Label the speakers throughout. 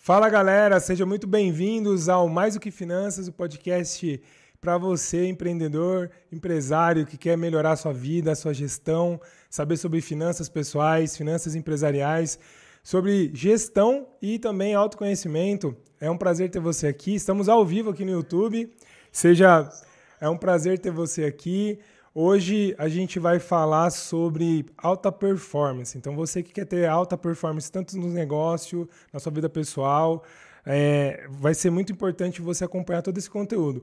Speaker 1: Fala galera, sejam muito bem-vindos ao Mais do que Finanças, o podcast para você, empreendedor, empresário que quer melhorar a sua vida, a sua gestão, saber sobre finanças pessoais, finanças empresariais, sobre gestão e também autoconhecimento. É um prazer ter você aqui. Estamos ao vivo aqui no YouTube. Seja é um prazer ter você aqui. Hoje a gente vai falar sobre alta performance. Então, você que quer ter alta performance tanto no negócio, na sua vida pessoal, é, vai ser muito importante você acompanhar todo esse conteúdo.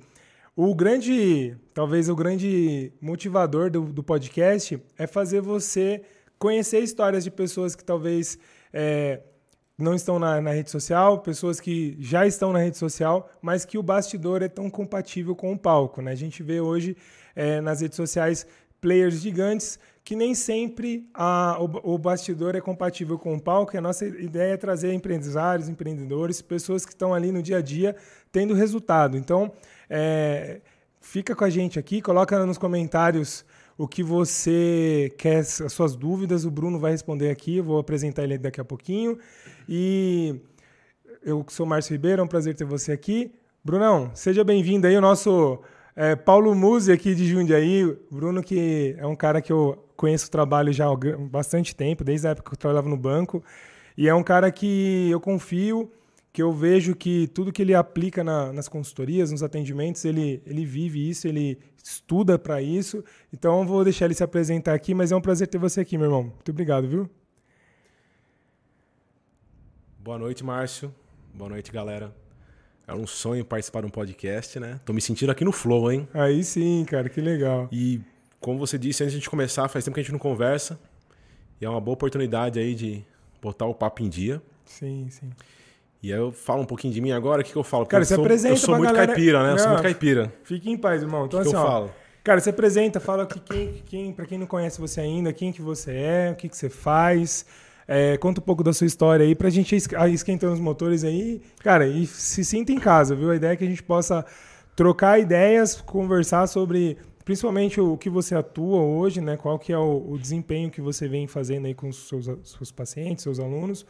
Speaker 1: O grande, talvez o grande motivador do, do podcast é fazer você conhecer histórias de pessoas que talvez é, não estão na, na, rede social, pessoas que já estão na rede social, mas que o bastidor é tão compatível com o palco. Né? A gente vê hoje é, nas redes sociais players gigantes que nem sempre a, o, o, bastidor é compatível com o palco. E a nossa ideia é trazer empresários, empreendedores, pessoas que estão ali no dia a dia tendo resultado. Então, é, fica com a gente aqui, coloca nos comentários o que você quer, as suas dúvidas. O Bruno vai responder aqui, eu vou apresentar ele daqui a pouquinho. E eu sou Márcio Ribeiro, é um prazer ter você aqui. Brunão, seja bem-vindo aí, o nosso é, Paulo Musi aqui de Jundiaí, Bruno que é um cara que eu conheço o trabalho já há bastante tempo, desde a época que eu trabalhava no banco, e é um cara que eu confio, que eu vejo que tudo que ele aplica na, nas consultorias, nos atendimentos, ele, ele vive isso, ele estuda para isso. Então vou deixar ele se apresentar aqui, mas é um prazer ter você aqui, meu irmão. Muito obrigado, viu?
Speaker 2: Boa noite, Márcio. Boa noite, galera. É um sonho participar de um podcast, né? Tô me sentindo aqui no Flow, hein?
Speaker 1: Aí sim, cara, que legal.
Speaker 2: E como você disse antes de a gente começar, faz tempo que a gente não conversa. E é uma boa oportunidade aí de botar o papo em dia.
Speaker 1: Sim, sim.
Speaker 2: E aí eu falo um pouquinho de mim agora, o que, que eu falo?
Speaker 1: Porque cara, você
Speaker 2: sou,
Speaker 1: apresenta
Speaker 2: Eu sou muito
Speaker 1: galera...
Speaker 2: caipira, né?
Speaker 1: Não,
Speaker 2: eu sou muito caipira.
Speaker 1: Fique em paz, irmão. Então,
Speaker 2: que
Speaker 1: assim,
Speaker 2: que eu
Speaker 1: ó,
Speaker 2: falo?
Speaker 1: Cara, você apresenta, fala que quem, quem para quem não conhece você ainda, quem que você é, o que, que você faz. É, conta um pouco da sua história aí pra gente ir esquentando os motores aí. Cara, e se sinta em casa, viu? A ideia é que a gente possa trocar ideias, conversar sobre principalmente o que você atua hoje, né? Qual que é o, o desempenho que você vem fazendo aí com os seus, seus pacientes, seus alunos.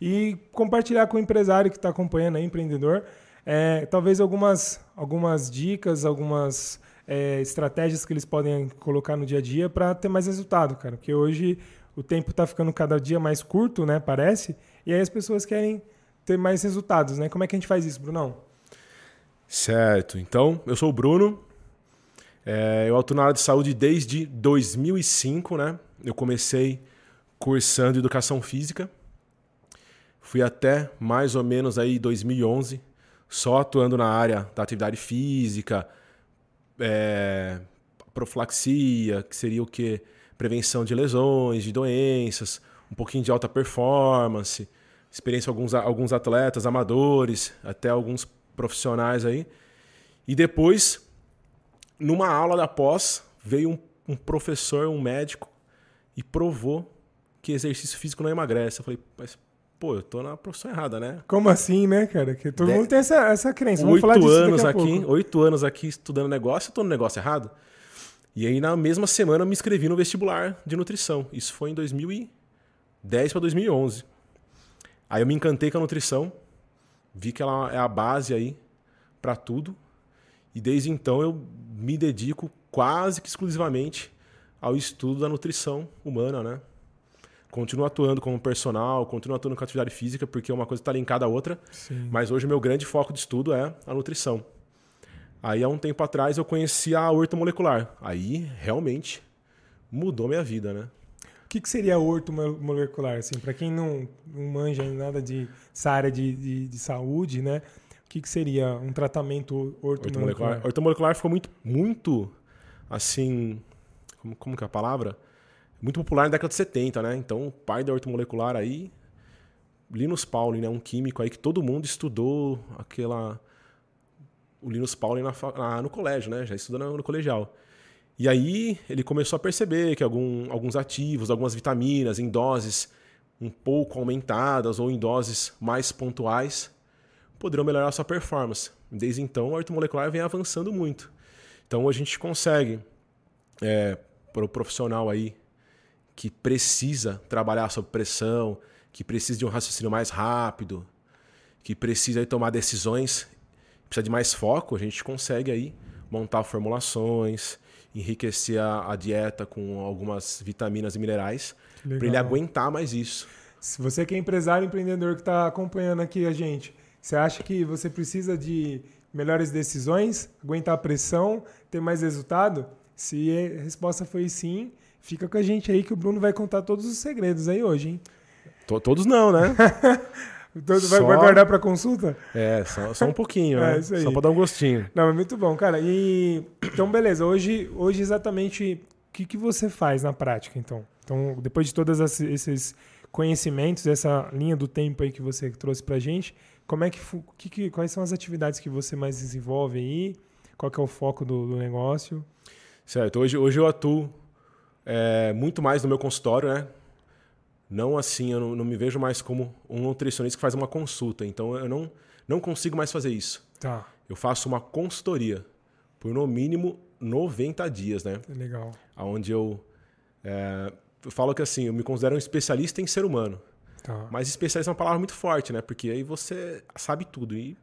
Speaker 1: E compartilhar com o empresário que está acompanhando aí, empreendedor, é, talvez algumas, algumas dicas, algumas é, estratégias que eles podem colocar no dia a dia para ter mais resultado, cara. Porque hoje o tempo está ficando cada dia mais curto, né? Parece. E aí as pessoas querem ter mais resultados, né? Como é que a gente faz isso, Brunão?
Speaker 2: Certo. Então, eu sou o Bruno. É, eu atuo na área de saúde desde 2005, né? Eu comecei cursando educação física. Fui até mais ou menos aí 2011, só atuando na área da atividade física, é, profilaxia, que seria o que prevenção de lesões, de doenças, um pouquinho de alta performance, experiência alguns, alguns atletas amadores, até alguns profissionais aí. E depois, numa aula da pós, veio um, um professor, um médico, e provou que exercício físico não emagrece. Eu falei, mas pô, eu tô na profissão errada, né?
Speaker 1: Como assim, né, cara? Que todo de... mundo tem essa, essa crença.
Speaker 2: Vamos oito anos aqui, oito anos aqui estudando negócio, eu tô no negócio errado? E aí, na mesma semana, eu me inscrevi no vestibular de nutrição. Isso foi em 2010 para 2011. Aí eu me encantei com a nutrição, vi que ela é a base aí para tudo. E desde então eu me dedico quase que exclusivamente ao estudo da nutrição humana, né? Continuo atuando como personal, continuo atuando com atividade física, porque uma coisa está linkada à outra. Sim. Mas hoje o meu grande foco de estudo é a nutrição. Aí, há um tempo atrás, eu conheci a ortomolecular. Aí, realmente, mudou minha vida, né?
Speaker 1: O que, que seria ortomolecular? Assim, para quem não, não manja nada de essa área de, de, de saúde, né? O que, que seria um tratamento ortomolecular? Ortomolecular,
Speaker 2: ortomolecular ficou muito, muito, assim... Como, como que é a palavra? Muito popular na década de 70, né? Então, o pai da ortomolecular aí... Linus Pauling, né? Um químico aí que todo mundo estudou aquela o Linus Pauling na, na, no colégio, né? Já estudando no, colegial. E aí ele começou a perceber que algum, alguns ativos, algumas vitaminas em doses um pouco aumentadas ou em doses mais pontuais poderiam melhorar a sua performance. Desde então, o ortomolecular vem avançando muito. Então, a gente consegue, é, para o profissional aí que precisa trabalhar sob pressão, que precisa de um raciocínio mais rápido, que precisa aí tomar decisões, precisa de mais foco, a gente consegue aí montar formulações, enriquecer a, a dieta com algumas vitaminas e minerais para ele aguentar mais isso.
Speaker 1: Se você que é empresário, empreendedor que está acompanhando aqui a gente, você acha que você precisa de melhores decisões, aguentar a pressão, ter mais resultado? Se a resposta foi sim, fica com a gente aí que o Bruno vai contar todos os segredos aí hoje, hein?
Speaker 2: Todos não, né?
Speaker 1: Todo vai, só... vai guardar para consulta?
Speaker 2: É, só, só um pouquinho, é, né? Só para dar um gostinho.
Speaker 1: Não, é muito bom, cara. E então, beleza. Hoje, hoje exatamente o que, que você faz na prática, então? Então, depois de todos esses conhecimentos, essa linha do tempo aí que você trouxe para gente, como é que, que, que, quais são as atividades que você mais desenvolve aí? Qual que é o foco do, do negócio?
Speaker 2: Certo. Hoje, hoje eu atuo é, muito mais no meu consultório, né? Não assim, eu não, não, me vejo mais como um nutricionista que faz uma consulta. Então eu não, não consigo mais fazer isso.
Speaker 1: Tá.
Speaker 2: Eu faço uma consultoria por no mínimo 90 dias, né?
Speaker 1: Legal.
Speaker 2: Onde eu, é, eu falo que assim, eu me considero um especialista em ser humano.
Speaker 1: Tá.
Speaker 2: Mas especialista é uma palavra muito forte, né? Porque aí você sabe tudo. E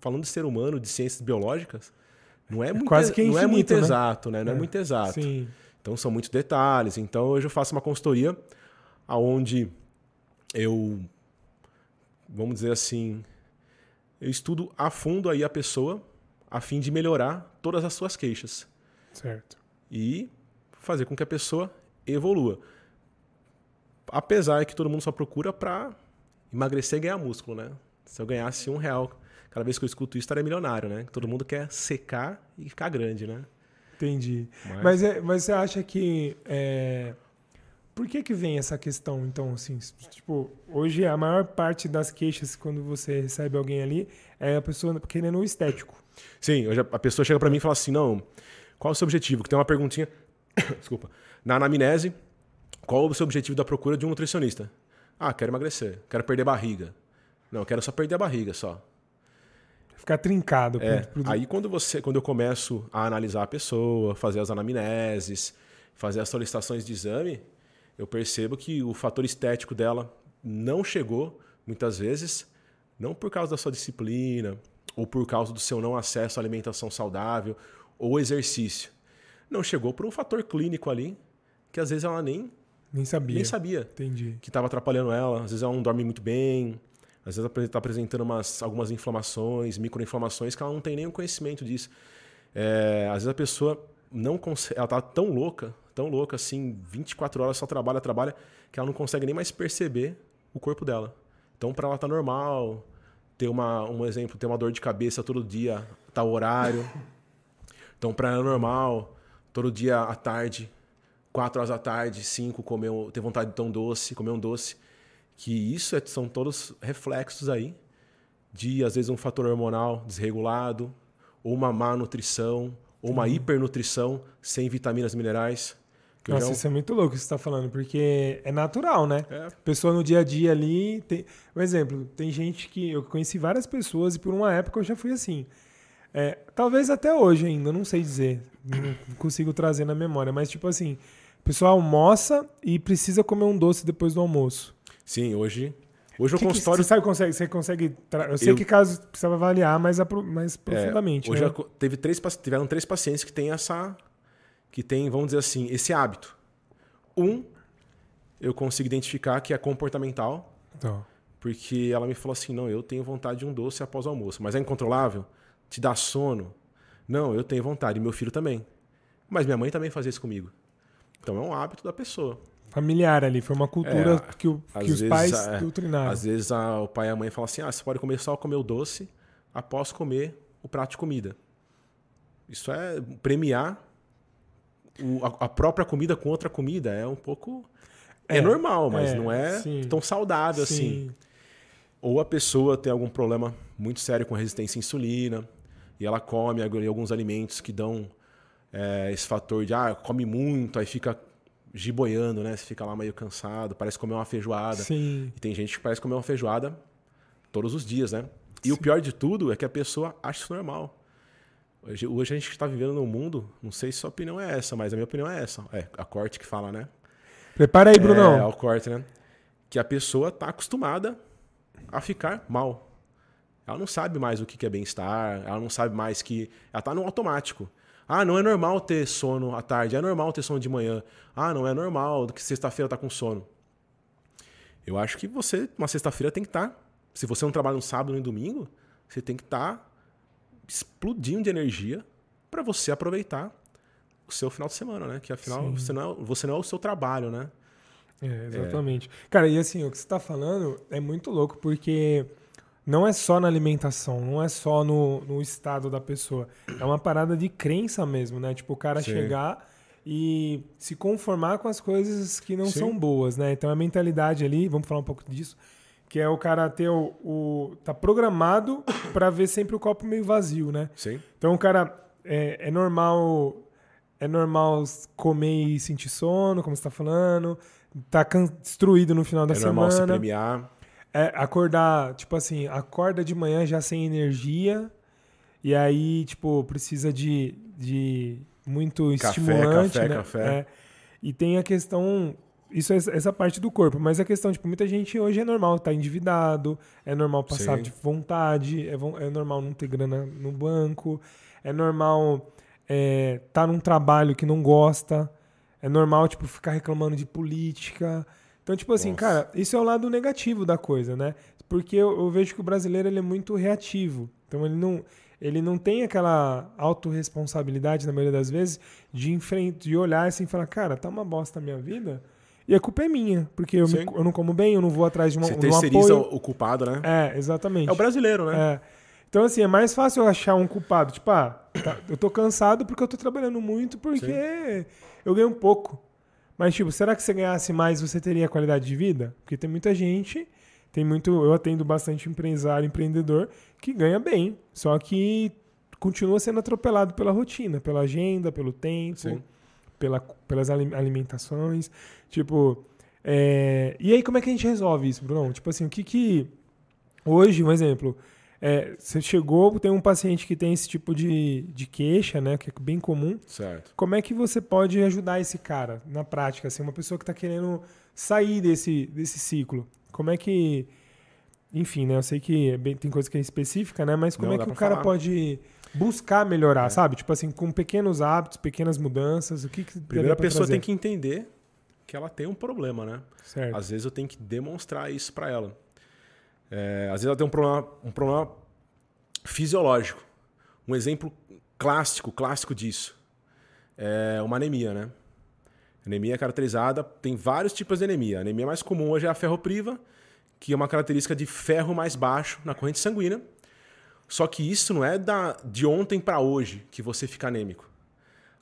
Speaker 2: falando de ser humano, de ciências biológicas, não é, é muito, quase que infinito, não é muito né? exato, né? Não é, é muito exato.
Speaker 1: Sim.
Speaker 2: Então são muitos detalhes. Então hoje eu faço uma consultoria aonde eu vamos dizer assim, eu estudo a fundo aí a pessoa a fim de melhorar todas as suas queixas.
Speaker 1: Certo.
Speaker 2: E fazer com que a pessoa evolua. Apesar que todo mundo só procura para emagrecer e ganhar músculo, né? Se eu ganhasse um real cada vez que eu escuto isso, estaria milionário, né? Todo mundo quer secar e ficar grande, né?
Speaker 1: Entendi. Mas, mas, é, mas você acha que. É... Por que que vem essa questão, então, assim? Tipo, hoje a maior parte das queixas quando você recebe alguém ali é a pessoa querendo o estético.
Speaker 2: Sim, hoje a pessoa chega para mim e fala assim, não, qual é o seu objetivo? Que tem uma perguntinha, desculpa, na anamnese, qual é o seu objetivo da procura de um nutricionista? Ah, quero emagrecer, quero perder barriga. Não, quero só perder a barriga, só.
Speaker 1: Ficar trincado.
Speaker 2: É. Aí quando, você, quando eu começo a analisar a pessoa, fazer as anamneses, fazer as solicitações de exame, eu percebo que o fator estético dela não chegou, muitas vezes, não por causa da sua disciplina, ou por causa do seu não acesso à alimentação saudável, ou exercício. Não chegou por um fator clínico ali, que às vezes ela nem,
Speaker 1: nem sabia.
Speaker 2: Nem sabia.
Speaker 1: Entendi.
Speaker 2: Que estava atrapalhando ela. Às vezes ela não dorme muito bem, às vezes está apresentando umas, algumas inflamações, microinflamações, que ela não tem nenhum conhecimento disso. É, às vezes a pessoa não consegue, ela está tão louca, tão louca assim, 24 horas só trabalha, trabalha, que ela não consegue nem mais perceber o corpo dela. Então, para ela tá normal, ter uma, um exemplo, ter uma dor de cabeça todo dia, tá horário. Então, para ela é normal, todo dia à tarde, 4 horas da tarde, 5, comer, ter vontade de tão doce, comer um doce. Que isso é, são todos reflexos aí de, às vezes, um fator hormonal desregulado, ou uma má nutrição, ou uma hipernutrição sem vitaminas minerais.
Speaker 1: Nossa, já... isso é muito louco que você está falando, porque é natural, né? É. Pessoa no dia a dia ali. Tem... Um exemplo, tem gente que. Eu conheci várias pessoas e por uma época eu já fui assim. É, talvez até hoje ainda, não sei dizer. Não consigo trazer na memória, mas tipo assim. O pessoal almoça e precisa comer um doce depois do almoço.
Speaker 2: Sim, hoje. Hoje o consultório.
Speaker 1: você sabe, consegue, você consegue. Eu sei eu... que caso precisava avaliar mais, mais é, profundamente.
Speaker 2: É, hoje
Speaker 1: né?
Speaker 2: teve três, tiveram três pacientes que têm essa que tem, vamos dizer assim, esse hábito. Um, eu consigo identificar que é comportamental.
Speaker 1: Tá.
Speaker 2: Porque ela me falou assim: não, eu tenho vontade de um doce após o almoço. Mas é incontrolável? Te dá sono? Não, eu tenho vontade. E meu filho também. Mas minha mãe também fazia isso comigo. Então é um hábito da pessoa.
Speaker 1: Familiar ali, foi uma cultura é, que, o, que os pais é, doutrinaram.
Speaker 2: Às vezes a, o pai e a mãe falam assim: ah, você pode comer só comer o doce após comer o prato de comida. Isso é premiar o, a, a, própria comida com outra comida é um pouco. É, é normal, mas é, não é sim, tão saudável sim. assim. Ou a pessoa tem algum problema muito sério com resistência à insulina e ela come alguns alimentos que dão é, esse fator de ah, come muito, aí fica giboiando, né? Você fica lá meio cansado, parece comer uma feijoada.
Speaker 1: Sim.
Speaker 2: E tem gente que parece comer uma feijoada todos os dias, né? E Sim. o pior de tudo é que a pessoa acha isso normal. Hoje, hoje a gente está vivendo num mundo, não sei se sua opinião é essa, mas a minha opinião é essa. É a corte que fala, né?
Speaker 1: Prepara aí, Brunão.
Speaker 2: É, o corte, né? Que a pessoa está acostumada a ficar mal. Ela não sabe mais o que é bem-estar, ela não sabe mais que. Ela está no automático. Ah, não é normal ter sono à tarde, é normal ter sono de manhã. Ah, não é normal que sexta-feira tá com sono. Eu acho que você, uma sexta-feira, tem que estar. Tá, se você não trabalha no sábado nem domingo, você tem que estar tá explodindo de energia para você aproveitar o seu final de semana, né? Que afinal você não, é, você não é o seu trabalho, né?
Speaker 1: É, exatamente. É. Cara, e assim, o que você está falando é muito louco, porque não é só na alimentação, não é só no, no estado da pessoa. É uma parada de crença mesmo, né? Tipo, o cara Sim. chegar e se conformar com as coisas que não Sim. são boas, né? Então a mentalidade ali, vamos falar um pouco disso, que é o cara ter o, o tá programado para ver sempre o copo meio vazio, né?
Speaker 2: Sim.
Speaker 1: Então o cara é, é normal é normal comer e sentir sono, como você tá falando, tá destruído no final da é semana. É normal se
Speaker 2: premiar.
Speaker 1: É, acordar, tipo assim, acorda de manhã já sem energia e aí, tipo, precisa de, de muito café, estimulante, café, né? Café. É. E tem a questão, isso é essa parte do corpo, mas a questão, tipo, muita gente hoje é normal estar tá endividado, é normal passar Sim. de vontade, é, é normal não ter grana no banco, é normal é, tá num trabalho que não gosta, é normal, tipo, ficar reclamando de política, então, tipo assim, Nossa. cara, isso é o lado negativo da coisa, né? Porque eu, eu, vejo que o brasileiro ele é muito reativo. Então, ele não, ele não tem aquela autorresponsabilidade, na maioria das vezes, de, enfrente, de olhar assim e falar, cara, tá uma bosta a minha vida. E a culpa é minha, porque eu, me, eu não como bem, eu não vou atrás de uma, Você
Speaker 2: terceiriza um o culpado, né?
Speaker 1: É, exatamente.
Speaker 2: É o brasileiro, né?
Speaker 1: É. Então, assim, é mais fácil eu achar um culpado. Tipo, ah, tá, eu tô cansado porque eu tô trabalhando muito, porque Sim. eu ganho um pouco. Mas, tipo, será que se você ganhasse mais, você teria qualidade de vida? Porque tem muita gente, tem muito. Eu atendo bastante empresário, empreendedor, que ganha bem, só que continua sendo atropelado pela rotina, pela agenda, pelo tempo, pela, pelas alimentações. Tipo. É... E aí, como é que a gente resolve isso, Bruno? Tipo assim, o que que. Hoje, um exemplo. É, você chegou, tem um paciente que tem esse tipo de, de queixa, né? Que é bem comum.
Speaker 2: Certo.
Speaker 1: Como é que você pode ajudar esse cara na prática? Assim, uma pessoa que está querendo sair desse, desse ciclo. Como é que. Enfim, né? Eu sei que é bem, tem coisa que é específica, né? Mas como Não, é que o cara falar. pode buscar melhorar, é. sabe? Tipo assim, com pequenos hábitos, pequenas mudanças, o que, que
Speaker 2: Primeiro a pessoa trazer? tem que entender que ela tem um problema, né?
Speaker 1: Certo.
Speaker 2: Às vezes eu tenho que demonstrar isso para ela. É, às vezes ela tem um problema, um problema fisiológico. Um exemplo clássico, clássico disso é uma anemia, né? Anemia caracterizada, tem vários tipos de anemia. A anemia mais comum hoje é a ferropriva, que é uma característica de ferro mais baixo na corrente sanguínea. Só que isso não é da, de ontem para hoje que você fica anêmico.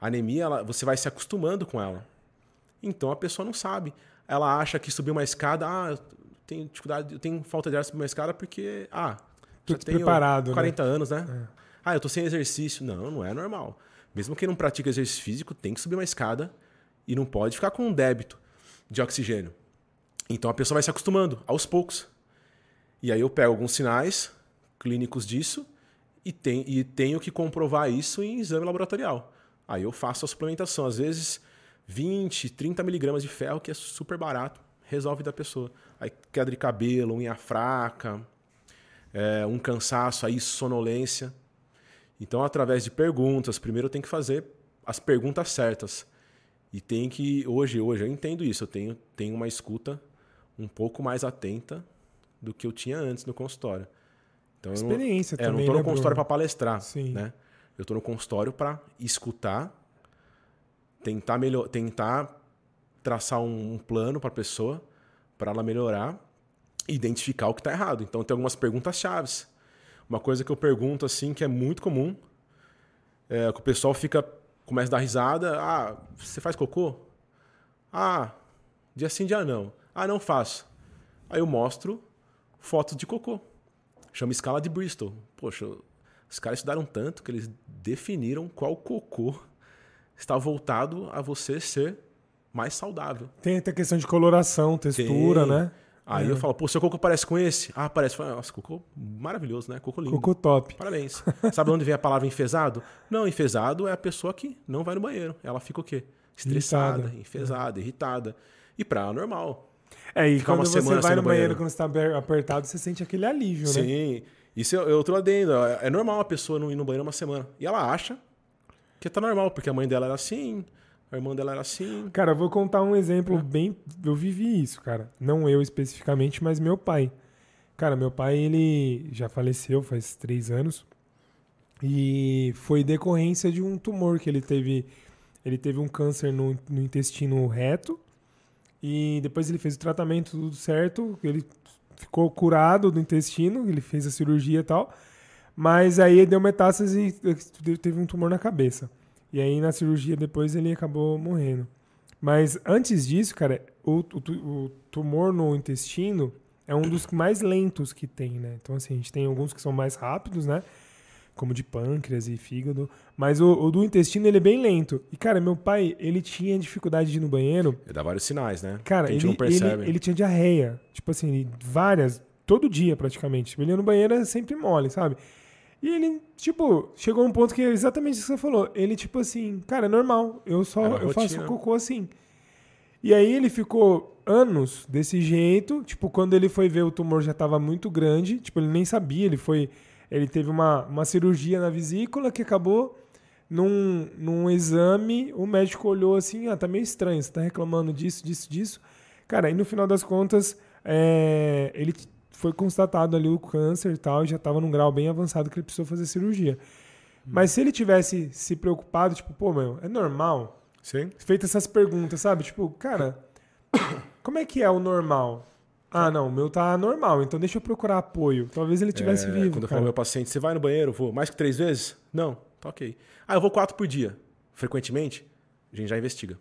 Speaker 2: A anemia, ela, você vai se acostumando com ela. Então a pessoa não sabe. Ela acha que subir uma escada, ah, tenho dificuldade, eu tenho falta de ar sobre uma escada porque, ah,
Speaker 1: já tenho preparado,
Speaker 2: 40 né? anos, né? É. Ah, eu tô sem exercício. Não, não é normal. Mesmo quem não pratica exercício físico tem que subir uma escada e não pode ficar com um débito de oxigênio. Então a pessoa vai se acostumando aos poucos. E aí eu pego alguns sinais clínicos disso e, tem, e tenho que comprovar isso em exame laboratorial. Aí eu faço a suplementação. Às vezes 20, 30 miligramas de ferro, que é super barato, resolve da pessoa. Aí queda de cabelo, unha fraca, é, um cansaço, aí sonolência. Então, através de perguntas, primeiro eu tenho que fazer as perguntas certas. E tem que, hoje, hoje eu entendo isso, eu tenho, tenho uma escuta um pouco mais atenta do que eu tinha antes no consultório.
Speaker 1: Então, Experiência
Speaker 2: eu não,
Speaker 1: também,
Speaker 2: é, eu não estou
Speaker 1: no
Speaker 2: né, consultório para palestrar,
Speaker 1: Sim.
Speaker 2: né? Eu estou no consultório para escutar, tentar melhor, tentar traçar um, um plano para a pessoa para ela melhorar e identificar o que está errado. Então tem algumas perguntas chaves. Uma coisa que eu pergunto assim que é muito comum é que o pessoal fica começa a dar risada. Ah, você faz cocô? Ah, dia sim, dia não. Ah, não faço. Aí eu mostro fotos de cocô. Chama escala de Bristol. Poxa, os caras estudaram tanto que eles definiram qual cocô está voltado a você ser mais saudável.
Speaker 1: Tem até questão de coloração, textura, Tem. né?
Speaker 2: Aí é. eu falo, pô, seu cocô parece com esse? Ah, parece. Nossa, cocô maravilhoso, né? Cocô lindo.
Speaker 1: Cocô top.
Speaker 2: Parabéns. Sabe onde vem a palavra enfesado? Não, enfesado é a pessoa que não vai no banheiro. Ela fica o quê? Estressada, irritada. enfesada, é. irritada. E pra normal.
Speaker 1: É, e quando
Speaker 2: uma
Speaker 1: você
Speaker 2: semana
Speaker 1: vai no banheiro,
Speaker 2: banheiro.
Speaker 1: quando você tá aper- apertado, você sente aquele alívio, né?
Speaker 2: Sim. Isso é outro adendo. É normal a pessoa não ir no banheiro uma semana. E ela acha que tá normal, porque a mãe dela era assim, a irmã dela era assim.
Speaker 1: Cara, eu vou contar um
Speaker 2: É.
Speaker 1: exemplo bem. Eu vivi isso, cara. Não eu especificamente, mas meu pai. Cara, meu pai, ele já faleceu faz três anos. E foi decorrência de um tumor que ele teve. Ele teve um câncer no, no intestino reto. E depois ele fez o tratamento, tudo certo. Ele ficou curado do intestino, ele fez a cirurgia e tal. Mas aí deu metástase e teve um tumor na cabeça. E aí na cirurgia depois ele acabou morrendo. Mas antes disso, cara, o, o o tumor no intestino é um dos mais lentos que tem, né? Então, assim, a gente tem alguns que são mais rápidos, né? Como de pâncreas e fígado. Mas o, o do intestino, ele é bem lento. E, cara, meu pai, ele tinha dificuldade de ir no banheiro.
Speaker 2: Ele dá vários sinais, né?
Speaker 1: Cara, ele, ele, ele tinha diarreia. Tipo assim, várias, todo dia praticamente. Tipo, Ele ia no banheiro é sempre mole, sabe? E ele, tipo, chegou a um ponto que é exatamente isso que você falou. Ele, tipo assim, cara, é normal. Eu só
Speaker 2: Era
Speaker 1: eu faço cocô assim. E aí ele ficou anos desse jeito. Tipo, quando ele foi ver o tumor já tava muito grande. Tipo, ele nem sabia. Ele foi. Ele teve uma, uma cirurgia na vesícula que acabou num, num exame. O médico olhou assim: ah, tá meio estranho. Você tá reclamando disso, disso, disso. Cara, e no final das contas, é, ele foi constatado ali o câncer e tal, e já estava num grau bem avançado que ele precisou fazer cirurgia. Mas se ele tivesse se preocupado, tipo, pô, meu, é normal?
Speaker 2: Sim.
Speaker 1: Feito essas perguntas, sabe? Tipo, cara, como é que é o normal? Ah, não, o meu tá normal, então deixa eu procurar apoio. Talvez ele tivesse
Speaker 2: É,
Speaker 1: vivo.
Speaker 2: Quando eu falo meu paciente, você vai no banheiro? Vou. Mais que três vezes? Não. Tá ok. Ah, eu vou quatro por dia. Frequentemente, a gente já investiga.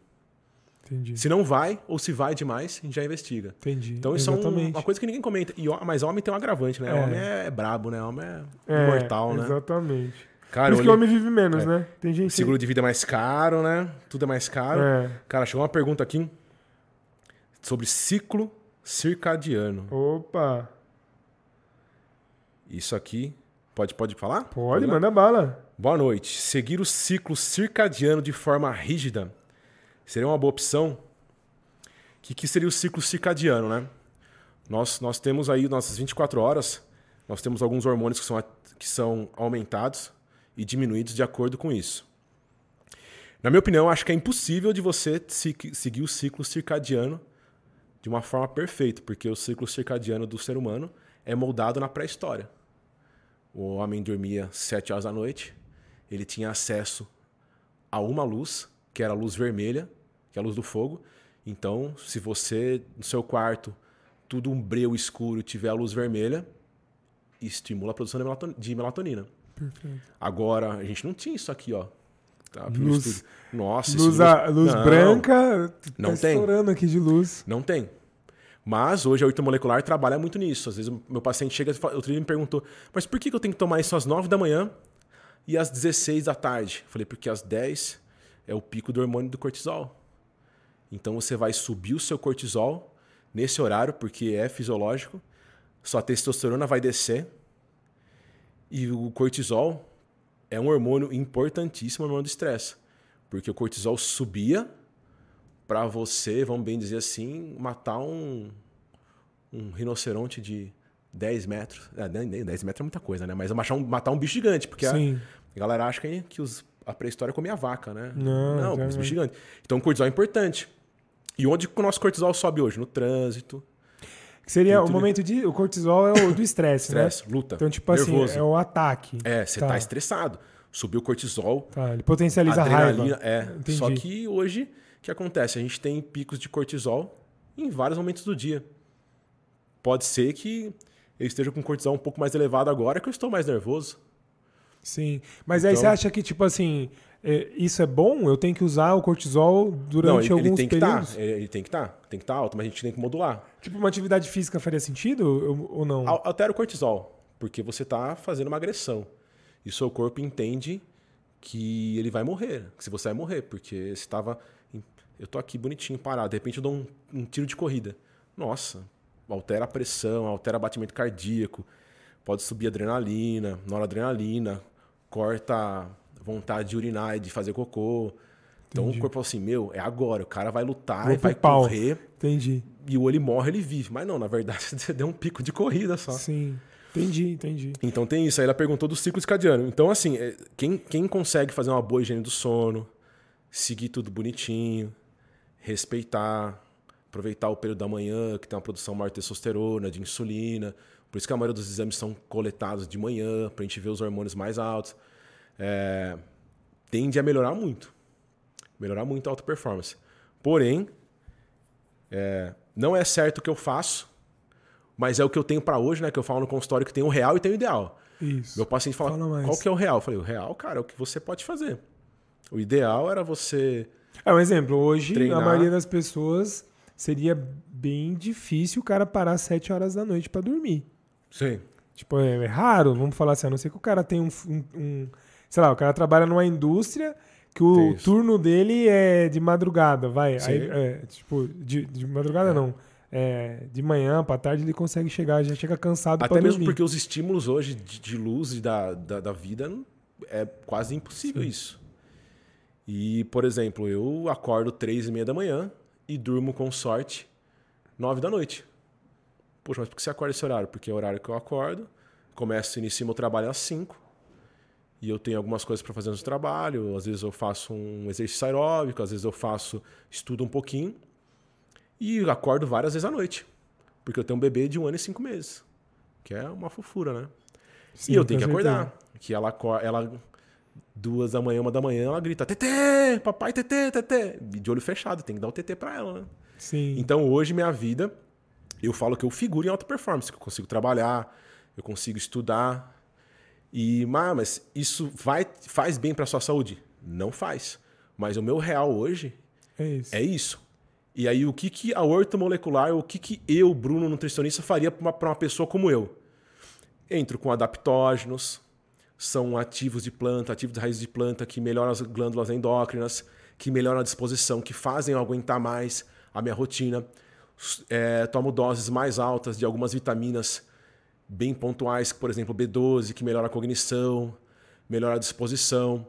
Speaker 1: Entendi.
Speaker 2: Se não vai, ou se vai demais, a gente já investiga.
Speaker 1: Entendi.
Speaker 2: Então isso é
Speaker 1: Exatamente.
Speaker 2: uma coisa que ninguém comenta. E, mas homem tem um agravante, né?
Speaker 1: É.
Speaker 2: Homem é, é brabo, né? Homem é,
Speaker 1: É,
Speaker 2: imortal, né?
Speaker 1: Exatamente.
Speaker 2: Cara,
Speaker 1: Por isso que o homem vive menos,
Speaker 2: É.
Speaker 1: né? Tem gente.
Speaker 2: seguro de vida é mais caro, né? Tudo é mais caro.
Speaker 1: É.
Speaker 2: Cara, chegou uma pergunta aqui sobre ciclo circadiano.
Speaker 1: Opa,
Speaker 2: Isso aqui, pode, pode falar?
Speaker 1: pode,
Speaker 2: lá?
Speaker 1: manda bala.
Speaker 2: Boa noite. Seguir o ciclo circadiano de forma rígida seria uma boa opção? Que, que seria o ciclo circadiano, né? Nós, nós temos aí nossas 24 horas, nós temos alguns hormônios que são, que são aumentados e diminuídos de acordo com isso. Na minha opinião, acho que é impossível de você se- seguir o ciclo circadiano de uma forma perfeita, porque o ciclo circadiano do ser humano é moldado na pré-história. O homem dormia sete horas da noite, ele tinha acesso a uma luz, que era a luz vermelha, que é a luz do fogo. Então, se você, no seu quarto, tudo um breu escuro, tiver a luz vermelha, estimula a produção de melaton- de melatonina.
Speaker 1: Perfeito.
Speaker 2: Agora, a gente não tinha isso aqui, ó. Tá,
Speaker 1: Luz-.
Speaker 2: Nossa,
Speaker 1: Luz, a- luz
Speaker 2: Não,
Speaker 1: branca,
Speaker 2: Não
Speaker 1: tá
Speaker 2: tem.
Speaker 1: estourando aqui de luz.
Speaker 2: Não tem. Mas hoje a ortomolecular trabalha muito nisso. Às vezes meu paciente chega, outro dia me perguntou, mas por que que eu tenho que tomar isso às 9 da manhã e às 16 da tarde? Falei, porque às 10 é o pico do hormônio do cortisol. Então você vai subir o seu cortisol nesse horário, porque é fisiológico, sua testosterona vai descer e o cortisol é um hormônio importantíssimo no hormônio do estresse. Porque o cortisol subia para você, vamos bem dizer assim, matar um, um rinoceronte de 10 metros. É, nem- nem 10 metros é muita coisa, né? Mas matar um, matar um bicho gigante, porque a, a galera acha que, que os- a pré-história comia vaca, né?
Speaker 1: Não,
Speaker 2: Não,
Speaker 1: não.
Speaker 2: bichos gigantes. Então o cortisol é importante. E onde o nosso cortisol sobe hoje? No trânsito,
Speaker 1: Que seria o momento de. O cortisol é o do estresse, né?
Speaker 2: estresse, luta,
Speaker 1: Então, tipo assim,
Speaker 2: nervoso.
Speaker 1: é o ataque.
Speaker 2: É, você tá. estressado. Subiu o cortisol,
Speaker 1: Tá, ele potencializa a
Speaker 2: adrenalina.
Speaker 1: raiva.
Speaker 2: É.
Speaker 1: Entendi.
Speaker 2: Só que hoje, o que acontece? A gente tem picos de cortisol em vários momentos do dia. Pode ser que eu esteja com cortisol um pouco mais elevado agora, que eu estou mais nervoso.
Speaker 1: Sim. Mas aí
Speaker 2: Então-
Speaker 1: você acha que, tipo assim, é, isso é bom? Eu tenho que usar o cortisol
Speaker 2: Não,
Speaker 1: durante
Speaker 2: ele, ele
Speaker 1: alguns
Speaker 2: tem que
Speaker 1: períodos?
Speaker 2: estar. Ele tem que estar. Tem que estar alto, mas a gente tem que modular.
Speaker 1: Tipo, uma atividade física faria sentido ou, não?
Speaker 2: Al- Altera o cortisol, porque você está fazendo uma agressão. E seu corpo entende que ele vai morrer, que se você vai morrer, porque você estava. Eu tô aqui bonitinho, parado, de repente eu dou um, um tiro de corrida. Nossa, altera a pressão, altera o batimento cardíaco, pode subir adrenalina, noradrenalina, corta vontade de urinar e de fazer cocô. Então
Speaker 1: Entendi.
Speaker 2: o corpo assim, meu, é agora, o cara vai lutar,
Speaker 1: Vou
Speaker 2: e vai
Speaker 1: pau.
Speaker 2: correr,
Speaker 1: Entendi.
Speaker 2: e o olho morre, ele vive. Mas não, na verdade, você deu um pico de corrida só.
Speaker 1: Sim. Entendi, entendi.
Speaker 2: Então tem isso. Aí ela perguntou do ciclo circadiano. Então, assim, é, quem, quem consegue fazer uma boa higiene do sono, seguir tudo bonitinho, respeitar, aproveitar o período da manhã, que tem uma produção maior de testosterona, de insulina. Por isso que a maioria dos exames são coletados de manhã, para a gente ver os hormônios mais altos. É, tende a melhorar muito. Melhorar muito a alta performance. Porém, é, não é certo o que eu faço, mas é o que eu tenho para hoje, né? Que eu falo no consultório que tem o real e tem o ideal.
Speaker 1: Isso.
Speaker 2: Meu paciente fala,
Speaker 1: Fala
Speaker 2: qual que é o real? Eu falei, o real, cara, é o que você pode fazer. O ideal era você...
Speaker 1: É um exemplo. Hoje,
Speaker 2: Treinar.
Speaker 1: a maioria das pessoas seria bem difícil o cara parar às 7 horas da noite pra dormir.
Speaker 2: Sim.
Speaker 1: Tipo, é, é raro, vamos falar assim, a não ser que o cara tenha um, um- um- Sei lá, o cara trabalha numa indústria que o
Speaker 2: Isso.
Speaker 1: turno dele é de madrugada, vai.
Speaker 2: Sim.
Speaker 1: Aí, é, tipo, de, de madrugada não. É, de manhã pra tarde ele consegue chegar, já chega cansado
Speaker 2: Até mesmo
Speaker 1: dormir.
Speaker 2: porque os estímulos hoje de, de luz e da, da, da vida é quase impossível isso. E, por exemplo, eu acordo três e meia da manhã e durmo com sorte nove da noite. Poxa, mas por que você acorda esse horário? Porque é o horário que eu acordo, começo, inicio meu trabalho às cinco e eu tenho algumas coisas para fazer no trabalho. Às vezes eu faço um exercício aeróbico, às vezes eu faço, estudo um pouquinho e acordo várias vezes à noite. Porque eu tenho um bebê de um ano e cinco meses. Que é uma fofura, né?
Speaker 1: Sim,
Speaker 2: e eu tenho que
Speaker 1: certeza.
Speaker 2: acordar. Que ela, ela, duas da manhã, uma da manhã, ela grita: Tetê, papai, tetê, tetê. E De olho fechado, tem que dar o tetê pra ela, né?
Speaker 1: Sim.
Speaker 2: Então hoje, minha vida, eu falo que eu figuro em alta performance, que eu consigo trabalhar, eu consigo estudar. E, "Ma, mas isso vai, faz bem pra sua saúde? Não faz. Mas o meu real hoje
Speaker 1: É isso.
Speaker 2: é isso. E aí, o que, que a ortomolecular, o que, que eu, Bruno, nutricionista, faria para uma, pra uma pessoa como eu? Entro com adaptógenos, são ativos de planta, ativos de raiz de planta que melhoram as glândulas endócrinas, que melhoram a disposição, que fazem eu aguentar mais a minha rotina. É, tomo doses mais altas de algumas vitaminas bem pontuais, por exemplo, B12, que melhora a cognição, melhora a disposição.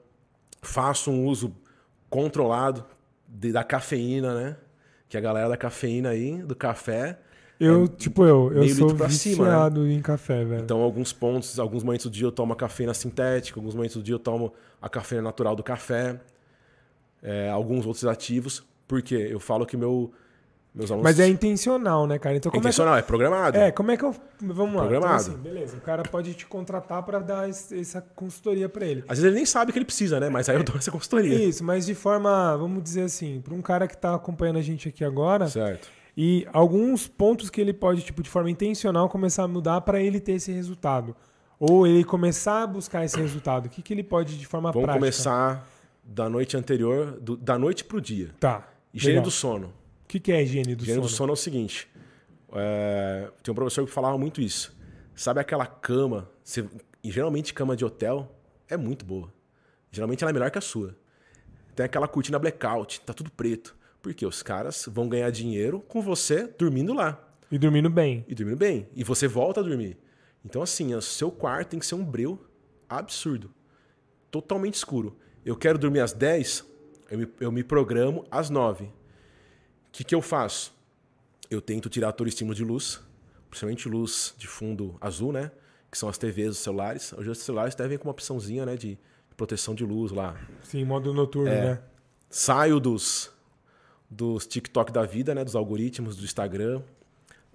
Speaker 2: Faço um uso controlado de- da cafeína, né? Que a galera da cafeína aí, do café.
Speaker 1: Eu, tipo, eu, eu sou
Speaker 2: pra cima, né?
Speaker 1: viciado em café, velho.
Speaker 2: Então, alguns pontos, alguns momentos do dia eu tomo a cafeína sintética, alguns momentos do dia eu tomo a cafeína natural do café, é, alguns outros ativos. Por quê? Eu falo que meu, meus alunos.
Speaker 1: Mas é intencional, né, cara? Então,
Speaker 2: É
Speaker 1: é que
Speaker 2: intencional, é programado.
Speaker 1: É, como é que eu. Vamos lá.
Speaker 2: Programado.
Speaker 1: Então, assim, beleza. O cara pode te contratar pra dar essa consultoria pra ele.
Speaker 2: Às vezes ele nem sabe que ele precisa, né? Mas aí eu dou essa consultoria.
Speaker 1: Isso, mas de forma, vamos dizer assim, pra um cara que tá acompanhando a gente aqui agora,
Speaker 2: Certo.
Speaker 1: E alguns pontos que ele pode, tipo, de forma intencional, começar a mudar pra ele ter esse resultado. Ou ele começar a buscar esse resultado. O que, que ele pode de forma
Speaker 2: Vamos
Speaker 1: prática?
Speaker 2: começar da noite anterior, do- da noite pro dia.
Speaker 1: Tá.
Speaker 2: Higiene
Speaker 1: legal.
Speaker 2: do sono.
Speaker 1: O que, que é higiene do
Speaker 2: Higiene
Speaker 1: sono?
Speaker 2: do sono é o seguinte: é, tem um professor que falava muito isso. Sabe aquela cama? você- e geralmente cama de hotel é muito boa. Geralmente ela é melhor que a sua. Tem aquela cortina blackout, tá tudo preto. Porque os caras vão ganhar dinheiro com você dormindo lá.
Speaker 1: E dormindo bem.
Speaker 2: E dormindo bem. E você volta a dormir. Então, assim, o seu quarto tem que ser um breu absurdo. Totalmente escuro. Eu quero dormir às 10, eu me, eu me programo às 9. O que, que eu faço? Eu tento tirar todo o estímulo de luz, principalmente luz de fundo azul, né? Que são as TVs dos celulares. Hoje os celulares vêm com uma opçãozinha né, de proteção de luz lá.
Speaker 1: Sim, modo noturno,
Speaker 2: É.
Speaker 1: né?
Speaker 2: Saio dos, dos TikTok da vida, né? Dos algoritmos do Instagram.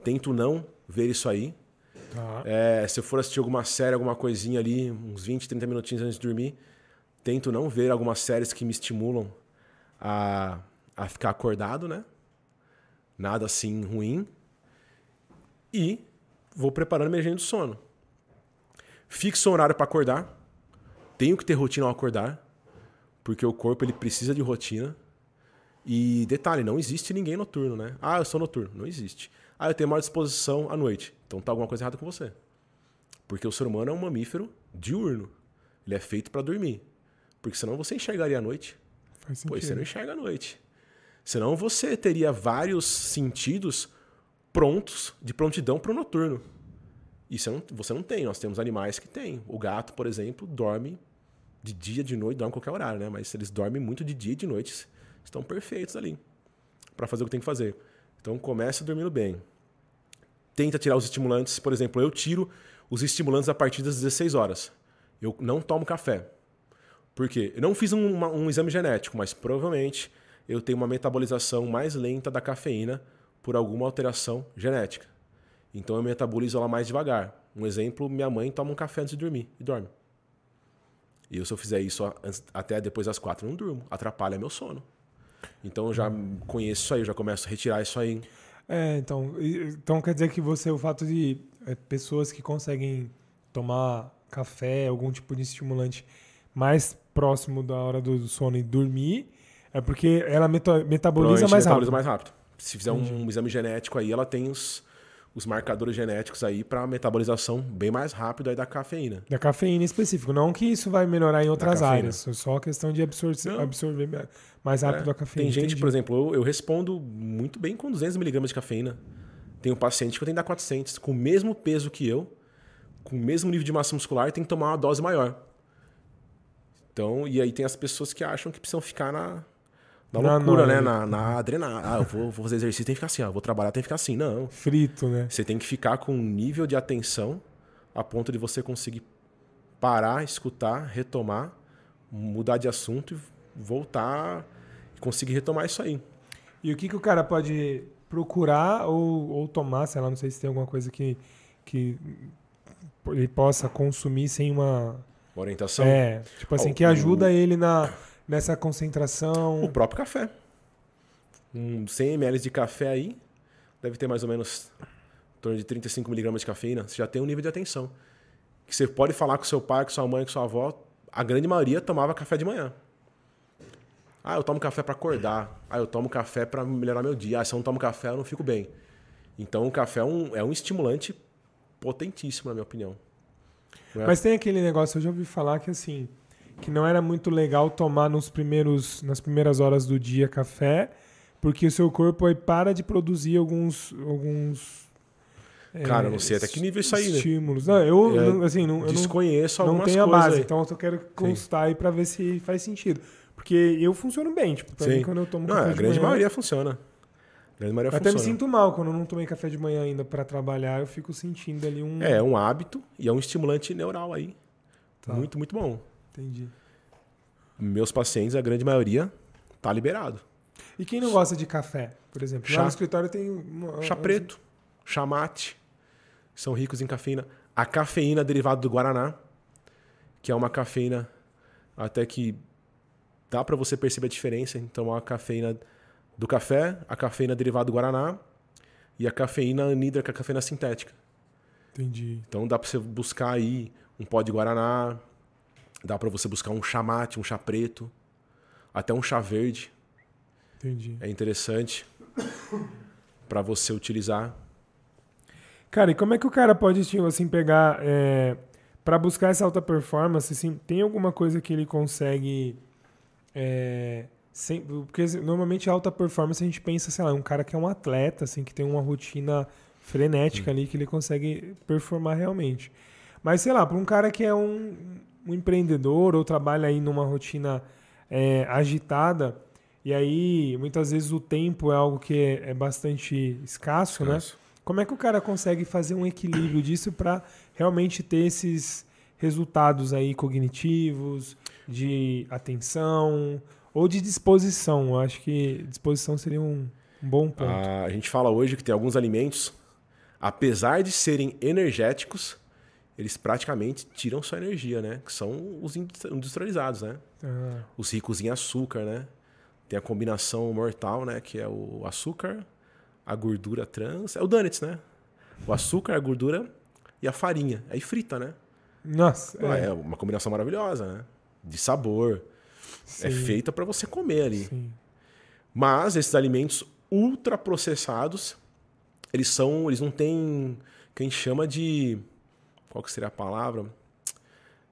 Speaker 2: Tento não ver isso aí.
Speaker 1: Tá.
Speaker 2: É, se eu for assistir alguma série, alguma coisinha ali, uns 20, 30 minutinhos antes de dormir, tento não ver algumas séries que me estimulam a, a ficar acordado, né? Nada assim ruim. E vou preparando minha agenda do sono. Fixo um horário para acordar. Tenho que ter rotina ao acordar, porque o corpo ele precisa de rotina. E detalhe, não existe ninguém noturno, né? Ah, eu sou noturno. Não existe. Ah, eu tenho maior disposição à noite. Então tá alguma coisa errada com você. Porque o ser humano é um mamífero diurno. Ele é feito para dormir. Porque senão você enxergaria à noite.
Speaker 1: Faz
Speaker 2: Pois você
Speaker 1: sentido.
Speaker 2: não enxerga à noite. Senão você teria vários sentidos prontos, de prontidão para o noturno. E você não, você não tem. Nós temos animais que têm. O gato, por exemplo, dorme de dia, de noite, dorme em qualquer horário, né? Mas eles dormem muito de dia e de noite. Estão perfeitos ali para fazer o que tem que fazer. Então começa dormindo bem. Tenta tirar os estimulantes. Por exemplo, eu tiro os estimulantes a partir das 16 horas. Eu não tomo café. Por quê? Eu não fiz um, uma, um exame genético, mas provavelmente eu tenho uma metabolização mais lenta da cafeína por alguma alteração genética. Então eu metabolizo ela mais devagar. Um exemplo, minha mãe toma um café antes de dormir e dorme. E eu, se eu fizer isso até depois das quatro, não durmo. Atrapalha meu sono. Então eu já conheço isso aí, eu já começo a retirar isso aí.
Speaker 1: É, então, então quer dizer que você, o fato de é, pessoas que conseguem tomar café, algum tipo de estimulante mais próximo da hora do sono e dormir, é porque ela metaboliza mais
Speaker 2: metaboliza
Speaker 1: rápido.
Speaker 2: mais rápido. Se fizer um, um exame genético aí, ela tem os, os marcadores genéticos aí para metabolização bem mais rápido aí da cafeína.
Speaker 1: Da cafeína em específico. Não que isso vai melhorar em outras áreas, só a questão de absor absorver mais rápido é. a cafeína.
Speaker 2: Tem gente, Entendi. por exemplo, eu, eu, respondo muito bem com 200 miligramas de cafeína. Tem um paciente que eu tenho que dar 400, com o mesmo peso que eu, com o mesmo nível de massa muscular, tem que tomar uma dose maior. Então, e aí tem as pessoas que acham que precisam ficar na, na loucura, né? Na, na adrenalina. Ah, eu vou, vou, fazer exercício, tem que ficar assim. Ah, vou trabalhar, tem que ficar assim. Não.
Speaker 1: Frito, né?
Speaker 2: Você tem que ficar com um nível de atenção a ponto de você conseguir parar, escutar, retomar, mudar de assunto e voltar e conseguir retomar isso aí.
Speaker 1: E o que, que o cara pode procurar ou, ou tomar, sei lá, não sei se tem alguma coisa que, que ele possa consumir sem uma...
Speaker 2: Orientação?
Speaker 1: É, tipo assim, que ajuda ele na nessa concentração?
Speaker 2: O próprio café. Um 100 ml de café aí, deve ter mais ou menos em torno de 35 miligramas de cafeína. Você já tem um nível de atenção. Que você pode falar com seu pai, com sua mãe, com sua avó. A grande maioria tomava café de manhã. Ah, eu tomo café para acordar. Ah, eu tomo café para melhorar meu dia. Ah, se eu não tomo café, eu não fico bem. Então, o café é um, é um estimulante potentíssimo, na minha opinião.
Speaker 1: É? Mas tem aquele negócio, eu já ouvi falar que assim, que não era muito legal tomar nos primeiros, nas primeiras horas do dia café, porque o seu corpo aí para de produzir alguns. alguns
Speaker 2: Cara, é, não sei até que nível isso aí,
Speaker 1: né? Estímulos. Não, eu, é, assim, não, eu
Speaker 2: desconheço não,
Speaker 1: não tenho a base, aí. então eu quero constar Sim. aí para ver se faz sentido. Porque eu funciono bem, tipo, pra Sim. mim quando eu tomo
Speaker 2: não,
Speaker 1: café
Speaker 2: a grande manhã, maioria funciona. A grande maioria
Speaker 1: Até
Speaker 2: funciona.
Speaker 1: me sinto mal quando eu não tomei café de manhã ainda para trabalhar, eu fico sentindo ali um.
Speaker 2: É, é um hábito e é um estimulante neural aí. Tá. Muito, muito bom.
Speaker 1: Entendi
Speaker 2: meus pacientes, a grande maioria, tá liberado.
Speaker 1: E quem não gosta de café, por exemplo? Chá, Lá no escritório tem. Uma,
Speaker 2: chá preto, chá mate, são ricos em cafeína. A cafeína derivada do Guaraná, que é uma cafeína até que dá para você perceber a diferença. Então, a cafeína do café, a cafeína derivada do Guaraná e a cafeína anidra, que é a cafeína sintética.
Speaker 1: Entendi.
Speaker 2: Então, dá para você buscar aí um pó de Guaraná, Dá para você buscar um chá mate, um chá preto, até um chá verde.
Speaker 1: Entendi.
Speaker 2: É interessante para você utilizar.
Speaker 1: Cara, e como é que o cara pode, tipo, assim, pegar. É, para buscar essa alta performance, assim, tem alguma coisa que ele consegue. É, sem, porque normalmente alta performance a gente pensa, sei lá, um cara que é um atleta, assim, que tem uma rotina frenética hum. ali que ele consegue performar realmente. Mas, sei lá, para um cara que é um, um empreendedor ou trabalha aí numa rotina é, agitada, e aí muitas vezes o tempo é algo que é, é bastante escasso, né? escasso, né? Como é que o cara consegue fazer um equilíbrio disso para realmente ter esses resultados aí cognitivos, de atenção ou de disposição? Eu acho que disposição seria um, um bom ponto.
Speaker 2: Ah, a gente fala hoje que tem alguns alimentos, apesar de serem energéticos, eles praticamente tiram sua energia, né? Que são os industrializados, né? Ah. Os ricos em açúcar, né? Tem a combinação mortal, né? Que é o açúcar, a gordura trans. É o donuts, né? O açúcar, a gordura e a farinha. Aí frita, né?
Speaker 1: Nossa.
Speaker 2: É, é uma combinação maravilhosa, né? De sabor. É Sim. É feita para você comer ali. Sim. Mas esses alimentos ultraprocessados, eles são. Eles não têm. Quem chama de qual que seria a palavra?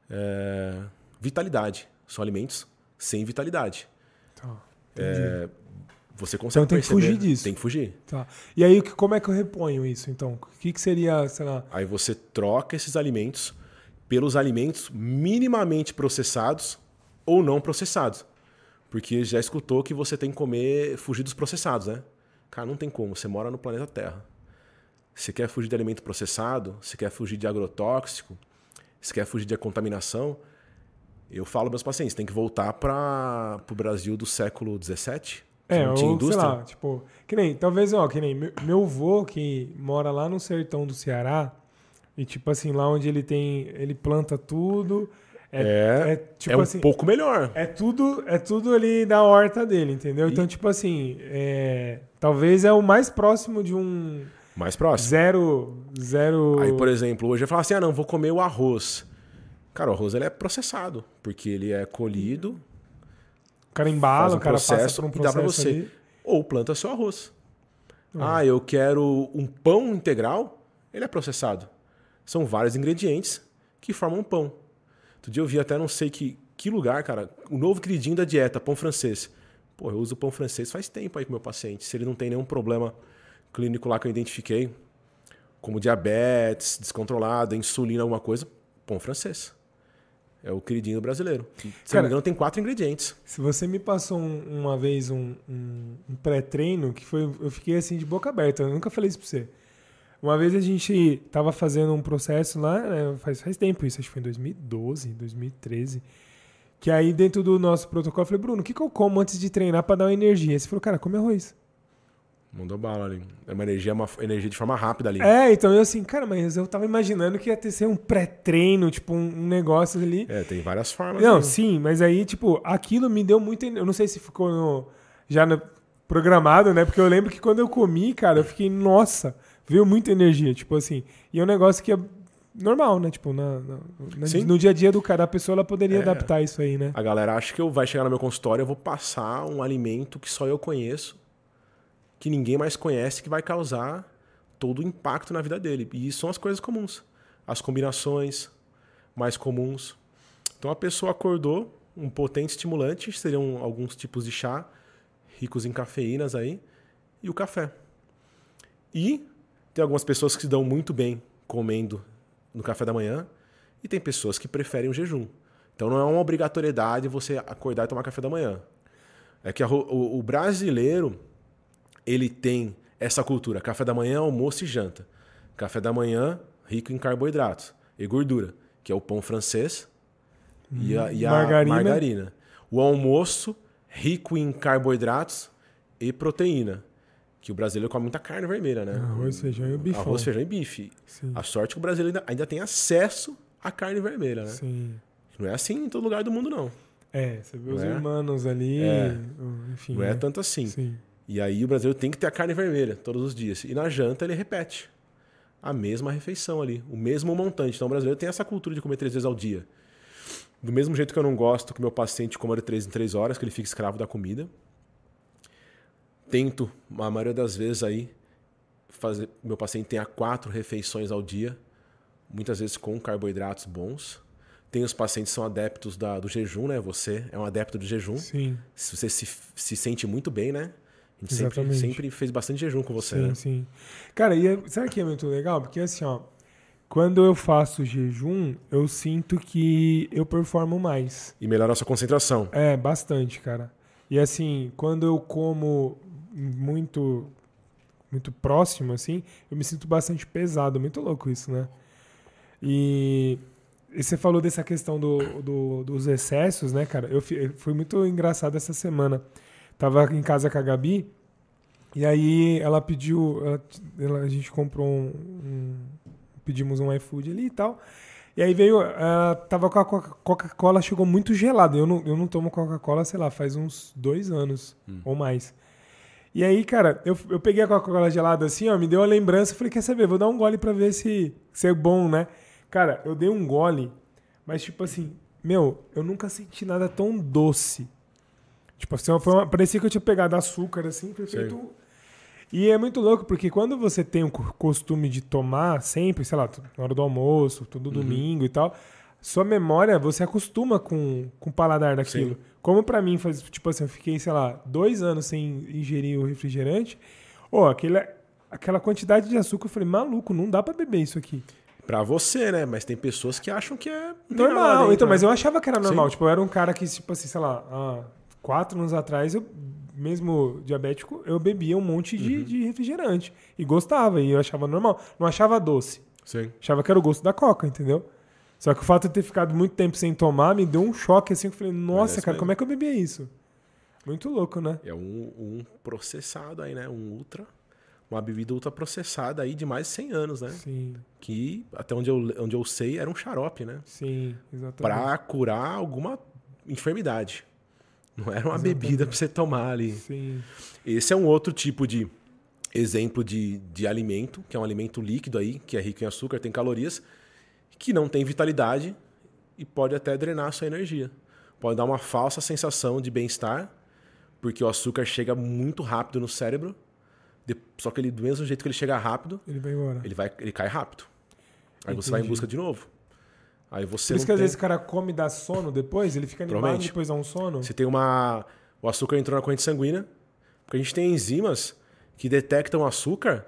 Speaker 2: É, vitalidade. São alimentos sem vitalidade. Tá, é, você consegue
Speaker 1: então tem perceber, que fugir disso.
Speaker 2: Tem que fugir.
Speaker 1: Tá. E aí, como é que eu reponho isso, então? O que, que seria, sei lá...
Speaker 2: Aí você troca esses alimentos pelos alimentos minimamente processados ou não processados. Porque já escutou que você tem que comer, fugir dos processados, né? Cara, não tem como. Você mora no planeta Terra. Você quer fugir de alimento processado, você quer fugir de agrotóxico, você quer fugir de contaminação. Eu falo para meus pacientes, tem que voltar para o Brasil do século XVII.
Speaker 1: É, ou, sei lá, tipo, que nem, talvez, ó, que nem meu, meu avô que mora lá no sertão do Ceará, e tipo assim, lá onde ele tem, ele planta tudo,
Speaker 2: é, é, é, tipo é um assim, pouco melhor.
Speaker 1: É tudo, é tudo ali da horta dele, entendeu? E... Então, tipo assim, é, talvez é o mais próximo de um
Speaker 2: mais próximo.
Speaker 1: Zero, zero.
Speaker 2: Aí, por exemplo, hoje eu falo assim: "Ah, não, vou comer o arroz". Cara, o arroz ele é processado, porque ele é colhido,
Speaker 1: o cara embala, um o cara processo, passa por um processo
Speaker 2: e dá para você. Ali. Ou planta seu arroz. Hum. Ah, eu quero um pão integral, ele é processado. São vários ingredientes que formam um pão. Outro dia eu vi até não sei que, que lugar, cara, o novo queridinho da dieta, pão francês. Pô, eu uso pão francês faz tempo aí com meu paciente. Se ele não tem nenhum problema clínico lá que eu identifiquei, como diabetes, descontrolado, insulina, alguma coisa, pão francês. É o queridinho brasileiro. Se Cara, não me engano, tem quatro ingredientes.
Speaker 1: Se você me passou um, uma vez um, um, um pré-treino, que foi. Eu fiquei assim de boca aberta, eu nunca falei isso pra você. Uma vez a gente tava fazendo um processo lá, né, faz, faz tempo isso, acho que foi em 2012, 2013. Que aí dentro do nosso protocolo eu falei, Bruno, o que, que eu como antes de treinar para dar uma energia? Você falou, cara, come arroz.
Speaker 2: Mandou bala ali. É uma energia, uma energia de forma rápida ali.
Speaker 1: É, então eu assim, cara, mas eu tava imaginando que ia ter ser um pré-treino, tipo, um negócio ali.
Speaker 2: É, tem várias formas.
Speaker 1: Não, sim, mas aí, tipo, aquilo me deu muito. Eu não sei se ficou no, já no, programado, né? Porque eu lembro que quando eu comi, cara, eu fiquei, nossa, veio muita energia, tipo assim. E é um negócio que é normal, né? Tipo, na, na, na no dia a dia do cara, a pessoa ela poderia é. adaptar isso aí, né?
Speaker 2: A galera acha que eu vai chegar no meu consultório, eu vou passar um alimento que só eu conheço que ninguém mais conhece que vai causar todo o impacto na vida dele. E isso são as coisas comuns, as combinações mais comuns. Então a pessoa acordou, um potente estimulante, seriam alguns tipos de chá ricos em cafeínas aí, e o café. E tem algumas pessoas que se dão muito bem comendo no café da manhã, e tem pessoas que preferem o jejum. Então não é uma obrigatoriedade você acordar e tomar café da manhã. É que a, o, o brasileiro ele tem essa cultura: café da manhã, almoço e janta. Café da manhã rico em carboidratos e gordura, que é o pão francês hum, e, a, e a margarina. margarina. O almoço rico em carboidratos e proteína. Que o brasileiro come muita carne vermelha, né?
Speaker 1: Arroz, feijão e bife.
Speaker 2: Arroz, feijão e bife. Sim. A sorte é que o brasileiro ainda, ainda tem acesso à carne vermelha, né? Sim. Não é assim em todo lugar do mundo, não.
Speaker 1: É, você vê não os é? humanos ali, é. enfim.
Speaker 2: Não é é tanto assim. Sim. E aí o brasileiro tem que ter a carne vermelha todos os dias. E na janta ele repete a mesma refeição ali, o mesmo montante. Então o brasileiro tem essa cultura de comer três vezes ao dia. Do mesmo jeito que eu não gosto que meu paciente coma de três em três horas, que ele fique escravo da comida. Tento, a maioria das vezes aí, fazer meu paciente tenha quatro refeições ao dia, muitas vezes com carboidratos bons. Tem os pacientes que são adeptos da, do jejum, né? Você é um adepto do jejum.
Speaker 1: Sim.
Speaker 2: Você se, se sente muito bem, né? A gente sempre, sempre, fez bastante jejum com você,
Speaker 1: sim,
Speaker 2: né?
Speaker 1: Sim, Cara, e é, sabe que é muito legal? Porque assim, ó, quando eu faço jejum, eu sinto que eu performo mais.
Speaker 2: E melhora a sua concentração.
Speaker 1: É, bastante, cara. E assim, quando eu como muito muito próximo, assim, eu me sinto bastante pesado. Muito louco isso, né? E, e você falou dessa questão do, do, dos excessos, né, cara? Eu, foi muito engraçado essa semana. Tava em casa com a Gabi, e aí ela pediu, ela, ela, a gente comprou um, um, pedimos um iFood ali e tal. E aí veio, ela tava com a Coca-Cola, chegou muito gelada. Eu não, eu não tomo Coca-Cola, sei lá, faz uns dois anos hum. ou mais. E aí, cara, eu, eu peguei a Coca-Cola gelada assim, ó, me deu uma lembrança. Falei, quer saber, vou dar um gole pra ver se, se é bom, né? Cara, eu dei um gole, mas tipo assim, meu, eu nunca senti nada tão doce Tipo, assim, foi uma, parecia que eu tinha pegado açúcar, assim, feito. E é muito louco, porque quando você tem o costume de tomar sempre, sei lá, na hora do almoço, todo uhum. domingo e tal, sua memória, você acostuma com, com o paladar daquilo. Sim. Como para mim, faz, tipo assim, eu fiquei, sei lá, dois anos sem ingerir o refrigerante, oh, aquele, aquela quantidade de açúcar, eu falei, maluco, não dá para beber isso aqui.
Speaker 2: Pra você, né? Mas tem pessoas que acham que é
Speaker 1: normal. Dentro, então, né? mas eu achava que era normal. Sim. Tipo, eu era um cara que, tipo assim, sei lá, ah, quatro anos atrás eu mesmo diabético, eu bebia um monte de, de refrigerante. E gostava, e eu achava normal. Não achava doce.
Speaker 2: Sim.
Speaker 1: Achava que era o gosto da coca, entendeu? Só que o fato de ter ficado muito tempo sem tomar me deu um choque assim. Eu falei, nossa, cara,
Speaker 2: mesmo.
Speaker 1: como é que eu bebia isso? Muito louco, né?
Speaker 2: É um, um processado aí, né? Um ultra. Uma bebida ultra processada aí de mais de 100 anos, né?
Speaker 1: Sim,
Speaker 2: Que, até onde eu, onde eu sei, era um xarope, né?
Speaker 1: sim, exatamente.
Speaker 2: Pra curar alguma enfermidade. Não era uma
Speaker 1: Exatamente.
Speaker 2: bebida pra você tomar ali.
Speaker 1: Sim,
Speaker 2: Esse é um outro tipo de exemplo de, de alimento, que é um alimento líquido aí, que é rico em açúcar, tem calorias, que não tem vitalidade e pode até drenar a sua energia. Pode dar uma falsa sensação de bem-estar, porque o açúcar chega muito rápido no cérebro, só que ele, do mesmo jeito que ele chega rápido,
Speaker 1: ele vai embora.
Speaker 2: ele, vai, ele cai rápido. Aí você vai em
Speaker 1: Entendi.
Speaker 2: busca de novo. Aí você
Speaker 1: Por isso que às
Speaker 2: tem-
Speaker 1: vezes o cara come e dá sono depois, ele fica animado e depois dá um sono.
Speaker 2: Você tem uma. O açúcar entrou na corrente sanguínea. Porque a gente tem enzimas que detectam açúcar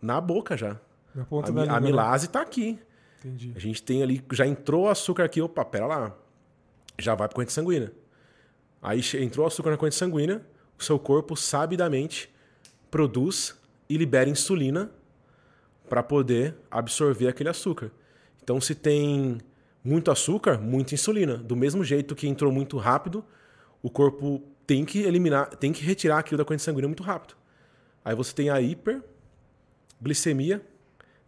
Speaker 2: na boca já.
Speaker 1: Na
Speaker 2: A,
Speaker 1: ponta
Speaker 2: mi-
Speaker 1: da
Speaker 2: a
Speaker 1: língua, né?
Speaker 2: amilase tá aqui.
Speaker 1: Entendi.
Speaker 2: A gente tem ali. Já entrou o açúcar aqui, opa, pera lá. Já vai pra corrente sanguínea. Aí entrou o açúcar na corrente sanguínea, o seu corpo sabidamente produz e libera insulina para poder absorver aquele açúcar. Então, se tem muito açúcar, muita insulina. Do mesmo jeito que entrou muito rápido, o corpo tem que eliminar, tem que retirar aquilo da corrente sanguínea muito rápido. Aí você tem a hiperglicemia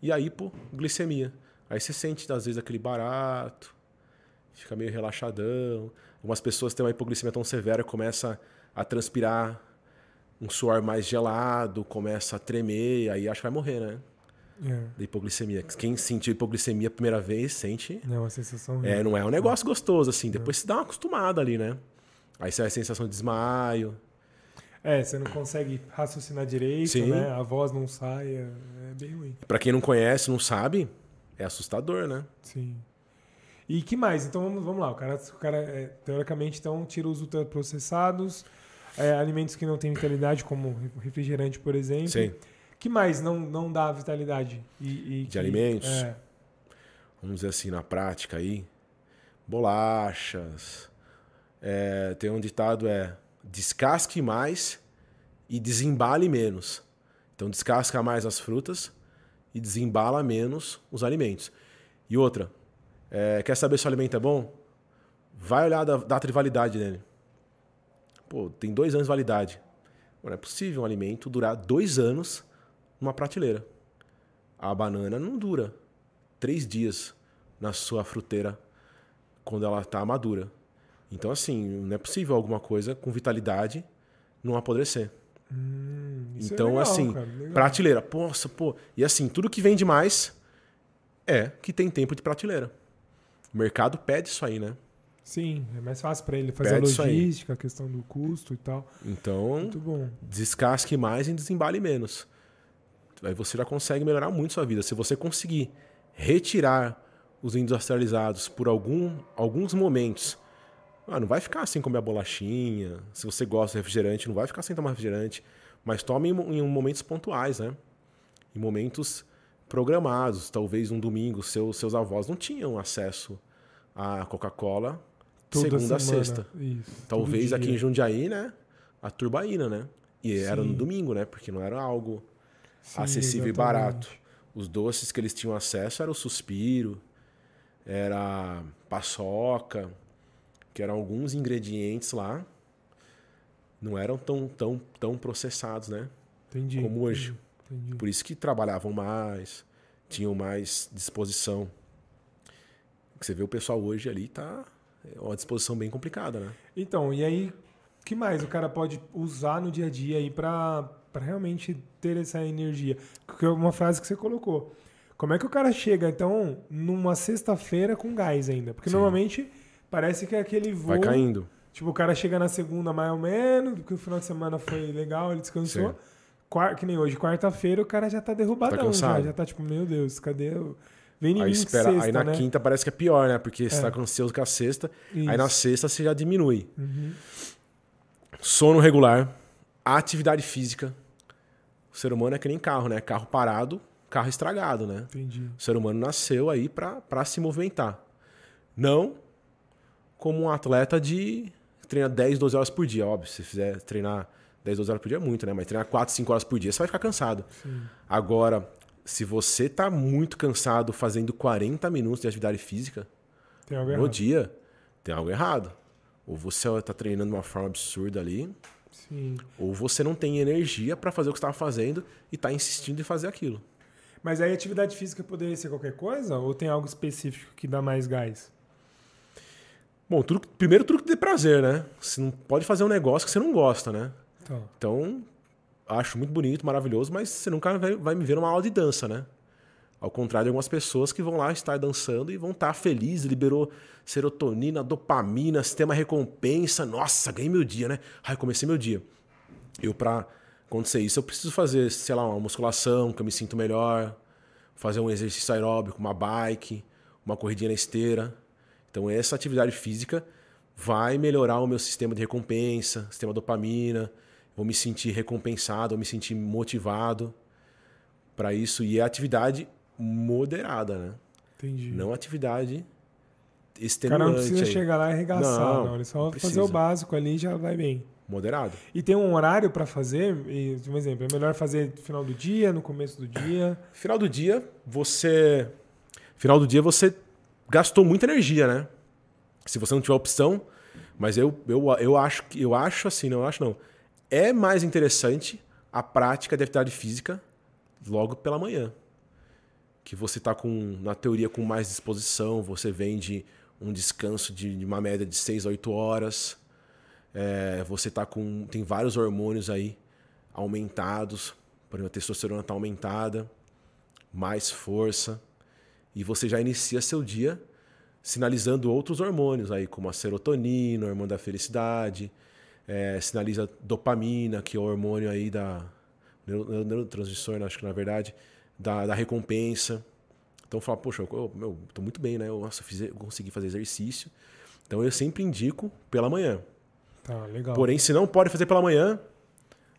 Speaker 2: e a hipoglicemia. Aí você sente, às vezes, aquele barato, fica meio relaxadão. Algumas pessoas têm uma hipoglicemia tão severa que começa a transpirar um suor mais gelado, começa a tremer, aí acho que vai morrer, né?
Speaker 1: É.
Speaker 2: Da hipoglicemia. Quem sentiu hipoglicemia a primeira vez, sente.
Speaker 1: É uma sensação
Speaker 2: É, não é um negócio gostoso, assim. Depois você dá uma acostumada ali, né? Aí você vai a sensação de desmaio.
Speaker 1: É, você não consegue raciocinar direito,
Speaker 2: Sim.
Speaker 1: né? A voz não sai, é, é bem ruim.
Speaker 2: Pra quem não conhece, não sabe, é assustador, né?
Speaker 1: Sim. E que mais? Então vamos, vamos lá. O cara, o cara é, teoricamente, então, tira os ultraprocessados, é, alimentos que não têm vitalidade, como refrigerante, por exemplo.
Speaker 2: Sim.
Speaker 1: que mais não, não dá vitalidade? E, e
Speaker 2: De
Speaker 1: que-
Speaker 2: alimentos?
Speaker 1: É.
Speaker 2: vamos dizer assim, na prática aí, bolachas. É, tem um ditado é descasque mais e desembale menos. Então descasca mais as frutas e desembala menos os alimentos. E outra, é, quer saber se o alimento é bom? Vai olhar a da- data de validade dele. Pô, tem dois anos de validade. Não é possível um alimento durar dois anos numa prateleira. A banana não dura três dias na sua fruteira quando ela está madura. Então, assim, não é possível alguma coisa com vitalidade não apodrecer.
Speaker 1: Hum, é
Speaker 2: então,
Speaker 1: legal,
Speaker 2: assim,
Speaker 1: cara,
Speaker 2: prateleira, poxa, pô. E assim, tudo que vende mais é que tem tempo de prateleira. O mercado pede isso aí, né?
Speaker 1: Sim, é mais fácil para ele fazer
Speaker 2: Pede
Speaker 1: a logística, a questão do custo e tal.
Speaker 2: Então,
Speaker 1: Muito bom.
Speaker 2: descasque mais e desembale menos. Aí você já consegue melhorar muito sua vida. Se você conseguir retirar os industrializados por algum, alguns momentos, ah, não vai ficar sem comer a bolachinha. Se você gosta de refrigerante, não vai ficar sem tomar refrigerante. Mas tome em, mo- em momentos pontuais, né? Em momentos programados. Talvez um domingo, seus, seus avós não tinham acesso à Coca-Cola segunda a sexta.
Speaker 1: Isso,
Speaker 2: Talvez aqui em Jundiaí, né? A turbaína, né? E era no
Speaker 1: Sim.
Speaker 2: domingo, né? Porque não era algo
Speaker 1: Sim,
Speaker 2: acessível e
Speaker 1: exatamente.
Speaker 2: barato. Os doces que eles tinham acesso era o suspiro, era paçoca, que eram alguns ingredientes lá. Não eram tão, tão, tão processados, né?
Speaker 1: Entendi.
Speaker 2: Como hoje.
Speaker 1: Entendi.
Speaker 2: Por isso que trabalhavam mais, tinham mais disposição. Você vê o pessoal hoje ali tá é uma disposição bem complicada, né?
Speaker 1: Então, e aí, que mais o cara pode usar no dia a dia aí pra realmente ter essa energia? Que é uma frase que você colocou. Como é que o cara chega, então, numa sexta-feira com gás ainda? Porque
Speaker 2: Sim.
Speaker 1: normalmente parece que é aquele voo.
Speaker 2: Vai caindo.
Speaker 1: Tipo, o cara chega na segunda mais ou menos, porque o final de semana foi legal, ele descansou.
Speaker 2: Sim.
Speaker 1: Que nem hoje, quarta-feira, o cara já tá derrubadão, já,
Speaker 2: cansado.
Speaker 1: já tá tipo, meu Deus, cadê o... Vem em
Speaker 2: Aí, espera,
Speaker 1: sexta,
Speaker 2: aí na
Speaker 1: né?
Speaker 2: quinta parece que é pior, né? Porque você
Speaker 1: É.
Speaker 2: tá ansioso com a sexta.
Speaker 1: Isso.
Speaker 2: Aí na sexta você já diminui.
Speaker 1: Uhum.
Speaker 2: Sono regular, atividade física. O ser humano é que nem carro, né? Carro parado, carro estragado, né?
Speaker 1: Entendi.
Speaker 2: O ser humano nasceu aí pra se movimentar. Não como um atleta de treina 10, 12 horas por dia. Óbvio, se fizer treinar 10, 12 horas por dia é muito, né? Mas treinar 4, 5 horas por dia, você vai ficar cansado. Sim. Agora, se você tá muito cansado fazendo 40 minutos de atividade física no errado. dia, tem algo errado. Ou você tá treinando de uma forma absurda ali, Sim. ou você não tem energia para fazer o que você estava fazendo e tá insistindo em fazer aquilo.
Speaker 1: Mas aí atividade física poderia ser qualquer coisa? Ou tem algo específico que dá mais gás?
Speaker 2: Bom, primeiro tudo que dê prazer, né? Você não pode fazer um negócio que você não gosta, né? Então, então acho muito bonito, maravilhoso, mas você nunca vai, vai, me ver numa aula de dança, né? Ao contrário de algumas pessoas que vão lá estar dançando e vão estar felizes, liberou serotonina, dopamina, sistema recompensa. Nossa, ganhei meu dia, né? Ai, comecei meu dia. Eu, para acontecer isso, eu preciso fazer, sei lá, uma musculação, que eu me sinto melhor, fazer um exercício aeróbico, uma bike, uma corridinha na esteira. Então, essa atividade física vai melhorar o meu sistema de recompensa, sistema dopamina, vou me sentir recompensado, vou me sentir motivado para isso. E é atividade moderada, né?
Speaker 1: Entendi.
Speaker 2: Não atividade
Speaker 1: extenuante. O cara não precisa aí. chegar lá e arregaçar, não. não. Ele só fazer o básico ali já vai bem.
Speaker 2: Moderado.
Speaker 1: E tem um horário para fazer? E, um exemplo, é melhor fazer no final do dia, no começo do dia?
Speaker 2: Final do dia, você. Final do dia você gastou muita energia, né? Se você não tiver opção, mas eu, eu, eu acho que eu acho assim, não eu acho não. É mais interessante a prática de atividade física logo pela manhã. Que você está com, na teoria, com mais disposição, você vem de um descanso de, de uma média de 6 a 8 horas é, você tá com. Tem vários hormônios aí aumentados. Por exemplo, a testosterona está aumentada, mais força. E você já inicia seu dia sinalizando outros hormônios aí, como a serotonina, o hormônio da felicidade, é, sinaliza dopamina, que é o hormônio aí da neurotransmissor, acho que na verdade, da, da recompensa. Então fala, poxa, eu, tô muito bem, né? Eu, nossa, fiz, eu consegui fazer exercício. Então eu sempre indico pela manhã.
Speaker 1: Tá, legal.
Speaker 2: Porém, se não pode fazer pela manhã,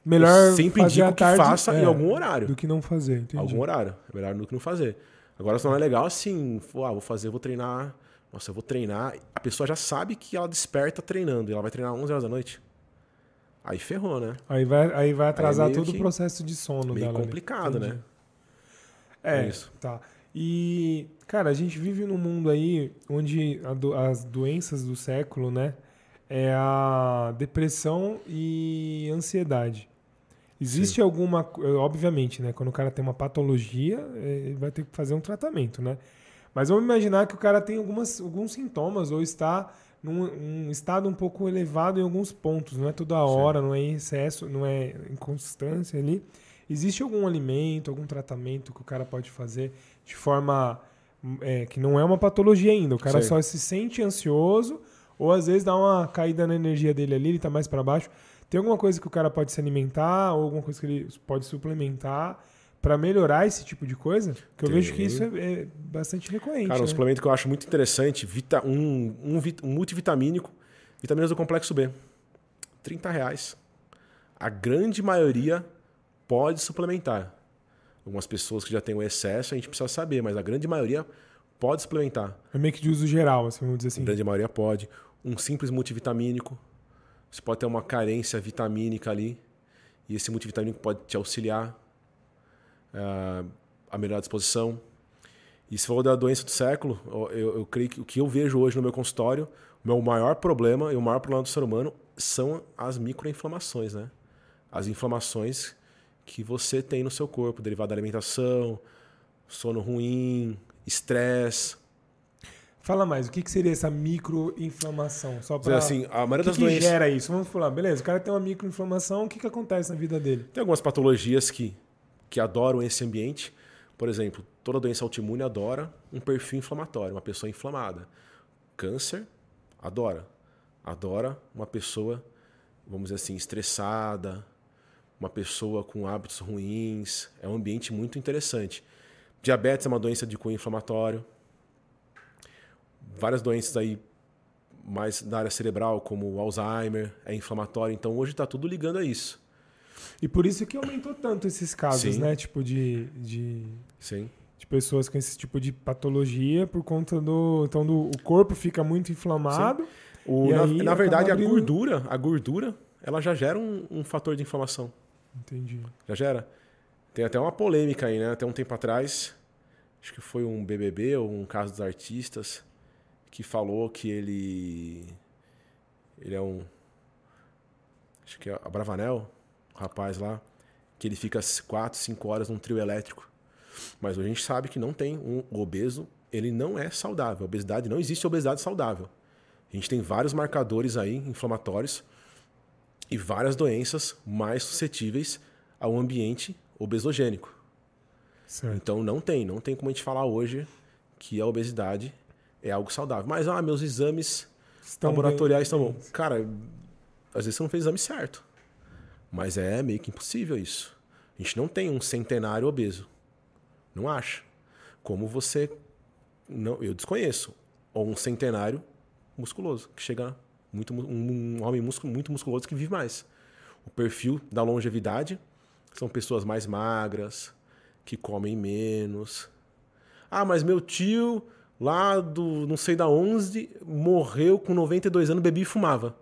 Speaker 1: melhor
Speaker 2: sempre indico que faça é, em algum horário.
Speaker 1: Do que não fazer, entendi.
Speaker 2: Algum horário. É melhor do que não fazer. Agora, se não é legal assim, ah, vou fazer, vou treinar. Nossa, eu vou treinar. A pessoa já sabe que ela desperta treinando e ela vai treinar 11 horas da noite. Aí ferrou, né?
Speaker 1: Aí vai, aí vai atrasar aí todo o processo de sono
Speaker 2: meio
Speaker 1: dela.
Speaker 2: complicado, né?
Speaker 1: É, é, isso. Tá. E, cara, a gente vive num mundo aí onde do, as doenças do século, né? é a depressão e ansiedade. Existe Sim. alguma. Obviamente, né? Quando o cara tem uma patologia, é, ele vai ter que fazer um tratamento, né? Mas vamos imaginar que o cara tem algumas, alguns sintomas ou está num um estado um pouco elevado em alguns pontos, não é toda hora, Sim. não é em excesso, não é inconstância ali. Existe algum alimento, algum tratamento que o cara pode fazer de forma é, que não é uma patologia ainda? O cara Sim. só se sente ansioso ou às vezes dá uma caída na energia dele ali, ele tá mais para baixo. Tem alguma coisa que o cara pode se alimentar ou alguma coisa que ele pode suplementar para melhorar esse tipo de coisa? Que eu Tem. vejo que isso é, é bastante recorrente.
Speaker 2: Cara,
Speaker 1: um
Speaker 2: né? suplemento que eu acho muito interessante, vita, um, um, um multivitamínico, vitaminas do complexo B. 30 reais. A grande maioria pode suplementar. Algumas pessoas que já têm o excesso, a gente precisa saber, mas a grande maioria pode suplementar.
Speaker 1: É meio que de uso geral, assim, vamos dizer assim. A
Speaker 2: grande maioria pode um simples multivitamínico. Você pode ter uma carência vitamínica ali. E esse multivitamínico pode te auxiliar uh, a melhorar a disposição. E se for da doença do século, eu, eu, creio que o que eu vejo hoje no meu consultório, o meu maior problema e o maior problema do ser humano são as microinflamações, né? As inflamações que você tem no seu corpo, derivado da alimentação, sono ruim, estresse,
Speaker 1: Fala mais, o que, que seria essa microinflamação? Só para
Speaker 2: assim, a maioria
Speaker 1: das
Speaker 2: que doenças.
Speaker 1: gera isso? Vamos falar, beleza, o cara tem uma microinflamação, o que, que acontece na vida dele?
Speaker 2: Tem algumas patologias que, que adoram esse ambiente. Por exemplo, toda doença autoimune adora um perfil inflamatório, uma pessoa inflamada. Câncer, adora. Adora uma pessoa, vamos dizer assim, estressada, uma pessoa com hábitos ruins. É um ambiente muito interessante. Diabetes é uma doença de cunho inflamatório várias doenças aí mais da área cerebral, como Alzheimer, é inflamatório. Então hoje está tudo ligando a isso.
Speaker 1: E por isso que aumentou tanto esses casos, Sim. né? Tipo de, de,
Speaker 2: Sim.
Speaker 1: de pessoas com esse tipo de patologia por conta do. Então do, o corpo fica muito inflamado.
Speaker 2: O, na, na verdade, a gordura, a gordura ela já gera um, um fator de inflamação.
Speaker 1: Entendi.
Speaker 2: Já gera. Tem até uma polêmica aí, né? Até um tempo atrás, acho que foi um BBB ou um caso dos artistas que falou que ele ele é um acho que é a Bravanel, o rapaz lá, que ele fica 4, 5 horas num trio elétrico. Mas a gente sabe que não tem um obeso, ele não é saudável. A obesidade não existe obesidade saudável. A gente tem vários marcadores aí inflamatórios e várias doenças mais suscetíveis ao ambiente obesogênico.
Speaker 1: Certo.
Speaker 2: Então não tem, não tem como a gente falar hoje que a obesidade é algo saudável. Mas ah, meus exames
Speaker 1: Estão
Speaker 2: laboratoriais estão bons. Cara, às vezes você não fez o exame certo. Mas é meio que impossível isso. A gente não tem um centenário obeso. Não acha. Como você não, eu desconheço, ou um centenário musculoso, que chega muito mu- um, um homem músculo, muito musculoso que vive mais. O perfil da longevidade são pessoas mais magras, que comem menos. Ah, mas meu tio lá do não sei da onde morreu com 92 anos, bebia e fumava.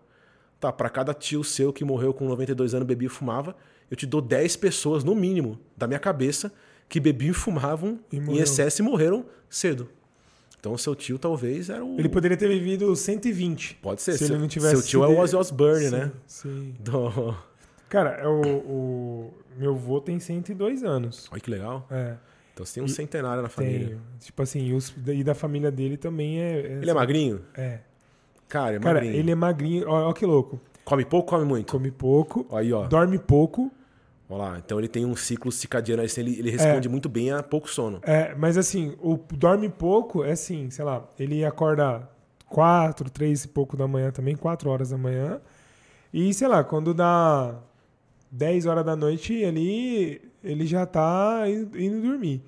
Speaker 2: Tá, para cada tio seu que morreu com 92 anos, bebia e fumava, eu te dou 10 pessoas no mínimo da minha cabeça que bebiam e fumavam
Speaker 1: E
Speaker 2: em excesso e morreram cedo. Então seu tio talvez era o
Speaker 1: Ele poderia ter vivido 120.
Speaker 2: Pode ser.
Speaker 1: Se ele não tivesse
Speaker 2: seu tio é o Ozzy Osbourne, né?
Speaker 1: Sim.
Speaker 2: Do...
Speaker 1: Cara, é o, o meu avô tem 102 anos.
Speaker 2: Olha que legal.
Speaker 1: É,
Speaker 2: Então você tem um
Speaker 1: E-
Speaker 2: centenário na família.
Speaker 1: tenho. Tipo assim, e, os, e da família dele também é. é
Speaker 2: Ele é magrinho?
Speaker 1: É.
Speaker 2: Cara, é
Speaker 1: Cara,
Speaker 2: magrinho.
Speaker 1: ele é magrinho. Ó que louco.
Speaker 2: Come pouco, come muito.
Speaker 1: Come pouco,
Speaker 2: Aí, ó.
Speaker 1: dorme pouco.
Speaker 2: Olha lá. Então ele tem um ciclo circadiano. assim, Ele, ele responde muito bem a pouco sono.
Speaker 1: É, mas assim, o dorme pouco é assim, sei lá, ele acorda 4, 3 e pouco da manhã também, 4 horas da manhã. E, sei lá, quando dá 10 horas da noite, ele, ele já tá indo, dormir.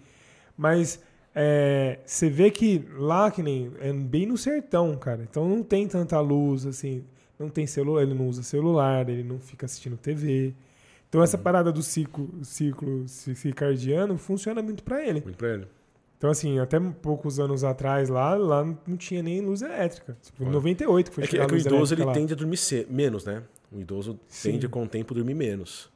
Speaker 1: Mas é, você vê que lá, que nem. É bem no sertão, cara. Então não tem tanta luz, assim. Não tem celular, ele não usa celular, ele não fica assistindo TV. Então essa parada do ciclo, ciclo circadiano funciona muito pra ele.
Speaker 2: Muito pra ele.
Speaker 1: Então, assim, até poucos anos atrás lá, lá não tinha nem luz elétrica. Tipo, em
Speaker 2: Olha.
Speaker 1: 98 que foi
Speaker 2: É que, é que o idoso ele
Speaker 1: lá.
Speaker 2: tende a dormir menos, né? O idoso
Speaker 1: Sim.
Speaker 2: tende com o tempo a dormir menos.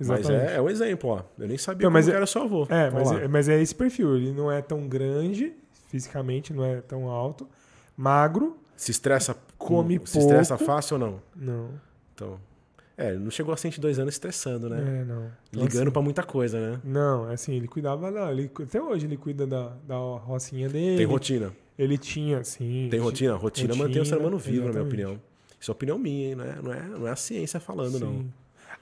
Speaker 1: Exatamente.
Speaker 2: Mas é, é um exemplo, ó. Eu nem sabia
Speaker 1: Não, mas
Speaker 2: que
Speaker 1: é-
Speaker 2: era seu avô.
Speaker 1: É, mas é, mas é esse perfil. Ele não é tão grande, fisicamente, não é tão alto. Magro,
Speaker 2: Se estressa,
Speaker 1: Come
Speaker 2: se estressa fácil ou não?
Speaker 1: não.
Speaker 2: Então, é, ele não chegou a 102 anos estressando, né?
Speaker 1: É, não.
Speaker 2: Ligando
Speaker 1: assim,
Speaker 2: pra muita coisa, né?
Speaker 1: Não, é assim, ele cuidava lá. Ele, até hoje ele cuida da, da rocinha dele.
Speaker 2: Tem rotina.
Speaker 1: Ele tinha, sim.
Speaker 2: Tem rotina? Rotina, mantém o ser humano vivo, na minha
Speaker 1: exatamente.
Speaker 2: opinião. Isso é opinião minha, hein? Não é, não é, não é a ciência falando, não.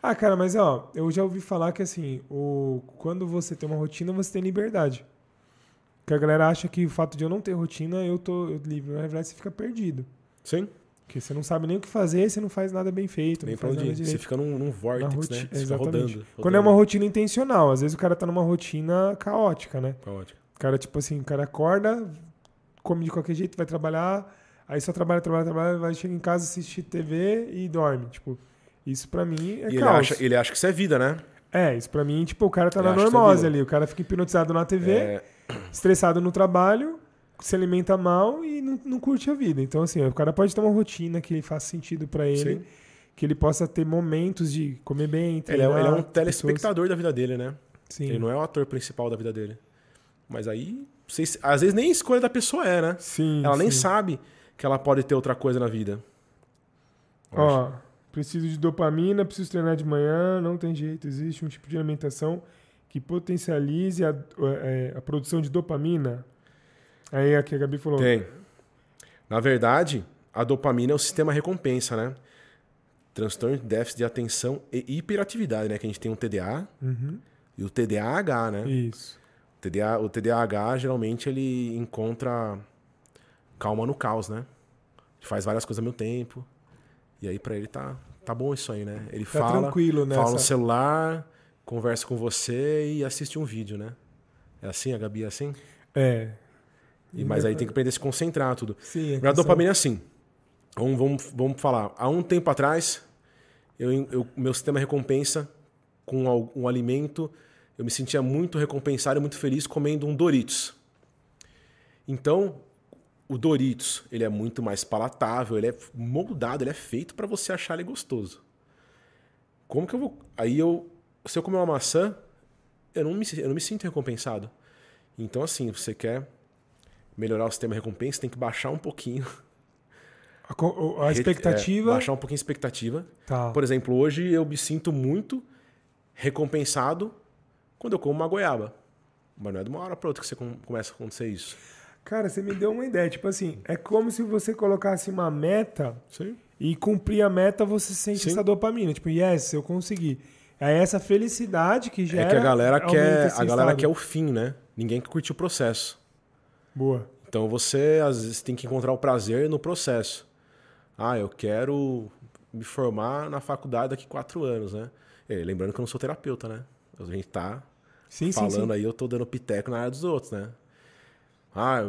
Speaker 1: Ah, cara, mas ó, eu já ouvi falar que assim, o, quando você tem uma rotina, você tem liberdade. Que a galera acha que o fato de eu não ter rotina, eu tô eu livre. Na verdade, você fica perdido.
Speaker 2: Sim?
Speaker 1: Porque você não sabe nem o que fazer, você não faz nada bem feito,
Speaker 2: Nem pra onde ir. Você fica num, num vórtice,
Speaker 1: roti-
Speaker 2: né? Você fica
Speaker 1: Exatamente.
Speaker 2: rodando.
Speaker 1: Quando é uma rotina intencional, às vezes o cara tá numa rotina caótica, né?
Speaker 2: Ótimo.
Speaker 1: O cara, tipo assim, o cara acorda, come de qualquer jeito, vai trabalhar, aí só trabalha, trabalha, trabalha, vai chegar em casa, assistir TV e dorme. Tipo, isso pra mim é
Speaker 2: E ele acha, ele acha que isso é vida, né?
Speaker 1: É, isso pra mim, tipo, o cara tá
Speaker 2: Ele
Speaker 1: na
Speaker 2: é
Speaker 1: normose
Speaker 2: vida.
Speaker 1: ali. O cara fica hipnotizado na TV,
Speaker 2: É,
Speaker 1: estressado no trabalho, se alimenta mal e não, não curte a vida. Então, assim, o cara pode ter uma rotina que faça sentido pra ele,
Speaker 2: sim.
Speaker 1: que ele possa ter momentos de comer bem,
Speaker 2: Ele, é,
Speaker 1: treinar,
Speaker 2: ele é um
Speaker 1: pessoas-
Speaker 2: telespectador da vida dele, né?
Speaker 1: Sim.
Speaker 2: Ele não é o ator principal da vida dele. Mas aí, vocês, às vezes nem escolha da pessoa é, né?
Speaker 1: Sim,
Speaker 2: Ela nem
Speaker 1: sim.
Speaker 2: sabe que ela pode ter outra coisa na vida.
Speaker 1: Ó, preciso de dopamina, preciso treinar de manhã, não tem jeito. Existe um tipo de alimentação que potencialize a, é, a produção de dopamina. Aí aqui a Gabi falou.
Speaker 2: Tem. Na verdade, a dopamina é o sistema recompensa, né? Transtorno de déficit de atenção e hiperatividade, né? Que a gente tem o TDA
Speaker 1: Uhum,
Speaker 2: e o TDAH, né?
Speaker 1: isso.
Speaker 2: O, TDA, o TDAH, geralmente, ele encontra calma no caos, né? Ele faz várias coisas ao mesmo tempo. E aí, pra ele, tá, tá bom isso aí, né? Ele
Speaker 1: Tá
Speaker 2: fala,
Speaker 1: tranquilo nessa.
Speaker 2: fala no celular, conversa com você e assiste um vídeo, né? É assim? A Gabi é assim?
Speaker 1: É.
Speaker 2: E, mas aí tem que aprender a se concentrar, tudo.
Speaker 1: Sim, a
Speaker 2: A dopamina é assim. Vamos, vamos, vamos falar. Há um tempo atrás, eu, eu, meu sistema recompensa com um alimento, eu me sentia muito recompensado e muito feliz comendo um Doritos. Então, o Doritos, ele é muito mais palatável, ele é moldado, ele é feito para você achar ele gostoso. Como que eu vou. Aí eu. Se eu comer uma maçã, eu não me, eu não me sinto recompensado. Então, assim, você quer melhorar o sistema de recompensa, tem que baixar um pouquinho.
Speaker 1: A, a expectativa.
Speaker 2: É, baixar um pouquinho a expectativa.
Speaker 1: Tá.
Speaker 2: Por exemplo, hoje eu me sinto muito recompensado quando eu como uma goiaba. Mas não é de uma hora para outra que você começa a acontecer isso.
Speaker 1: Cara, você me deu uma ideia. Tipo assim, é como se você colocasse uma meta
Speaker 2: Sim.
Speaker 1: e cumprir a meta, você sente
Speaker 2: Sim.
Speaker 1: essa dopamina. Tipo, yes, eu consegui. É essa felicidade que gera.
Speaker 2: É que a galera quer, a galera
Speaker 1: estado.
Speaker 2: quer o fim, né? Ninguém quer curtir o processo.
Speaker 1: Boa.
Speaker 2: Então você às vezes tem que encontrar o prazer no processo. Ah, eu quero me formar na faculdade daqui quatro anos, né? E lembrando que eu não sou terapeuta, né? A gente tá
Speaker 1: Sim, sim,
Speaker 2: falando
Speaker 1: sim.
Speaker 2: aí, eu tô dando piteco na área dos outros, né? Ah,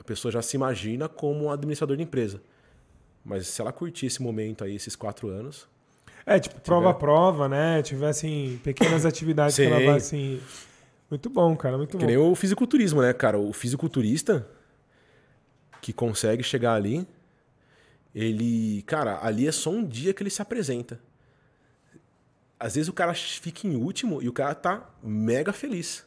Speaker 2: a pessoa já se imagina como um administrador de empresa. Mas se ela curtir esse momento aí, esses quatro anos,
Speaker 1: É, tipo, prova a prova, né? Tiver, assim, pequenas atividades que
Speaker 2: Sim.
Speaker 1: ela vai, assim... Muito bom, cara, muito
Speaker 2: que
Speaker 1: bom.
Speaker 2: nem o fisiculturismo, né, cara? O fisiculturista que consegue chegar ali, ele, cara, ali é só um dia que ele se apresenta. Às vezes o cara fica em último e o cara tá mega feliz.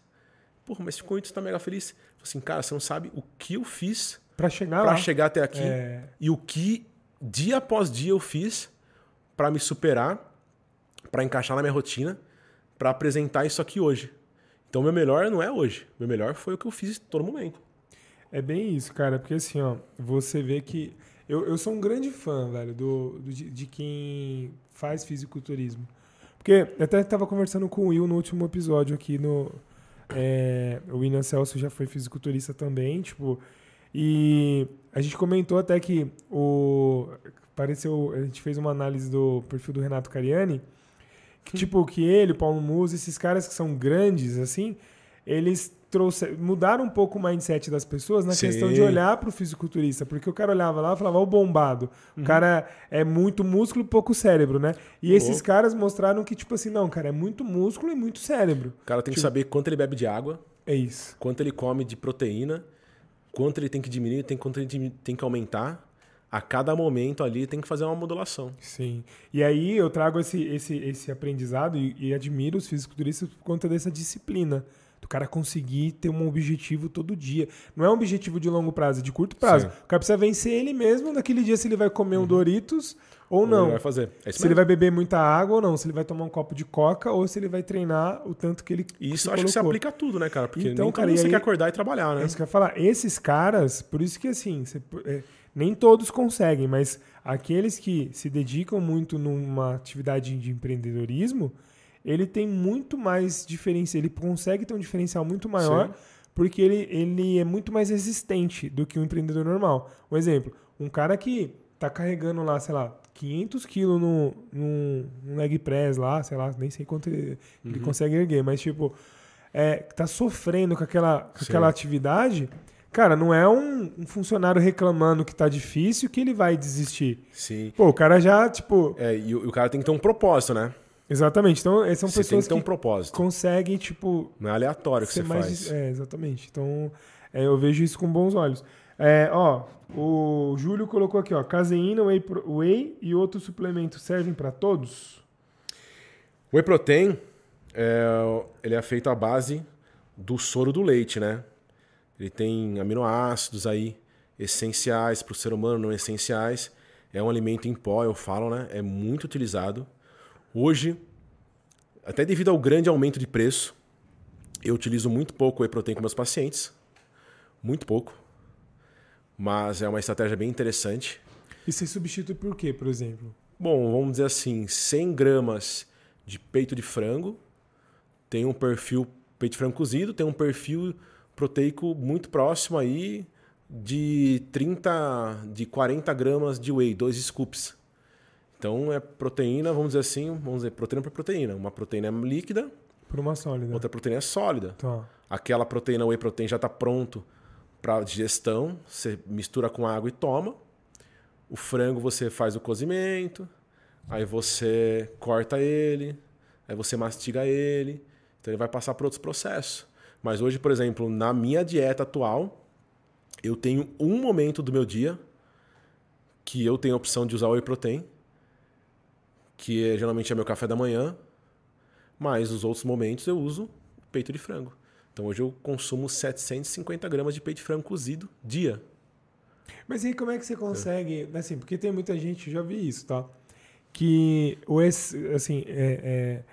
Speaker 2: Porra, mas ficou último, tá mega feliz. Fala Assim, cara, você não sabe o que eu fiz
Speaker 1: Pra chegar
Speaker 2: pra
Speaker 1: lá.
Speaker 2: chegar até aqui
Speaker 1: É.
Speaker 2: e o que dia após dia eu fiz pra me superar, pra encaixar na minha rotina, pra apresentar isso aqui hoje. Então, meu melhor não é hoje. Meu melhor foi o que eu fiz em todo momento.
Speaker 1: É bem isso, cara, porque assim, ó, você vê que. Eu, eu sou um grande fã, velho, do, do- de, de quem faz fisiculturismo. Porque eu até estava conversando com o Will no último episódio aqui no. É, o William Celso já foi fisiculturista também, tipo. E a gente comentou até que o. Pareceu. A gente fez uma análise do perfil do Renato Cariani. Que, tipo, que ele, o Paulo Musa, esses caras que são grandes, assim, eles trouxeram, mudaram um pouco o mindset das pessoas na
Speaker 2: Sim.
Speaker 1: questão de olhar para o fisiculturista. Porque o cara olhava lá e falava, o bombado.
Speaker 2: Uhum.
Speaker 1: O cara é muito músculo e pouco cérebro, né? E esses
Speaker 2: Louco.
Speaker 1: caras mostraram que, tipo assim, não, cara, é muito músculo e muito cérebro.
Speaker 2: O cara tem que
Speaker 1: Tipo-
Speaker 2: saber quanto ele bebe de água,
Speaker 1: É isso.
Speaker 2: quanto ele come de proteína, quanto ele tem que diminuir, tem, quanto ele tem que aumentar. A cada momento ali tem que fazer uma modulação.
Speaker 1: Sim. E aí eu trago esse, esse, esse aprendizado e, e admiro os fisiculturistas por conta dessa disciplina. Cara conseguir ter um objetivo todo dia. Não é um objetivo de longo prazo, é de curto prazo.
Speaker 2: Sim.
Speaker 1: O cara precisa vencer ele mesmo naquele dia se ele vai comer um Doritos ou não.
Speaker 2: Ele vai fazer. É
Speaker 1: Se ele
Speaker 2: mesmo.
Speaker 1: vai beber muita água ou não. Se ele vai tomar um copo de coca ou se ele vai treinar o tanto que ele
Speaker 2: E isso acho que se
Speaker 1: colocou.
Speaker 2: aplica a tudo, né, cara? Porque
Speaker 1: Então, cara,
Speaker 2: você
Speaker 1: aí-
Speaker 2: quer acordar e trabalhar, né?
Speaker 1: É isso que eu ia falar. Esses caras, por isso que assim, você- é, nem todos conseguem, mas aqueles que se dedicam muito numa atividade de empreendedorismo, ele tem muito mais diferença, ele consegue ter um diferencial muito maior,
Speaker 2: Sim.
Speaker 1: porque ele, ele é muito mais resistente do que um empreendedor normal. Um exemplo, um cara que tá carregando lá, sei lá, 500 quilos no, num, num leg press lá, sei lá, nem sei quanto ele, ele
Speaker 2: Uhum.
Speaker 1: consegue erguer, mas tipo, é, tá sofrendo com aquela, com aquela atividade, cara, não é um, um funcionário reclamando que tá difícil que ele vai desistir.
Speaker 2: Sim.
Speaker 1: Pô, o cara já, tipo.
Speaker 2: É, e, o, e o cara tem que ter um propósito, né?
Speaker 1: Exatamente. Então, essas são
Speaker 2: Você tem
Speaker 1: pessoas
Speaker 2: que
Speaker 1: que,
Speaker 2: um propósito.
Speaker 1: conseguem, tipo.
Speaker 2: Não é aleatório que você
Speaker 1: mais.
Speaker 2: faz.
Speaker 1: É, exatamente. Então, é, eu vejo isso com bons olhos. É, ó, o Júlio colocou aqui, ó. Caseína, whey, whey e outros suplementos servem para todos?
Speaker 2: Whey protein, é, ele é feito à base do soro do leite, né? Ele tem aminoácidos aí essenciais para o ser humano, não essenciais. É um alimento em pó, eu falo, né? É muito utilizado. Hoje, até devido ao grande aumento de preço, eu utilizo muito pouco whey protein com meus pacientes. Muito pouco. Mas é uma estratégia bem interessante.
Speaker 1: E você substitui por quê, por exemplo?
Speaker 2: Bom, vamos dizer assim, 100 gramas de peito de frango tem um perfil peito de frango cozido, tem um perfil proteico muito próximo aí de 30, de 40 gramas de whey, dois scoops. Então é proteína, vamos dizer assim, vamos dizer proteína por proteína. Uma proteína é líquida,
Speaker 1: Por uma sólida.
Speaker 2: outra proteína é sólida.
Speaker 1: Tá.
Speaker 2: Aquela proteína whey protein já está pronto para digestão, você mistura com água e toma. O frango você faz o cozimento, aí você corta ele, aí você mastiga ele, então ele vai passar por outros processos. Mas hoje, por exemplo, na minha dieta atual, eu tenho um momento do meu dia que eu tenho a opção de usar whey protein que é, geralmente é meu café da manhã, mas nos outros momentos eu uso peito de frango. Então hoje eu consumo 750 gramas de peito de frango cozido dia.
Speaker 1: Mas aí como é que você consegue, assim, porque tem muita gente, já vi isso, tá? Que o assim, é, é,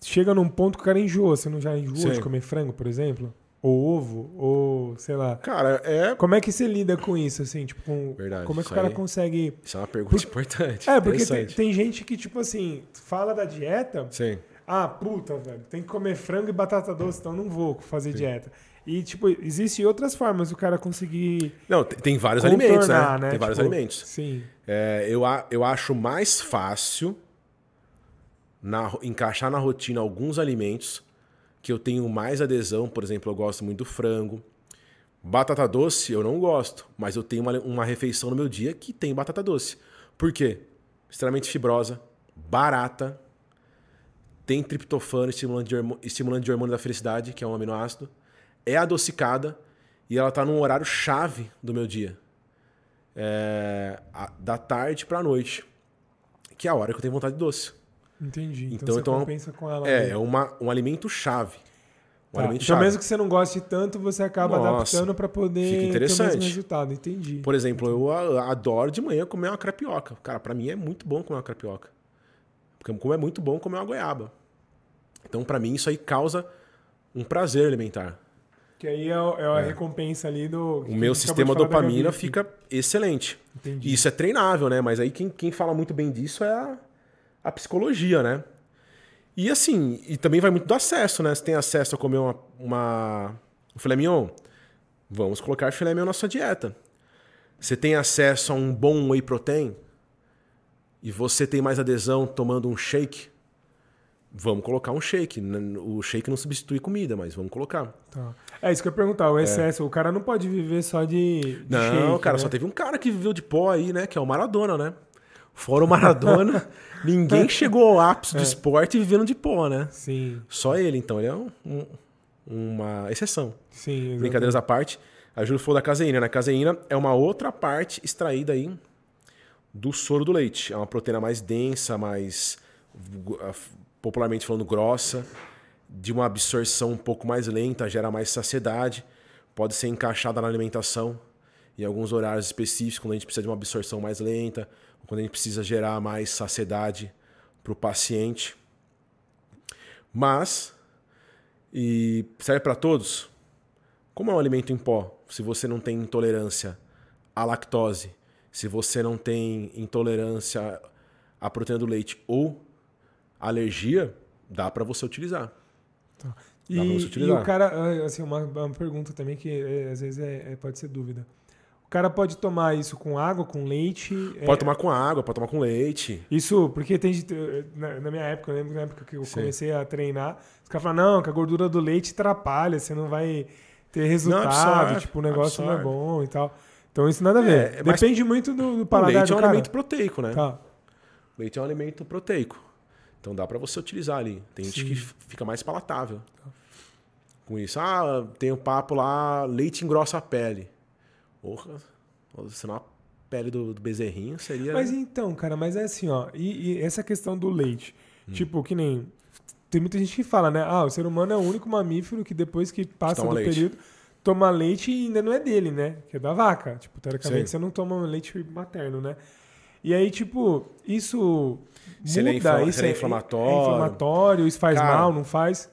Speaker 1: chega num ponto que o cara enjoa. Você não já enjoa Sim. de comer frango, por exemplo? Ou ovo, ou sei lá.
Speaker 2: Cara, é.
Speaker 1: Como é que você lida com isso, assim? Tipo, com...
Speaker 2: Verdade.
Speaker 1: Como é que o cara
Speaker 2: aí...
Speaker 1: consegue.
Speaker 2: Isso é uma pergunta por... importante.
Speaker 1: É, porque tem, tem, gente que, tipo assim, fala da dieta.
Speaker 2: Sim.
Speaker 1: Ah, puta, velho, tem que comer frango e batata doce, então não vou fazer Sim. dieta. E, tipo, existem outras formas do cara conseguir.
Speaker 2: Não, tem, vários alimentos, né? né? Tem
Speaker 1: tipo,
Speaker 2: vários alimentos.
Speaker 1: Sim.
Speaker 2: É, eu, eu acho mais fácil na, encaixar na rotina alguns alimentos que eu tenho mais adesão, por exemplo, eu gosto muito do frango. Batata doce eu não gosto, mas eu tenho uma, uma refeição no meu dia que tem batata doce. Por quê? Extremamente fibrosa, barata, tem triptofano, estimulante de, hormônio, estimulante de hormônio da felicidade, que é um aminoácido, é adocicada e ela está num horário chave do meu dia. É, da tarde para a noite, que é a hora que eu tenho vontade de doce.
Speaker 1: Entendi. Então, então você então, compensa com ela.
Speaker 2: É, é uma, um alimento chave. Um
Speaker 1: tá.
Speaker 2: alimento
Speaker 1: então,
Speaker 2: chave.
Speaker 1: mesmo que você não goste tanto, você acaba Nossa, adaptando para poder
Speaker 2: fica interessante. ter o
Speaker 1: mesmo resultado. Entendi.
Speaker 2: Por exemplo, eu adoro de manhã comer uma crepioca. Cara, para mim é muito bom comer uma crepioca. Porque como é muito bom comer uma goiaba. Então, para mim, isso aí causa um prazer alimentar.
Speaker 1: Que aí é, é a é. recompensa ali do.
Speaker 2: O meu sistema dopamina fica excelente.
Speaker 1: Entendi.
Speaker 2: Isso é treinável, né? Mas aí quem, quem fala muito bem disso é a, a psicologia, né? E assim, e também vai muito do acesso, né? Você tem acesso a comer uma, uma um filé mignon? Vamos colocar filé mignon na sua dieta. Você tem acesso a um bom whey protein? E você tem mais adesão tomando um shake? Vamos colocar um shake. O shake não substitui comida, mas vamos colocar.
Speaker 1: Tá. É isso que eu ia perguntar, o é. excesso. É. O cara não pode viver só de. de
Speaker 2: não,
Speaker 1: shake,
Speaker 2: cara,
Speaker 1: né?
Speaker 2: só teve um cara que viveu de pó aí, né? Que é o Maradona, né? Fora o Maradona, ninguém chegou ao ápice do é. esporte vivendo de pó, né?
Speaker 1: Sim.
Speaker 2: Só ele, então. Ele é um, um, uma exceção.
Speaker 1: Sim, exatamente.
Speaker 2: Brincadeiras à parte. A Júlia falou da caseína, né? A caseína é uma outra parte extraída aí do soro do leite. É uma proteína mais densa, mais popularmente falando grossa, de uma absorção um pouco mais lenta, gera mais saciedade, pode ser encaixada na alimentação em alguns horários específicos, quando a gente precisa de uma absorção mais lenta, quando a gente precisa gerar mais saciedade para o paciente. Mas, e serve para todos, como é um alimento em pó, se você não tem intolerância à lactose, se você não tem intolerância à proteína do leite ou alergia, dá para você utilizar.
Speaker 1: Tá. E, utilizar. e, o cara, assim, uma, uma pergunta também que é, às vezes é, é, pode ser dúvida cara pode tomar isso com água, com leite?
Speaker 2: Pode é... tomar com água, pode tomar com leite.
Speaker 1: Isso, porque tem na, na minha época, eu lembro na época que eu Sim. comecei a treinar, os caras falam, não, que a gordura do leite atrapalha, você não vai ter resultado, não, absorve, tipo, o negócio absorve. não é bom e tal. Então isso nada a ver. É, Depende muito do, do paladar
Speaker 2: o leite é um
Speaker 1: cara.
Speaker 2: alimento proteico, né?
Speaker 1: Tá.
Speaker 2: Leite é um alimento proteico. Então dá para você utilizar ali. Tem gente que fica mais palatável tá. com isso. Ah, tem o um papo lá, leite engrossa a pele. Porra, Senão a pele do, do bezerrinho seria.
Speaker 1: Mas então, cara, mas é assim, ó. E, e essa questão do leite. Hum. Tipo, que nem. Tem muita gente que fala, né? Ah, o ser humano é o único mamífero que depois que passa do leite. período toma leite e ainda não é dele, né? Que é da vaca. Tipo, teoricamente Sim. você não toma leite materno, né? E aí, tipo, isso
Speaker 2: se muda,
Speaker 1: ele é,
Speaker 2: isso se é, é inflamatório. É
Speaker 1: inflamatório, isso faz Cara, mal, não faz?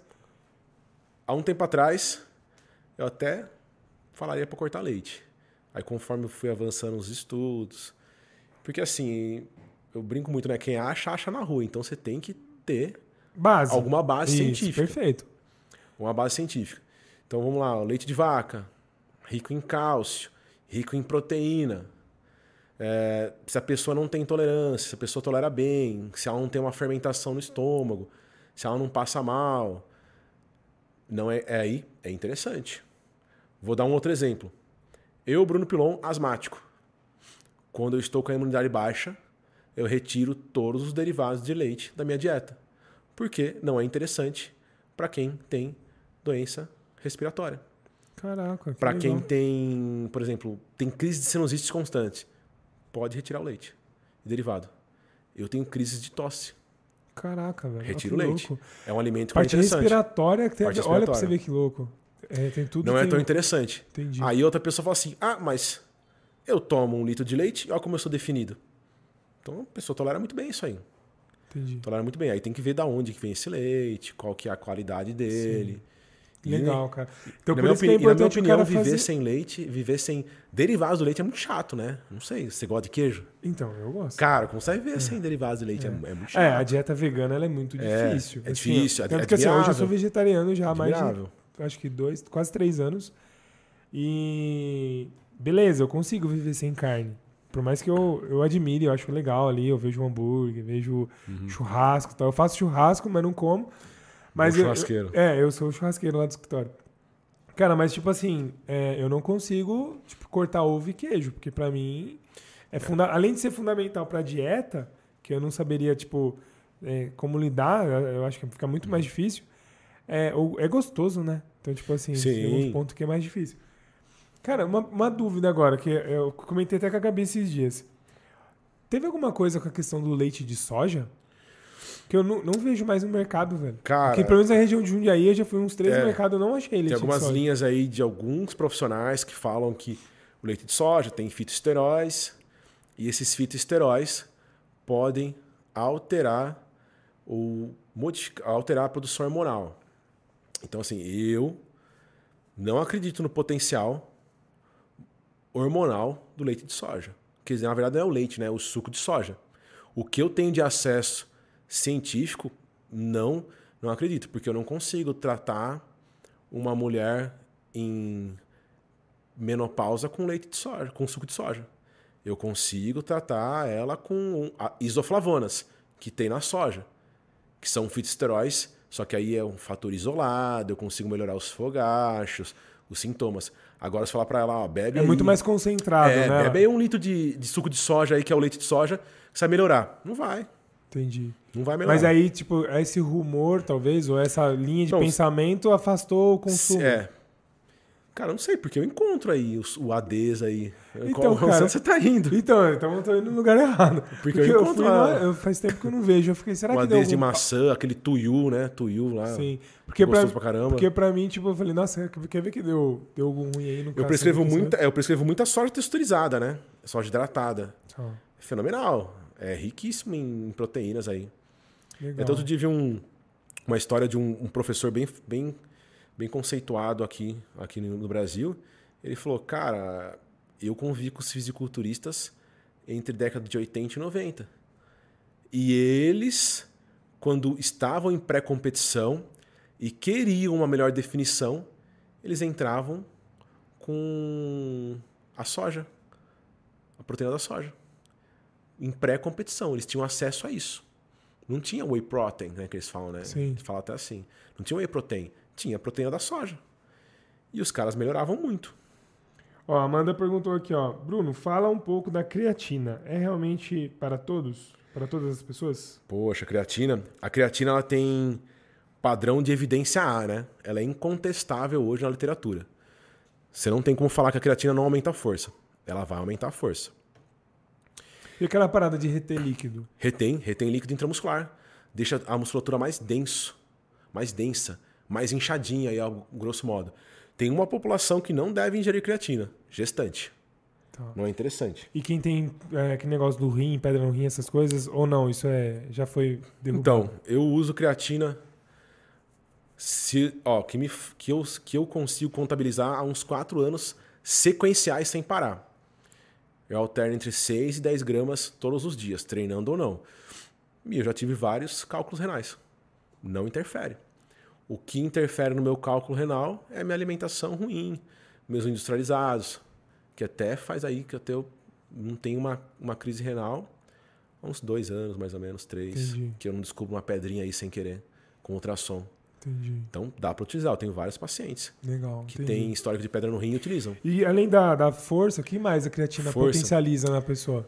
Speaker 2: Há um tempo atrás, eu até falaria para cortar leite. Aí conforme eu fui avançando os estudos. Porque assim, eu brinco muito, né? Quem acha, acha na rua. Então você tem que ter
Speaker 1: base.
Speaker 2: alguma base Isso, científica.
Speaker 1: Perfeito.
Speaker 2: Uma base científica. Então vamos lá, leite de vaca, rico em cálcio, rico em proteína. É, se a pessoa não tem intolerância, se a pessoa tolera bem, se ela não tem uma fermentação no estômago, se ela não passa mal. Não é, é aí, é interessante. Vou dar um outro exemplo. Eu, Bruno Pilon, asmático. Quando eu estou com a imunidade baixa, eu retiro todos os derivados de leite da minha dieta. Porque não é interessante para quem tem doença respiratória.
Speaker 1: Caraca.
Speaker 2: Para que quem tem, por exemplo, tem crise de sinusite constante, pode retirar o leite derivado. eu tenho crises de tosse.
Speaker 1: Caraca, velho.
Speaker 2: Retiro leite.
Speaker 1: louco.
Speaker 2: É um alimento que é
Speaker 1: Parte
Speaker 2: interessante.
Speaker 1: respiratória, que tem...
Speaker 2: Parte
Speaker 1: olha pra você ver que louco. É, tem tudo
Speaker 2: Não é tão interessante.
Speaker 1: Entendi.
Speaker 2: Aí outra pessoa fala assim: ah, mas eu tomo um litro de leite e olha como eu sou definido. Então a pessoa tolera muito bem isso aí.
Speaker 1: Entendi.
Speaker 2: Tolera muito bem. Aí tem que ver da onde que vem esse leite, qual que é a qualidade dele. E,
Speaker 1: Legal, cara. Então,
Speaker 2: na minha,
Speaker 1: é
Speaker 2: opini- e na minha opinião, viver
Speaker 1: fazer...
Speaker 2: sem leite, viver sem derivados do leite é muito chato, né? Não sei, você gosta de queijo?
Speaker 1: Então, eu gosto.
Speaker 2: Cara, vai viver sem derivados de leite? É, é muito chato.
Speaker 1: É, a dieta vegana é muito
Speaker 2: É,
Speaker 1: difícil.
Speaker 2: é
Speaker 1: assim,
Speaker 2: difícil, é
Speaker 1: Tanto que assim, hoje eu sou vegetariano já há mais de. Acho que dois, quase três anos. E beleza, eu consigo viver sem carne. Por mais que eu, eu admire, eu acho legal ali, eu vejo hambúrguer, vejo
Speaker 2: Uhum.
Speaker 1: churrasco tal. Eu faço churrasco, mas não como. Mas eu-
Speaker 2: churrasqueiro.
Speaker 1: Eu, é, eu sou churrasqueiro lá do escritório. Cara, mas tipo assim, é, eu não consigo tipo, cortar ovo e queijo, porque pra mim é funda além de ser fundamental pra dieta, que eu não saberia tipo é, como lidar, eu eu acho que fica muito mais difícil. É, é gostoso, né? Então tipo assim,
Speaker 2: Sim.
Speaker 1: tem um ponto que é mais difícil. Cara, uma, uma dúvida agora que eu comentei até com a Gabi esses dias. Teve alguma coisa com a questão do leite de soja? Que eu não, não vejo mais no mercado, velho.
Speaker 2: Cara,
Speaker 1: Porque pelo menos na região de Jundiaí eu já fui uns três
Speaker 2: É.
Speaker 1: no mercado, eu não achei leite
Speaker 2: Tem algumas
Speaker 1: de soja.
Speaker 2: linhas aí de alguns profissionais que falam que o leite de soja tem fitoesteróis e esses fitoesteróis podem alterar ou modificar, alterar a produção hormonal. Então, assim, eu não acredito no potencial hormonal do leite de soja. Dizer, na verdade não é o leite, né? É o suco de soja. O que eu tenho de acesso científico, não, não acredito, porque eu não consigo tratar uma mulher em menopausa com leite de soja, com suco de soja. Eu consigo tratar ela com isoflavonas, que tem na soja, que são fitoesteróis, só que aí é um fator isolado, eu consigo melhorar os fogachos, os sintomas. Agora, se falar pra ela, ó, bebe
Speaker 1: É muito
Speaker 2: aí-
Speaker 1: mais concentrado,
Speaker 2: é,
Speaker 1: né?
Speaker 2: bebe aí um litro de, de suco de soja aí, que é o leite de soja, que você vai melhorar. Não vai.
Speaker 1: Entendi.
Speaker 2: Não vai melhorar.
Speaker 1: Mas aí, tipo, esse rumor, talvez, ou essa linha de
Speaker 2: Não,
Speaker 1: pensamento afastou o consumo.
Speaker 2: É. Cara, eu não sei, porque eu encontro aí os- o ADES aí.
Speaker 1: Então,
Speaker 2: Qual
Speaker 1: cara-
Speaker 2: você tá indo?
Speaker 1: Então, então eu tô indo no lugar errado.
Speaker 2: Porque eu encontro
Speaker 1: fui
Speaker 2: a-
Speaker 1: eu faz tempo que eu não vejo. Eu fiquei, será
Speaker 2: O
Speaker 1: que deu
Speaker 2: ADES de
Speaker 1: algum...
Speaker 2: maçã, aquele tuiu, né? Tuiu lá.
Speaker 1: Sim. Porque pra,
Speaker 2: pra caramba.
Speaker 1: porque pra mim, tipo, eu falei, nossa, quer ver que deu, deu algum ruim aí no
Speaker 2: Eu prescrevo,
Speaker 1: sabe?
Speaker 2: muita, é, eu prescrevo muita soja texturizada, né? Soja hidratada. É fenomenal. É riquíssimo em proteínas aí.
Speaker 1: legal.
Speaker 2: Então, outro dia vi um, uma história de um, um professor bem, bem, bem conceituado aqui, aqui no, Brasil. Ele falou, cara, eu convivi com os fisiculturistas entre década de 80 e 90. E eles, quando estavam em pré-competição e queriam uma melhor definição, eles entravam com a soja, a proteína da soja. Em pré-competição, eles tinham acesso a isso. Não tinha whey protein, né, que eles falam, né?
Speaker 1: Sim.
Speaker 2: Eles falam até assim. Não tinha whey protein, tinha a proteína da soja. E os caras melhoravam muito.
Speaker 1: Ó, a Amanda perguntou aqui, ó. Bruno, fala um pouco da creatina. É realmente para todos? Para todas as pessoas?
Speaker 2: Poxa, a creatina. A creatina ela tem padrão de evidência A, né? Ela é incontestável hoje na literatura. Você não tem como falar que a creatina não aumenta a força. Ela vai aumentar a força.
Speaker 1: E aquela parada de reter líquido?
Speaker 2: Retém, retém líquido intramuscular. Deixa a musculatura mais denso, mais densa, mais inchadinha, aí, grosso modo. Tem uma população que não deve ingerir creatina, gestante.
Speaker 1: Tá.
Speaker 2: Não é interessante.
Speaker 1: E quem tem é, aquele negócio do rim, pedra no rim, essas coisas, ou não? Isso é já foi derrubado?
Speaker 2: Então, eu uso creatina se, ó, que, me, que, eu, que eu consigo contabilizar há uns 4 anos sequenciais sem parar. Eu alterno entre 6 e 10 gramas todos os dias, treinando ou não. E eu já tive vários cálculos renais. Não interfere. O que interfere no meu cálculo renal é minha alimentação ruim, meus industrializados, que até faz aí que até eu não tenho uma, uma crise renal há uns dois anos, mais ou menos, três,
Speaker 1: Entendi.
Speaker 2: que eu não descubro uma pedrinha aí sem querer, com ultrassom.
Speaker 1: Entendi.
Speaker 2: Então dá para utilizar. Eu tenho vários pacientes
Speaker 1: Legal.
Speaker 2: que têm histórico de pedra no rim e utilizam.
Speaker 1: E além da, da força, o que mais a creatina
Speaker 2: Força.
Speaker 1: potencializa na pessoa?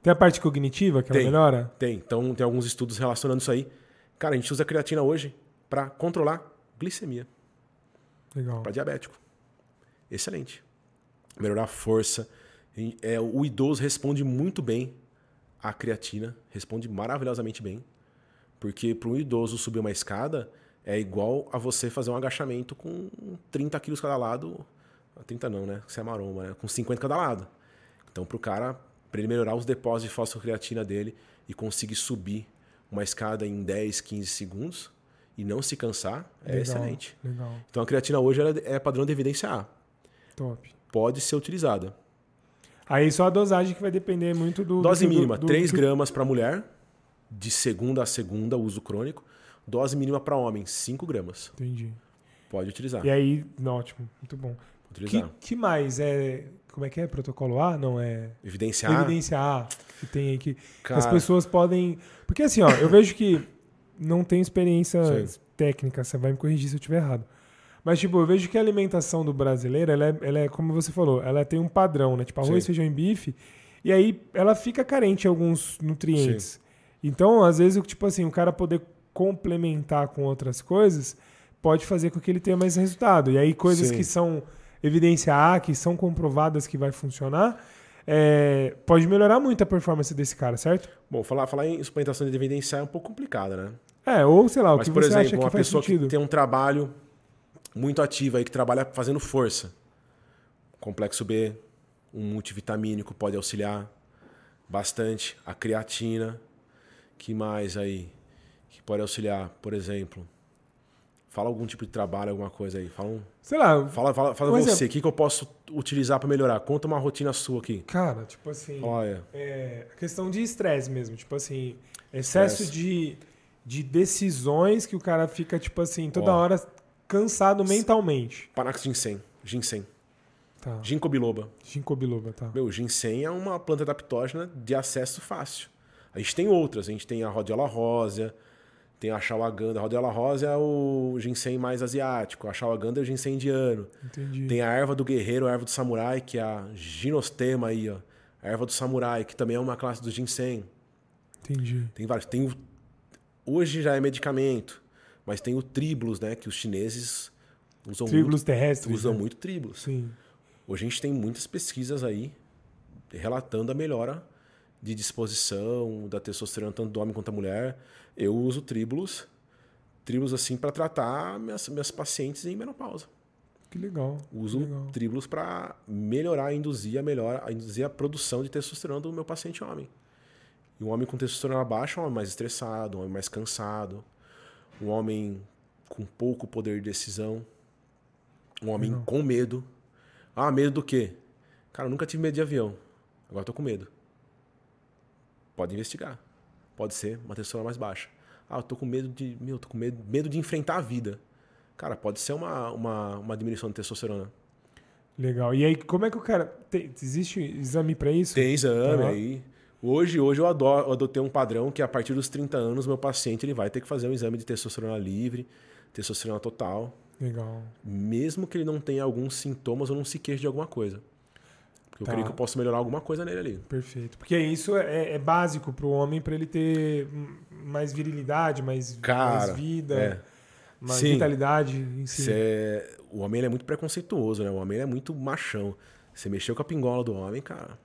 Speaker 1: Tem a parte cognitiva que ela
Speaker 2: Tem.
Speaker 1: melhora?
Speaker 2: Tem. Então tem alguns estudos relacionando isso aí. Cara, a gente usa creatina hoje para controlar glicemia,
Speaker 1: Legal.
Speaker 2: para diabético. Excelente. Melhorar a força. É, o idoso responde muito bem a creatina responde maravilhosamente bem. Porque para um idoso subir uma escada é igual a você fazer um agachamento com 30 quilos cada lado. 30 não, né? Você é maromba, né? Com 50 cada lado. Então, para o cara, para ele melhorar os depósitos de fosfocreatina dele e conseguir subir uma escada em 10, 15 segundos e não se cansar, é
Speaker 1: Legal,
Speaker 2: excelente.
Speaker 1: Legal.
Speaker 2: Então, a creatina hoje é padrão de evidência A.
Speaker 1: Top.
Speaker 2: Pode ser utilizada.
Speaker 1: Aí só a dosagem que vai depender muito do.
Speaker 2: Dose
Speaker 1: do,
Speaker 2: mínima,
Speaker 1: do,
Speaker 2: 3
Speaker 1: do-
Speaker 2: gramas para mulher, de segunda a segunda, uso crônico. Dose mínima para homem, 5 gramas.
Speaker 1: Entendi.
Speaker 2: Pode utilizar.
Speaker 1: E aí, ótimo, muito bom. Que,
Speaker 2: utilizar.
Speaker 1: que mais? É, como é que é? Protocolo A? Não, é.
Speaker 2: Evidência A.
Speaker 1: Evidência A, que tem aí que, que
Speaker 2: Cara,
Speaker 1: as pessoas podem. Porque assim, ó, eu vejo que não tenho experiência
Speaker 2: Sim.
Speaker 1: técnica, você vai me corrigir se eu estiver errado. Mas, tipo, eu vejo que a alimentação do brasileiro, ela é, ela é, como você falou, ela tem um padrão, né? Tipo, arroz,
Speaker 2: Sim.
Speaker 1: feijão e bife. E aí ela fica carente de alguns nutrientes. Então, às vezes, tipo assim, o cara poder complementar com outras coisas pode fazer com que ele tenha mais resultado. E aí, coisas
Speaker 2: Sim.
Speaker 1: que são evidência A, que são comprovadas que vai funcionar, é, pode melhorar muito a performance desse cara, certo?
Speaker 2: Bom, falar, falar em suplementação de evidência A é um pouco complicado, né?
Speaker 1: É, ou sei lá, o
Speaker 2: Mas,
Speaker 1: que
Speaker 2: por
Speaker 1: você acha
Speaker 2: exemplo,
Speaker 1: que
Speaker 2: uma
Speaker 1: faz
Speaker 2: pessoa
Speaker 1: sentido.
Speaker 2: que tem um trabalho muito ativo aí, que trabalha fazendo força. Complexo B, um multivitamínico pode auxiliar bastante. A creatina, que mais aí? Que pode auxiliar, por exemplo. Fala algum tipo de trabalho, alguma coisa aí. Fala, um,
Speaker 1: Sei lá,
Speaker 2: fala, fala, fala
Speaker 1: Um
Speaker 2: você, o que, que eu posso utilizar para melhorar? Conta uma rotina sua aqui.
Speaker 1: cara, tipo assim,
Speaker 2: Olha,
Speaker 1: é, a questão de estresse mesmo, tipo assim, excesso de, de decisões que o cara fica, tipo assim, toda
Speaker 2: Ó.
Speaker 1: hora cansado mentalmente.
Speaker 2: Panax ginseng. Ginseng.
Speaker 1: Tá.
Speaker 2: Ginkgo biloba.
Speaker 1: Ginkgo biloba, tá.
Speaker 2: Meu, ginseng é uma planta adaptógena de acesso fácil. A gente tem outras, a gente tem a rodiola rósea, tem a ashwagandha. A rodiola rósea é o ginseng mais asiático, a ashwagandha é o ginseng indiano.
Speaker 1: Entendi.
Speaker 2: Tem a erva do guerreiro, a erva do samurai, que é a ginostema aí, ó. A erva do samurai, que também é uma classe do ginseng.
Speaker 1: Entendi.
Speaker 2: Tem vários. Tem o... Hoje já é medicamento, mas tem o tribulus, né? Que os chineses usam,
Speaker 1: Tribulus terrestres.
Speaker 2: muito, usam
Speaker 1: né?
Speaker 2: muito tribulus.
Speaker 1: Sim.
Speaker 2: Hoje a gente tem muitas pesquisas aí relatando a melhora de disposição da testosterona tanto do homem quanto da mulher. Eu uso tribulus, tribulus assim para tratar minhas, minhas pacientes em menopausa.
Speaker 1: Que legal.
Speaker 2: Uso
Speaker 1: que legal.
Speaker 2: tribulus para melhorar, induzir a melhor, induzir a produção de testosterona do meu paciente homem. E um homem com testosterona baixa é um homem mais estressado, um homem mais cansado, um homem com pouco poder de decisão, um homem
Speaker 1: Legal.
Speaker 2: com medo. Ah, medo do quê? Cara, eu nunca tive medo de avião. Agora tô com medo. Pode investigar. Pode ser uma testosterona mais baixa. Ah, eu tô com medo de. Meu, tô com medo, medo de enfrentar a vida. Cara, pode ser uma, uma, uma diminuição de testosterona.
Speaker 1: Legal. E aí, como é que o cara. tem- existe exame pra isso?
Speaker 2: Tem exame
Speaker 1: Aham.
Speaker 2: aí. Hoje, hoje eu, adoro, eu adotei um padrão que a partir dos 30 anos, meu paciente ele vai ter que fazer um exame de testosterona livre, testosterona total,
Speaker 1: Legal.
Speaker 2: mesmo que ele não tenha alguns sintomas ou não se queixe de alguma coisa. Porque eu
Speaker 1: Tá.
Speaker 2: creio que eu posso melhorar alguma coisa nele ali.
Speaker 1: Perfeito. Porque isso é, é básico pro homem pra ele ter mais virilidade, mais,
Speaker 2: Cara,
Speaker 1: mais vida,
Speaker 2: é.
Speaker 1: mais
Speaker 2: Sim.
Speaker 1: vitalidade em si.
Speaker 2: Cê é- O homem é muito preconceituoso, né? O homem é muito machão. Você mexeu com a pingola do homem, cara.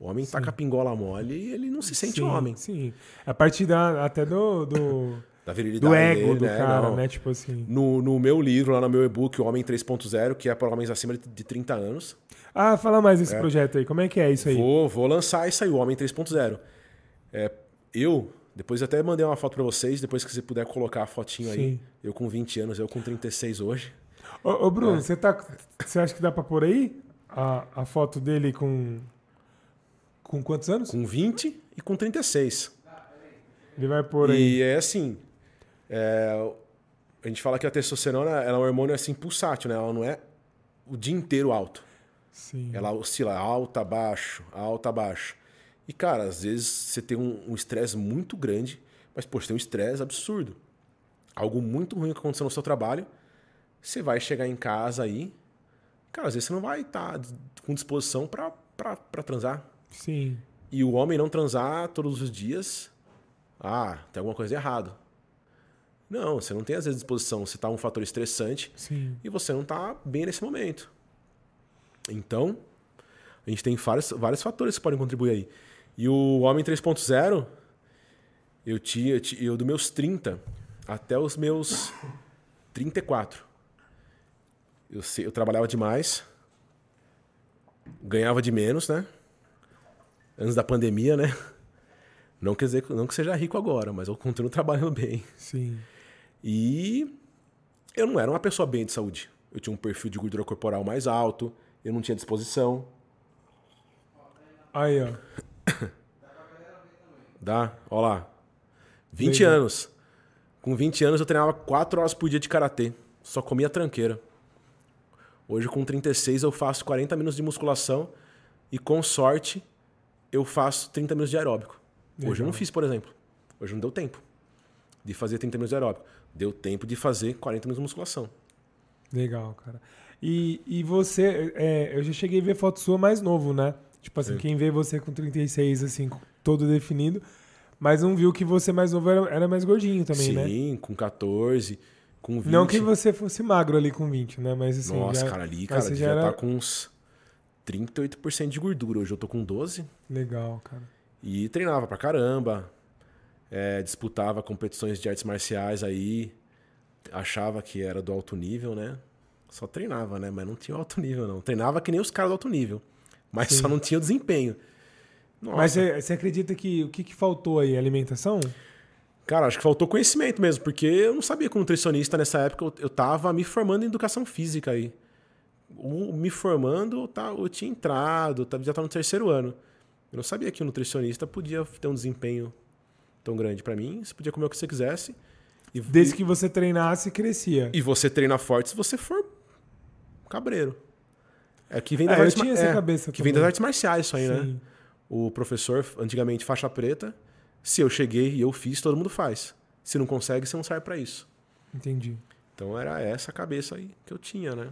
Speaker 2: O homem tá com a pingola mole e ele não se sente
Speaker 1: sim,
Speaker 2: homem.
Speaker 1: Sim. A partir da, até do, do,
Speaker 2: Da virilidade
Speaker 1: do ego
Speaker 2: dele,
Speaker 1: do
Speaker 2: né?
Speaker 1: cara,
Speaker 2: Não.
Speaker 1: né? Tipo assim.
Speaker 2: No, no meu livro, lá no meu e-book, O Homem 3.0, que é para homens acima de 30 anos,
Speaker 1: Ah, fala mais desse projeto aí. Como é que é isso aí?
Speaker 2: Vou, vou lançar isso aí, o Homem 3.0. É, eu, depois até mandei uma foto pra vocês, depois que você puder colocar a fotinho aí.
Speaker 1: Sim.
Speaker 2: Eu com 20 anos, eu com 36 hoje.
Speaker 1: Ô, ô, Bruno,
Speaker 2: É.
Speaker 1: você tá. Você acha que dá pra pôr aí a, a foto dele com. Com quantos anos?
Speaker 2: Com 20 e com 36.
Speaker 1: Ele vai pôr aí.
Speaker 2: E é assim, é, a gente fala que a testosterona ela é um hormônio assim pulsátil, né? Ela não é o dia inteiro alto.
Speaker 1: Sim.
Speaker 2: Ela oscila alta, baixo, alta, baixo. E, cara, às vezes você tem um um estresse muito grande, mas, você tem um estresse absurdo. Algo muito ruim que aconteceu no seu trabalho. Você vai chegar em casa aí, cara, às vezes você não vai estar com disposição pra transar.
Speaker 1: Sim.
Speaker 2: E o homem não transar todos os dias, ah, tem alguma coisa errada. Não, você não tem às vezes disposição. Você tá um fator estressante
Speaker 1: Sim.
Speaker 2: e você não está bem nesse momento. Então, a gente tem vários, vários fatores que podem contribuir aí. E o Homem 3.0, eu tinha, eu dos meus 30 até os meus 34. Eu, eu trabalhava demais, ganhava de menos, né? Antes da pandemia, né? Não quer dizer não que seja rico agora, mas eu continuo trabalhando bem.
Speaker 1: Sim.
Speaker 2: E eu não era uma pessoa bem de saúde. Eu tinha um perfil de gordura corporal mais alto, eu não tinha disposição.
Speaker 1: Aí, ó.
Speaker 2: Dá, ó lá. 20 Legal. anos. Com 20 anos eu treinava 4 horas por dia de karatê. Só comia tranqueira. Hoje com 36 eu faço 40 minutos de musculação e com sorte eu faço 30 minutos de aeróbico. Legal. Hoje eu não fiz, por exemplo. Hoje não deu tempo de fazer 30 minutos de aeróbico. Deu tempo de fazer 40 minutos de musculação.
Speaker 1: Legal, cara. E, e você, é, eu já cheguei a ver foto sua mais novo, né? Tipo assim, Sim. quem vê você com 36, assim, todo definido, mas não viu que você mais novo era, era mais gordinho também,
Speaker 2: Sim,
Speaker 1: né?
Speaker 2: Sim, com 14, com 20.
Speaker 1: Não que você fosse magro ali com 20, né? Mas assim.
Speaker 2: Nossa,
Speaker 1: já,
Speaker 2: cara, ali, cara, já, já era... tá com uns 38% de gordura. Hoje eu tô com 12.
Speaker 1: Legal, cara.
Speaker 2: E treinava pra caramba. É, disputava competições de artes marciais aí. Achava que era do alto nível, né? Só treinava, né? Mas não tinha alto nível, não. Treinava que nem os caras do alto nível. Mas Sim. só não tinha o desempenho.
Speaker 1: Nossa. Mas você acredita que o que, que faltou aí? Alimentação?
Speaker 2: Cara, acho que faltou conhecimento mesmo, porque eu não sabia que nutricionista nessa época eu, eu tava me formando em educação física aí. O, me formando, tá, eu tinha entrado, tá, já estava no terceiro ano. Eu não sabia que o nutricionista podia ter um desempenho tão grande para mim. Você podia comer o que você quisesse.
Speaker 1: E, Desde que você treinasse, crescia.
Speaker 2: E você treina forte se você for cabreiro. É que vem
Speaker 1: das, é, artes, é,
Speaker 2: que vem das artes marciais isso aí, né? Sim. né? O professor, antigamente faixa preta, se eu cheguei e eu fiz, todo mundo faz. Se não consegue, você não serve para isso.
Speaker 1: Entendi.
Speaker 2: Então era essa a cabeça aí que eu tinha, né?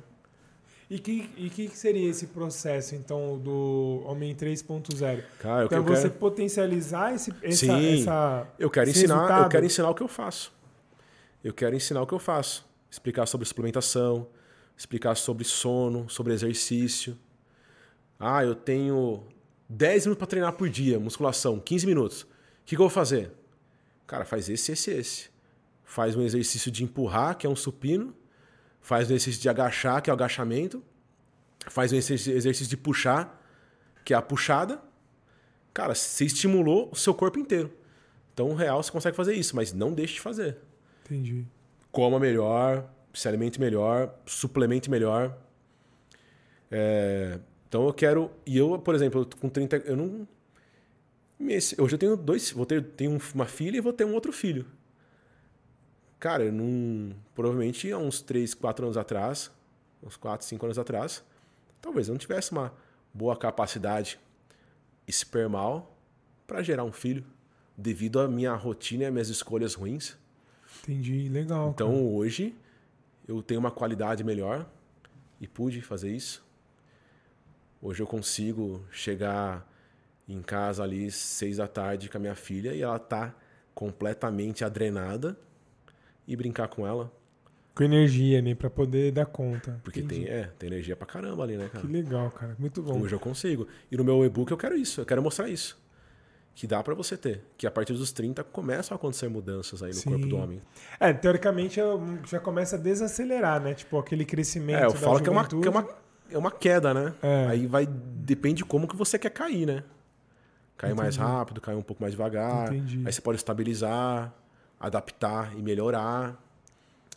Speaker 1: E que, e que seria esse processo, então, do Homem 3.0?
Speaker 2: Cara,
Speaker 1: então, você
Speaker 2: quero...
Speaker 1: potencializar esse, essa,
Speaker 2: Sim,
Speaker 1: essa,
Speaker 2: eu quero ensinar, resultado. eu quero ensinar o que eu faço. Eu quero ensinar o que eu faço. Explicar sobre suplementação, explicar sobre sono, sobre exercício. Ah, eu tenho 10 minutos para treinar por dia, musculação, 15 minutos. O que, que eu vou fazer? Cara, faz esse, esse, esse. Faz um exercício de empurrar, que é um supino. Faz um exercício de agachar, que é o agachamento. Faz um exercício de puxar, que é a puxada. Cara, você estimulou o seu corpo inteiro. Então, real, você consegue fazer isso, mas não deixe de fazer.
Speaker 1: Entendi.
Speaker 2: Coma melhor, se alimente melhor, suplemente melhor. É, então eu quero. E eu, por exemplo, com 30. Eu não. Hoje eu tenho dois. Vou ter tenho uma filha e vou ter um outro filho. Cara, eu não. Provavelmente há uns 3, 4 anos atrás, uns 4, 5 anos atrás, talvez eu não tivesse uma boa capacidade espermal para gerar um filho, devido à minha rotina e às minhas escolhas ruins.
Speaker 1: Entendi, legal.
Speaker 2: Então cara. hoje eu tenho uma qualidade melhor e pude fazer isso. Hoje eu consigo chegar em casa ali seis da tarde com a minha filha e ela tá completamente adrenada e brincar com ela.
Speaker 1: Com energia, né? Pra poder dar conta.
Speaker 2: Porque tem, é, tem energia pra caramba ali, né, cara?
Speaker 1: Que legal, cara. Muito bom.
Speaker 2: Hoje eu consigo. E no meu e-book eu quero isso. Eu quero mostrar isso que dá para você ter. Que a partir dos 30 começam a acontecer mudanças aí no Sim. corpo do homem.
Speaker 1: É, teoricamente já começa a desacelerar, né? Tipo, aquele crescimento. É,
Speaker 2: eu falo que é, uma, que é, uma, é uma queda, né? É. Aí vai. Depende de como que você quer cair, né? Cair Entendi. mais rápido, cair um pouco mais devagar. Entendi. Aí você pode estabilizar, adaptar e melhorar.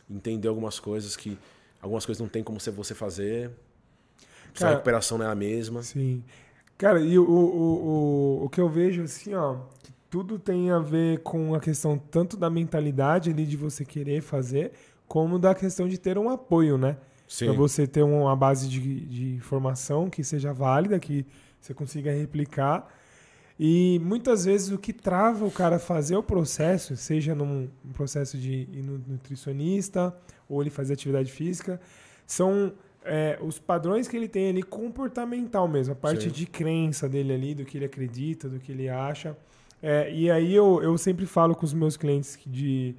Speaker 2: Entender algumas coisas que. Algumas coisas não tem como você fazer. Sua recuperação não é a mesma.
Speaker 1: Sim. Cara, e o, o, o, o que eu vejo assim, ó, que tudo tem a ver com a questão tanto da mentalidade ali de você querer fazer, como da questão de ter um apoio, né? Sim. Pra você ter uma base de, de informação que seja válida, que você consiga replicar. E muitas vezes o que trava o cara a fazer o processo, seja num processo de ir no nutricionista ou ele fazer atividade física, são é, os padrões que ele tem ali comportamental mesmo, a parte Sim. de crença dele ali, do que ele acredita, do que ele acha. É, e aí eu, eu sempre falo com os meus clientes de,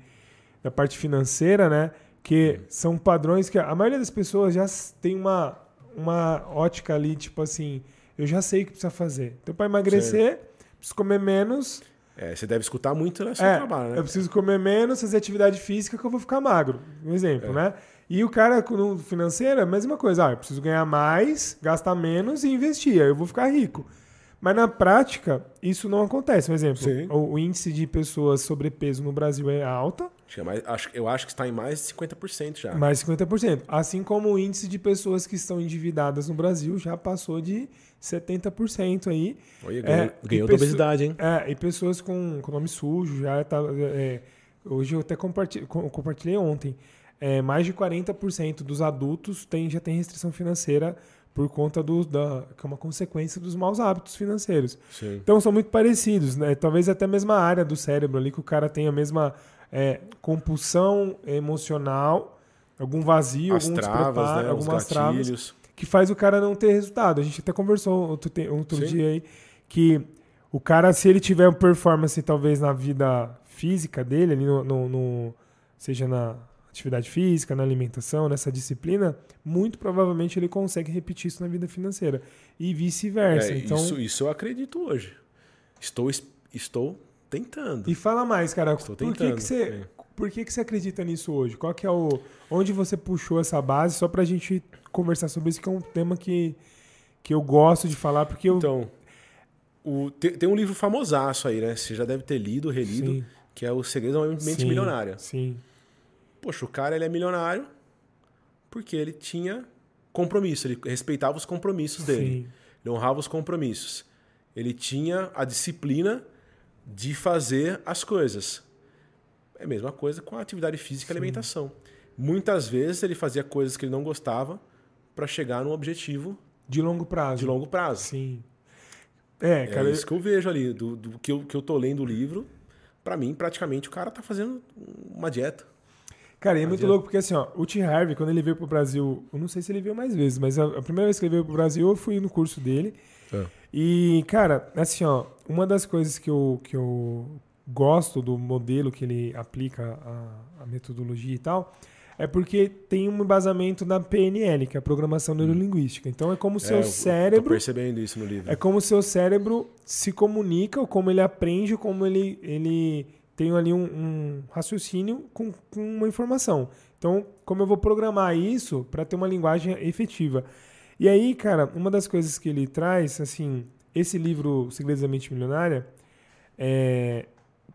Speaker 1: da parte financeira, né? Que uhum. são padrões que a maioria das pessoas já tem uma, uma ótica ali, tipo assim, eu já sei o que precisa fazer. Então, para emagrecer, Sim. preciso comer menos.
Speaker 2: É, você deve escutar muito no seu
Speaker 1: É,
Speaker 2: trabalho, né?
Speaker 1: eu preciso comer menos, fazer atividade física que eu vou ficar magro. Um exemplo,
Speaker 2: É.
Speaker 1: né? E o cara no financeiro, a mesma coisa. Ah, eu preciso ganhar mais, gastar menos e investir. Aí eu vou ficar rico. Mas na prática, isso não acontece. Um exemplo, o, o índice de pessoas sobrepeso no Brasil é alta,
Speaker 2: Acho que é mais- acho- eu acho que está em mais de 50% já.
Speaker 1: mais 50%. Assim como o índice de pessoas que estão endividadas no Brasil já passou de 70% aí.
Speaker 2: Olha, ganhou,
Speaker 1: É,
Speaker 2: ganhou da obesidade, hein?
Speaker 1: É, e pessoas com, com nome sujo já tá. é, hoje eu até compartilhei, com- compartilhei ontem. É, mais de 40% dos adultos tem, já tem restrição financeira por conta do, da, que é uma consequência dos maus hábitos financeiros.
Speaker 2: Sim.
Speaker 1: Então são muito parecidos, né? Talvez até a mesma área do cérebro ali, que o cara tem a mesma é, compulsão emocional, algum vazio,
Speaker 2: As
Speaker 1: algum
Speaker 2: travas, né?
Speaker 1: Algumas travas que faz o cara não ter resultado. A gente até conversou outro, te- outro
Speaker 2: Sim.
Speaker 1: dia aí que o cara, se ele tiver uma performance talvez na vida física dele, ali no, no- no- seja na atividade física, na alimentação, nessa disciplina, muito provavelmente ele consegue repetir isso na vida financeira e vice-versa.
Speaker 2: É,
Speaker 1: então,
Speaker 2: isso, isso eu acredito hoje. Estou, es- estou tentando.
Speaker 1: e fala mais, cara.
Speaker 2: Estou
Speaker 1: Por que,
Speaker 2: tentando.
Speaker 1: que você,
Speaker 2: é.
Speaker 1: por que, que você acredita nisso hoje? Qual que é o, onde você puxou essa base? Só pra gente conversar sobre isso, que é um tema que, que eu gosto de falar, porque eu
Speaker 2: Então, o- tem, tem um livro famosaço aí, né? Você já deve ter lido, relido,
Speaker 1: Sim.
Speaker 2: que é O Segredo da Mente
Speaker 1: Sim,
Speaker 2: Milionária.
Speaker 1: Sim.
Speaker 2: Poxa, o cara ele é milionário porque ele tinha compromisso, ele respeitava os compromissos dele.
Speaker 1: Sim.
Speaker 2: Ele honrava os compromissos. Ele tinha a disciplina de fazer as coisas. É a mesma coisa com a atividade física e alimentação. Muitas vezes ele fazia coisas que ele não gostava para chegar num objetivo
Speaker 1: De longo prazo.
Speaker 2: de longo prazo.
Speaker 1: Sim. É,
Speaker 2: É
Speaker 1: cara.
Speaker 2: isso que eu vejo ali, do, do que, eu, que eu tô lendo o livro. Para mim, praticamente, o cara tá fazendo uma dieta.
Speaker 1: Cara, e é muito louco porque assim, ó, o Tim Harvey, quando ele veio pro Brasil, eu não sei se ele veio mais vezes, mas a, a primeira vez que ele veio pro Brasil, eu fui no curso dele.
Speaker 2: É.
Speaker 1: E, cara, assim, ó, uma das coisas que eu, que eu gosto do modelo que ele aplica a, a metodologia e tal, é porque tem um embasamento da PNL, que é a Programação Neurolinguística. Então é como o seu
Speaker 2: É, eu- eu Tô
Speaker 1: cérebro
Speaker 2: percebendo isso no livro.
Speaker 1: É como o seu cérebro se comunica, ou como ele aprende, ou como ele, ele tem ali um, um raciocínio com, com uma informação. Então, como eu vou programar isso para ter uma linguagem efetiva. E aí, cara, uma das coisas que ele traz, assim, esse livro Segredos da Mente Milionária, é,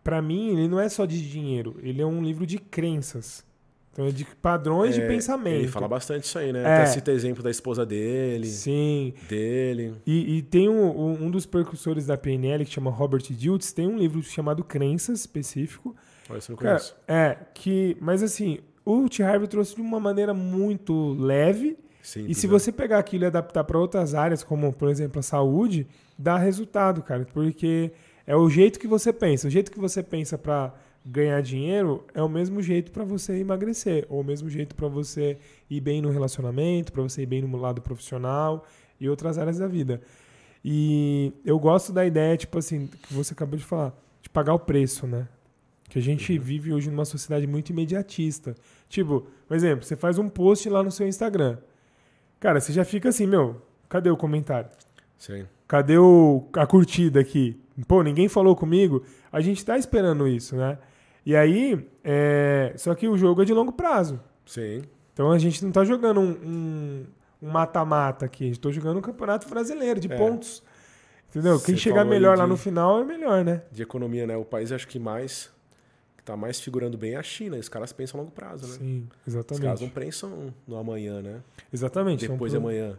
Speaker 1: para mim, ele não é só de dinheiro, ele é um livro de crenças. Então, é de padrões de
Speaker 2: É,
Speaker 1: pensamento.
Speaker 2: Ele fala bastante isso aí, né?
Speaker 1: É.
Speaker 2: Até cita exemplo da esposa dele,
Speaker 1: Sim.
Speaker 2: dele.
Speaker 1: E, e tem um, um- dos precursores da PNL, que chama Robert Diltz, tem um livro chamado Crenças, específico.
Speaker 2: Olha, isso não conheço.
Speaker 1: é, que... Mas assim, o T. Harvey trouxe de uma maneira muito leve.
Speaker 2: Simples,
Speaker 1: E se você pegar aquilo e adaptar para outras áreas, como, por exemplo, a saúde, dá resultado, cara. Porque é o jeito que você pensa. O jeito que você pensa para ganhar dinheiro é o mesmo jeito para você emagrecer. Ou o mesmo jeito para você ir bem no relacionamento, para você ir bem no lado profissional e outras áreas da vida. E eu gosto da ideia, tipo assim, que você acabou de falar, de pagar o preço, né? Que a gente vive hoje numa sociedade muito imediatista. Tipo, por exemplo, você faz um post lá no seu Instagram. Cara, você já fica assim, meu, cadê o comentário?
Speaker 2: Sim.
Speaker 1: Cadê o, a curtida aqui? Pô, ninguém falou comigo. A gente tá esperando isso, né? E aí, é... só que o jogo é de longo prazo.
Speaker 2: Sim.
Speaker 1: Então a gente não tá jogando um- um um mata-mata aqui. A gente tá jogando um campeonato brasileiro de
Speaker 2: É.
Speaker 1: pontos. Entendeu? Quem
Speaker 2: Você
Speaker 1: chegar melhor lá
Speaker 2: de-
Speaker 1: no final é melhor, né?
Speaker 2: De economia, né? O país acho que mais que tá mais figurando bem é a China. Os caras pensam a longo prazo, né?
Speaker 1: Sim,
Speaker 2: Os caras
Speaker 1: exatamente.
Speaker 2: não pensam no amanhã, né?
Speaker 1: Exatamente.
Speaker 2: Depois de amanhã.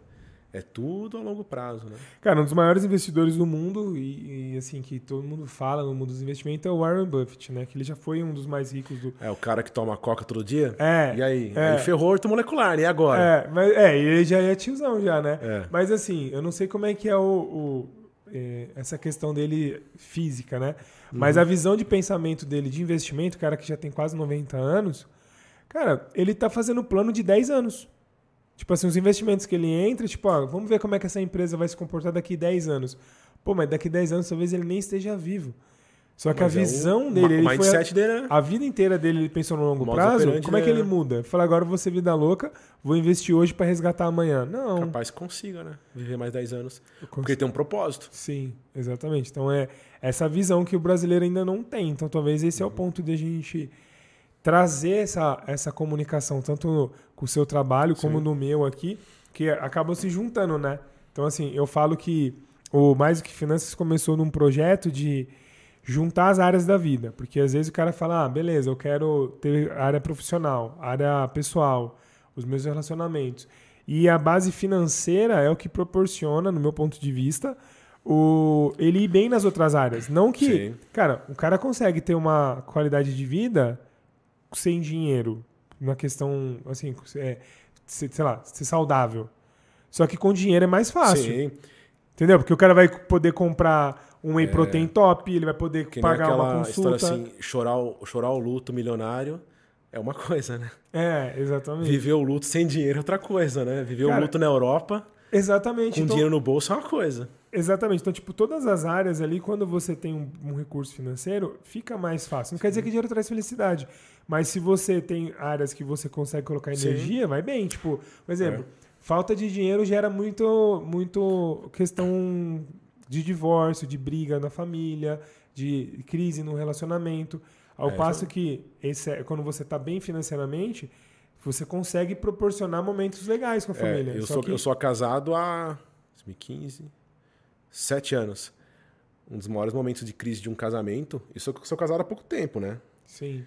Speaker 2: É tudo a longo prazo, né?
Speaker 1: Cara, um dos maiores investidores do mundo e, e, assim que todo mundo fala no mundo dos investimentos é o Warren Buffett, né? Que ele já foi um dos mais ricos do.
Speaker 2: É o cara que toma coca todo dia.
Speaker 1: É.
Speaker 2: E aí?
Speaker 1: é.
Speaker 2: Aí ferrou o ortomolecular, e agora?
Speaker 1: É, mas é, ele já é tiozão já, né?
Speaker 2: É.
Speaker 1: Mas assim, eu não sei como é que é o, o, é, essa questão dele física, né? Mas
Speaker 2: Uhum.
Speaker 1: a visão de pensamento dele de investimento, cara que já tem quase 90 anos, cara, ele tá fazendo plano de 10 anos. Tipo assim, os investimentos que ele entra, tipo, ó, vamos ver como é que essa empresa vai se comportar daqui 10 anos. Pô, mas daqui 10 anos talvez ele nem esteja vivo. Só que
Speaker 2: Mas
Speaker 1: a
Speaker 2: é
Speaker 1: visão
Speaker 2: o
Speaker 1: dele,
Speaker 2: ma-
Speaker 1: ele
Speaker 2: o
Speaker 1: foi a,
Speaker 2: dele, né?
Speaker 1: a vida inteira dele, ele pensou no longo prazo. Como é que
Speaker 2: dele,
Speaker 1: ele muda? Fala, agora eu vou ser vida louca, vou investir hoje pra resgatar amanhã. Não.
Speaker 2: Capaz que consiga, né? Viver mais 10 anos. Porque tem um propósito.
Speaker 1: Sim, exatamente. Então é essa visão que o brasileiro ainda não tem. Então talvez esse é o
Speaker 2: Uhum.
Speaker 1: ponto de a gente trazer essa, essa comunicação, tanto no- com o seu trabalho como
Speaker 2: Sim.
Speaker 1: no meu aqui, que acabam se juntando, né? Então, assim, eu falo que o Mais do que Finanças começou num projeto de juntar as áreas da vida. Porque às vezes o cara fala, ah, beleza, eu quero ter área profissional, área pessoal, os meus relacionamentos. E a base financeira é o que proporciona, no meu ponto de vista, o ele ir bem nas outras áreas. Não que,
Speaker 2: Sim.
Speaker 1: cara, o cara consegue ter uma qualidade de vida sem dinheiro, na questão, assim, é, sei lá, ser saudável. Só que com dinheiro é mais fácil.
Speaker 2: Sim.
Speaker 1: Entendeu? Porque o cara vai poder comprar um whey
Speaker 2: É.
Speaker 1: protein top, ele vai poder
Speaker 2: Que nem
Speaker 1: pagar uma
Speaker 2: aquela
Speaker 1: consulta.
Speaker 2: história assim, chorar o, chorar o luto milionário é uma coisa, né?
Speaker 1: É, exatamente.
Speaker 2: Viver o luto sem dinheiro é outra coisa, né? Viver
Speaker 1: Cara,
Speaker 2: o luto na Europa
Speaker 1: Exatamente.
Speaker 2: com
Speaker 1: Então,
Speaker 2: dinheiro no bolso é uma coisa.
Speaker 1: Exatamente. Então, tipo, todas as áreas ali, quando você tem um, um recurso financeiro, fica mais fácil. Não quer dizer que dinheiro traz felicidade. Mas se você tem áreas que você consegue colocar
Speaker 2: Sim.
Speaker 1: energia, vai bem. Tipo, por exemplo,
Speaker 2: É.
Speaker 1: falta de dinheiro gera muito, muito questão de divórcio, de briga na família, de crise no relacionamento. Ao
Speaker 2: É,
Speaker 1: passo
Speaker 2: isso-
Speaker 1: que esse é- quando você está bem financeiramente, você consegue proporcionar momentos legais com a
Speaker 2: É,
Speaker 1: família.
Speaker 2: eu,
Speaker 1: Só
Speaker 2: sou,
Speaker 1: que-
Speaker 2: eu sou casado há 2015, sete anos. Um dos maiores momentos de crise de um casamento. E sou, sou casado há pouco tempo, né?
Speaker 1: Sim,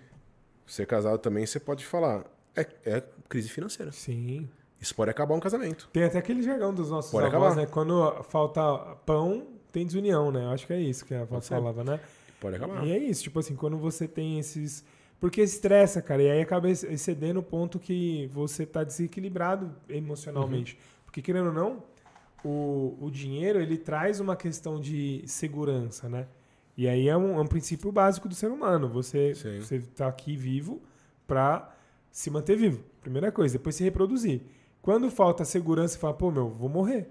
Speaker 2: Ser casado também, você pode falar. É, é crise financeira.
Speaker 1: sim.
Speaker 2: Isso pode acabar um casamento.
Speaker 1: Tem até aquele jargão dos nossos
Speaker 2: Pode
Speaker 1: avós,
Speaker 2: acabar.
Speaker 1: né? Quando falta pão, tem desunião, né? Eu acho que é isso que a avó falava, né?
Speaker 2: Pode acabar.
Speaker 1: E é isso, tipo assim, quando você tem esses. Porque estressa, cara, e aí acaba ex- excedendo o ponto que você tá desequilibrado emocionalmente.
Speaker 2: Uhum.
Speaker 1: Porque, querendo ou não, o, o dinheiro, ele traz uma questão de segurança, né? E aí é um, é um princípio básico do ser humano. Você,
Speaker 2: Sim.
Speaker 1: você tá aqui vivo pra se manter vivo. Primeira coisa, depois se reproduzir. Quando falta segurança, você fala, pô, meu, vou morrer.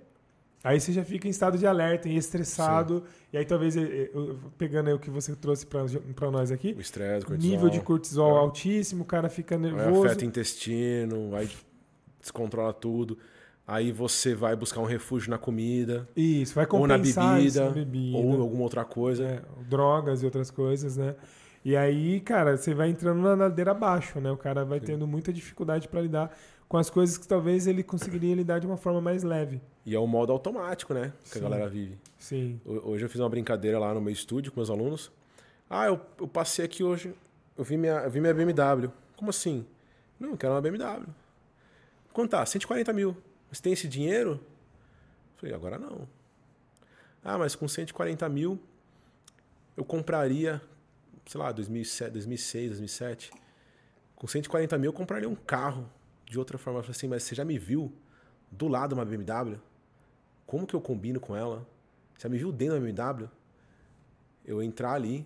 Speaker 1: Aí você já fica em estado de alerta e estressado. E aí talvez, eh, eh, pegando aí o que você trouxe pra pra nós aqui,
Speaker 2: O estresse, cortisol.
Speaker 1: nível de cortisol
Speaker 2: É.
Speaker 1: altíssimo, o cara fica
Speaker 2: Aí
Speaker 1: nervoso.
Speaker 2: afeta o intestino, aí descontrola tudo. Aí você vai buscar um refúgio na comida,
Speaker 1: Isso, vai
Speaker 2: ou na
Speaker 1: compensar
Speaker 2: bebida,
Speaker 1: na bebida.
Speaker 2: ou alguma outra coisa.
Speaker 1: É, drogas e outras coisas, né? E aí, cara, você vai entrando na ladeira abaixo, né? O cara vai
Speaker 2: Sim.
Speaker 1: tendo muita dificuldade pra lidar com as coisas que talvez ele conseguiria lidar de uma forma mais leve.
Speaker 2: E é o modo automático, né? Que
Speaker 1: Sim.
Speaker 2: a galera vive.
Speaker 1: Sim.
Speaker 2: Ho- Hoje eu fiz uma brincadeira lá no meu estúdio com meus alunos. Ah, eu, eu passei aqui hoje, eu vi, minha, eu vi minha BMW. Como assim? Não, eu quero uma BMW. Quanto tá? 140 mil. Você tem esse dinheiro? Eu falei, agora não. Ah, mas com 140 mil eu compraria, sei lá, 2007, 2006, 2007. Com 140 mil eu compraria um carro de outra forma. Eu falei assim, mas você já me viu do lado uma BMW? Como que eu combino com ela? Já me viu dentro da BMW? Eu entrar ali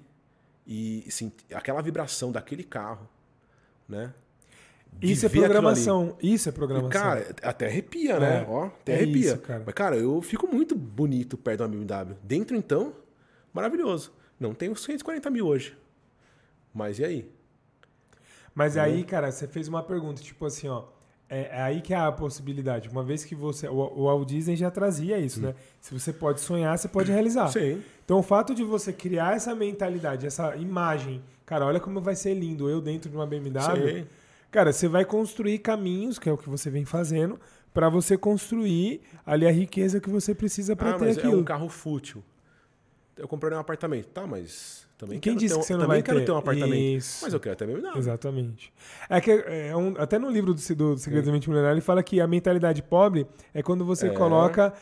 Speaker 2: e sentir aquela vibração daquele carro, né?
Speaker 1: Isso é programação. Isso é programação.
Speaker 2: Cara, até arrepia, né?
Speaker 1: É,
Speaker 2: Ó, até
Speaker 1: é
Speaker 2: arrepia.
Speaker 1: isso, cara.
Speaker 2: Mas, cara, eu fico muito bonito perto de uma BMW. Dentro, então, maravilhoso. Não tenho 140 mil hoje. Mas e aí?
Speaker 1: Mas
Speaker 2: Entendeu?
Speaker 1: aí, cara, você fez uma pergunta, tipo assim, ó. É, é aí que há a possibilidade. Uma vez que você. O, o Walt Disney já trazia isso, né? Se você pode sonhar, você pode realizar.
Speaker 2: Sim.
Speaker 1: Então, o fato de você criar essa mentalidade, essa imagem, cara, olha como vai ser lindo eu dentro de uma BMW.
Speaker 2: Sim.
Speaker 1: Cara, você vai construir caminhos, que é o que você vem fazendo, pra você construir ali a riqueza que você precisa pra
Speaker 2: Ah,
Speaker 1: ter
Speaker 2: mas é
Speaker 1: aquilo.
Speaker 2: um carro fútil. Eu comprei um apartamento. Tá, mas também
Speaker 1: E quem disse
Speaker 2: um,
Speaker 1: que você não
Speaker 2: também
Speaker 1: vai
Speaker 2: quero
Speaker 1: ter?
Speaker 2: ter um apartamento.
Speaker 1: Isso.
Speaker 2: Mas eu quero ter BMW.
Speaker 1: Exatamente. É que é um- até no livro do, do Segredo da Mente Milionária ele fala que a mentalidade pobre é quando você
Speaker 2: É.
Speaker 1: coloca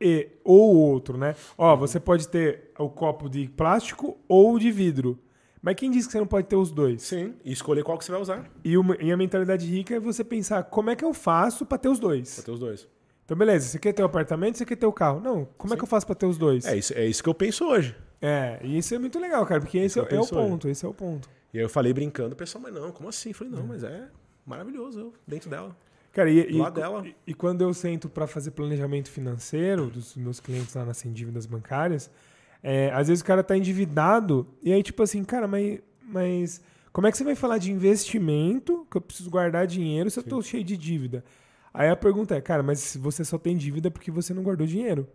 Speaker 1: e ou outro, né? Ó, você pode ter o copo de plástico ou de vidro. Mas quem disse que você não pode ter os dois?
Speaker 2: Sim. E escolher qual que você vai usar.
Speaker 1: E, uma- e a mentalidade rica é você pensar como é que eu faço pra ter os dois.
Speaker 2: Pra ter os dois.
Speaker 1: Então, beleza, você quer ter o apartamento, você quer ter o carro. Não, como é
Speaker 2: Sim.
Speaker 1: que eu faço pra ter os dois?
Speaker 2: É isso, é isso que eu penso hoje.
Speaker 1: É, e isso é muito legal, cara, porque esse é, é o
Speaker 2: penso hoje.
Speaker 1: ponto, esse é o ponto.
Speaker 2: E aí eu falei brincando, o pessoal, mas não, como assim? Eu falei, não, mas é maravilhoso eu dentro dela.
Speaker 1: Cara, e, e,
Speaker 2: dela.
Speaker 1: e- e quando eu sento para fazer planejamento financeiro dos meus clientes lá nas sem dívidas bancárias, É, às vezes o cara tá endividado e aí, tipo assim, cara, mas, mas como é que você vai falar de investimento, que eu preciso guardar dinheiro se eu tô cheio de dívida? Aí a pergunta é, cara, mas você só tem dívida porque você não guardou dinheiro.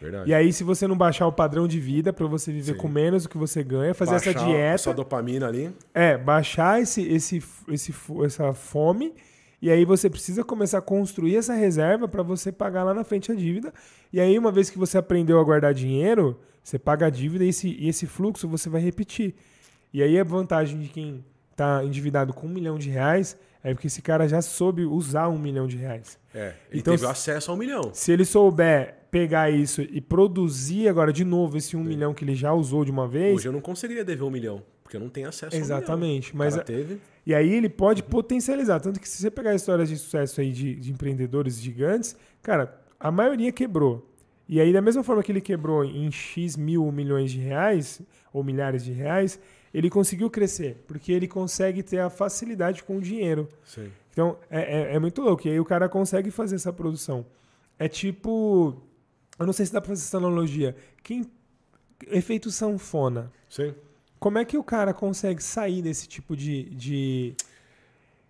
Speaker 2: Verdade.
Speaker 1: E aí, se você não baixar o padrão de vida para você viver
Speaker 2: Sim.
Speaker 1: com menos do que você ganha, fazer
Speaker 2: Baixar
Speaker 1: essa dieta.
Speaker 2: Só dopamina ali.
Speaker 1: É, baixar esse, esse, esse, essa fome. E aí você precisa começar a construir essa reserva para você pagar lá na frente a dívida. E aí, uma vez que você aprendeu a guardar dinheiro, você paga a dívida e esse, e esse fluxo você vai repetir. E aí a vantagem de quem está endividado com um milhão de reais é porque esse cara já soube usar um milhão de reais.
Speaker 2: É. Ele
Speaker 1: Então,
Speaker 2: teve acesso ao milhão.
Speaker 1: Se ele souber pegar isso e produzir agora de novo esse um milhão que ele já usou de uma vez,
Speaker 2: Hoje eu não conseguiria dever um milhão, porque eu não tenho acesso
Speaker 1: Exatamente,
Speaker 2: milhão.
Speaker 1: mas
Speaker 2: O
Speaker 1: a-
Speaker 2: cara teve.
Speaker 1: E aí ele pode potencializar. Tanto que se você pegar histórias de sucesso aí de, de empreendedores gigantes, cara, a maioria quebrou. E aí, da mesma forma que ele quebrou em X mil milhões de reais, ou milhares de reais, ele conseguiu crescer. Porque ele consegue ter a facilidade com o dinheiro.
Speaker 2: Sim.
Speaker 1: Então, é, é, é muito louco. E aí o cara consegue fazer essa produção. É tipo. Eu não sei se dá pra fazer essa analogia. Quem. Efeito sanfona.
Speaker 2: Sim.
Speaker 1: Como é que o cara consegue sair desse tipo de, de,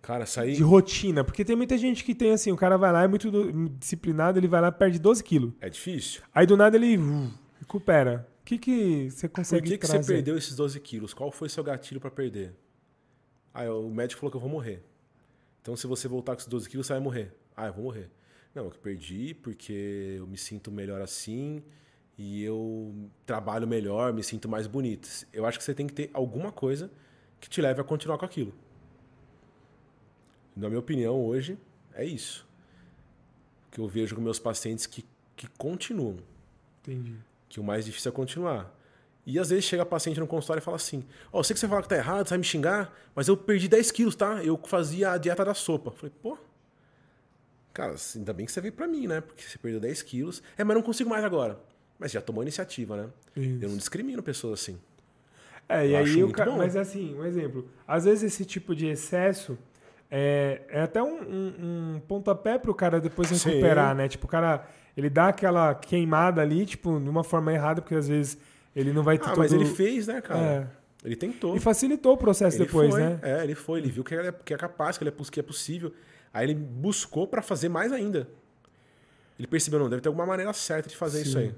Speaker 2: Cara, sair.
Speaker 1: de rotina? Porque tem muita gente que tem assim, o cara vai lá, é muito do- disciplinado, ele vai lá, perde 12 quilos.
Speaker 2: É difícil.
Speaker 1: Aí do nada ele uh, recupera. O que, que você
Speaker 2: Por
Speaker 1: consegue
Speaker 2: que, que você perdeu esses 12 quilos? Qual foi seu gatilho pra perder? Ah, o médico falou que eu vou morrer. Então, se você voltar com esses 12 quilos, você vai morrer. Ah, eu vou morrer. Não, eu perdi porque eu me sinto melhor assim e eu trabalho melhor, me sinto mais bonito. Eu acho que você tem que ter alguma coisa que te leve a continuar com aquilo. Na minha opinião, hoje, é isso. Que eu vejo com meus pacientes que, que continuam
Speaker 1: Entendi.
Speaker 2: que o mais difícil é continuar. E às vezes chega paciente no consultório e fala assim: Ó, eu sei que você fala que tá errado, você vai me xingar, mas eu perdi 10 quilos, tá? Eu fazia a dieta da sopa. Falei, pô, cara, ainda bem que você veio pra mim, né? Porque você perdeu 10 quilos. É, mas não consigo mais agora. Mas já tomou iniciativa, né?
Speaker 1: Isso.
Speaker 2: Eu não discrimino pessoas assim.
Speaker 1: É, e
Speaker 2: Eu acho
Speaker 1: aí o cara. Mas assim, um exemplo. Às vezes esse tipo de excesso é, é até um, um, um pontapé pro cara depois
Speaker 2: Sim.
Speaker 1: recuperar, né? Tipo, o cara. Ele dá aquela queimada ali, tipo, de uma forma errada, porque às vezes ele não vai ter
Speaker 2: Ah,
Speaker 1: todo...
Speaker 2: mas ele fez, né, cara?
Speaker 1: É.
Speaker 2: Ele tentou.
Speaker 1: E facilitou o processo
Speaker 2: Ele
Speaker 1: depois,
Speaker 2: foi,
Speaker 1: né?
Speaker 2: É, ele foi, ele viu que, ele é, que é capaz, que, ele é, que é possível. Aí ele buscou pra fazer mais ainda. Ele percebeu, não, deve ter alguma maneira certa de fazer
Speaker 1: Sim.
Speaker 2: isso aí.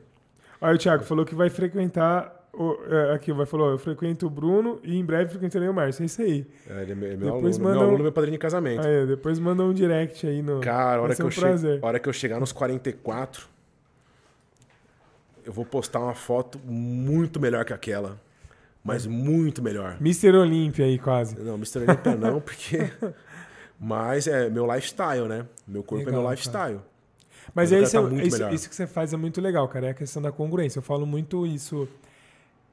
Speaker 1: Aí o Thiago falou que vai frequentar. O, é, aqui, vai falou, eu frequento o Bruno e em breve frequentarei o Márcio. É isso aí.
Speaker 2: É, ele é meu, é
Speaker 1: Depois
Speaker 2: aluno,
Speaker 1: manda
Speaker 2: meu
Speaker 1: um-
Speaker 2: aluno, meu padrinho de casamento.
Speaker 1: Aí, depois manda um direct aí no.
Speaker 2: Cara, a hora que,
Speaker 1: um
Speaker 2: eu che...
Speaker 1: prazer.
Speaker 2: a hora que eu chegar nos 44, eu vou postar uma foto muito melhor que aquela. Mas muito melhor.
Speaker 1: Mr. Olímpia aí, quase.
Speaker 2: Não, Mr. Olympia não, porque. Mas é meu lifestyle, né? Meu corpo
Speaker 1: Legal,
Speaker 2: é meu
Speaker 1: cara.
Speaker 2: lifestyle.
Speaker 1: Mas
Speaker 2: Mas eu
Speaker 1: é isso,
Speaker 2: tá muito
Speaker 1: isso, isso que você faz é muito legal, cara. É a questão da congruência. Eu falo muito isso.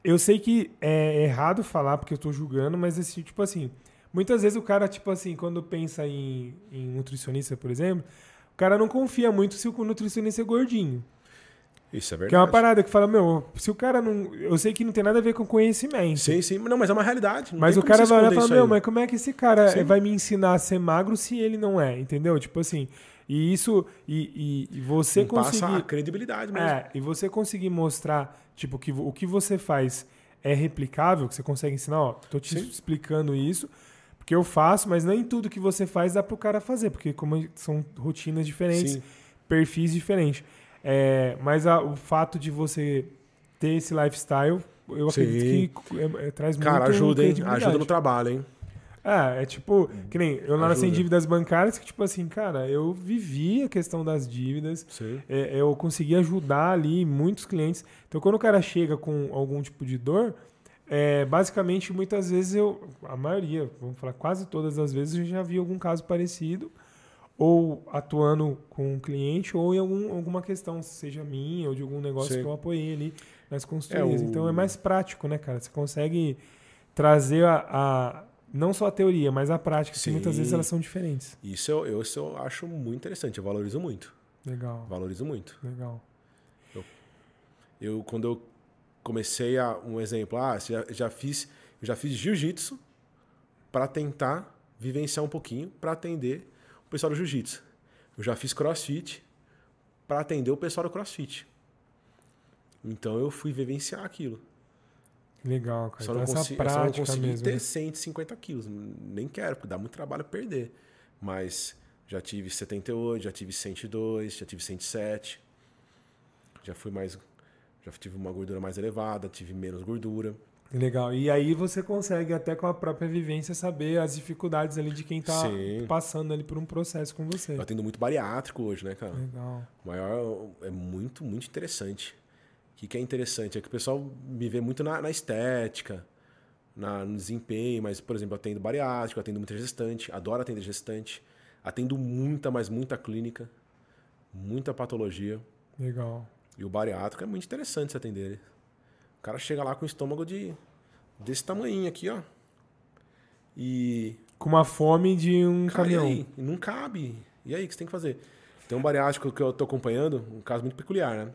Speaker 1: Eu sei que é errado falar porque eu tô julgando, mas esse, tipo assim, muitas vezes o cara, tipo assim, quando pensa em, em nutricionista, por exemplo, o cara não confia muito se o nutricionista é gordinho.
Speaker 2: Isso é
Speaker 1: Que é
Speaker 2: verdade.
Speaker 1: uma parada que fala, meu, se o cara não. Eu sei que não tem nada a ver com conhecimento.
Speaker 2: Sim, sim. Não, mas é uma realidade.
Speaker 1: Mas o cara vai olhar e fala, meu, mas como é que esse cara
Speaker 2: Sim.
Speaker 1: vai me ensinar a ser magro se ele não é? Entendeu? Tipo assim. E isso. E, e- e você
Speaker 2: Não passa
Speaker 1: conseguir.
Speaker 2: a credibilidade mesmo.
Speaker 1: É, e você conseguir mostrar, tipo, que o que você faz é replicável, que você consegue ensinar, ó, tô te
Speaker 2: Sim.
Speaker 1: explicando isso, porque eu faço, mas nem tudo que você faz dá pro cara fazer, porque como são rotinas diferentes,
Speaker 2: Sim.
Speaker 1: perfis diferentes. É, mas a- o fato de você ter esse lifestyle, eu
Speaker 2: Sim.
Speaker 1: acredito que é, é, traz
Speaker 2: Cara,
Speaker 1: muito
Speaker 2: ajuda, hein? Ajuda no trabalho, hein?
Speaker 1: É, é tipo, que nem eu lá na Sem
Speaker 2: Ajuda.
Speaker 1: Dívidas Bancárias, que tipo assim, cara, eu vivi a questão das dívidas,
Speaker 2: Sim.
Speaker 1: é, eu consegui ajudar ali muitos clientes. Então, quando o cara chega com algum tipo de dor, é, basicamente, muitas vezes eu, a maioria, vamos falar, quase todas as vezes, eu já vi algum caso parecido, ou atuando com um cliente, ou em algum, alguma questão, seja minha, ou de algum negócio
Speaker 2: Sim.
Speaker 1: que eu apoiei ali nas consultorias.
Speaker 2: É, o-
Speaker 1: Então, é mais prático, né, cara? Você consegue trazer a, a- não só a teoria, mas a prática, que muitas vezes elas são diferentes.
Speaker 2: Isso eu, eu, isso eu acho muito interessante. Eu valorizo muito.
Speaker 1: Legal,
Speaker 2: Valorizo muito.
Speaker 1: legal.
Speaker 2: Eu, quando eu comecei a. Um exemplo, ah, já, já fiz, eu já fiz jiu-jitsu para tentar vivenciar um pouquinho, para atender o pessoal do jiu-jitsu. Eu já fiz crossfit para atender o pessoal do crossfit. Então eu fui vivenciar aquilo.
Speaker 1: Legal, cara.
Speaker 2: Só
Speaker 1: então
Speaker 2: não,
Speaker 1: essa
Speaker 2: consigo, só não consegui
Speaker 1: mesmo.
Speaker 2: ter
Speaker 1: né?
Speaker 2: 150 quilos. Nem quero, porque dá muito trabalho perder. Mas já tive 78, já tive 102, já tive 107. Já fui mais. Já tive uma gordura mais elevada, tive menos gordura.
Speaker 1: Legal. E aí você consegue, até com a própria vivência, saber as dificuldades ali de quem tá
Speaker 2: Sim.
Speaker 1: passando ali por um processo com você.
Speaker 2: Eu atendo muito bariátrico hoje, né, cara?
Speaker 1: Legal.
Speaker 2: O maior é muito, muito interessante. O que, que é interessante? É que o pessoal me vê muito na, na estética, na, no desempenho, mas, por exemplo, eu atendo bariátrico, atendo muita gestante, adoro atender gestante, atendo muita, mas muita clínica, muita patologia.
Speaker 1: Legal.
Speaker 2: E o bariátrico é muito interessante se atender ele. O cara chega lá com o estômago de desse tamanho aqui, ó. E
Speaker 1: Com uma fome de um
Speaker 2: Cara,
Speaker 1: caminhão.
Speaker 2: e aí? Não cabe. E aí, o que você tem que fazer? Tem um bariátrico que eu tô acompanhando, um caso muito peculiar, né?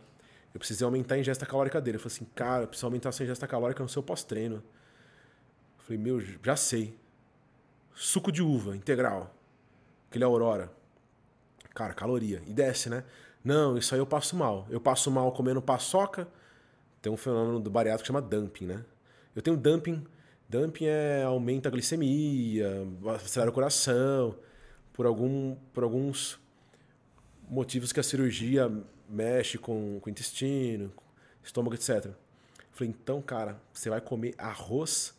Speaker 2: Eu precisei aumentar a ingesta calórica dele. Eu falei assim, cara, eu preciso aumentar a sua ingesta calórica no seu pós-treino. Eu falei, meu, já sei. Suco de uva integral. Aquele Aurora. Cara, caloria. E desce, né? Não, isso aí eu passo mal. Eu passo mal comendo paçoca. Tem um fenômeno do bariátrico que chama dumping, né? Eu tenho dumping. Dumping é aumenta a glicemia, acelera o coração, por, algum, por alguns motivos que a cirurgia mexe com, com o intestino, estômago, etc. Eu falei, então, cara, você vai comer arroz,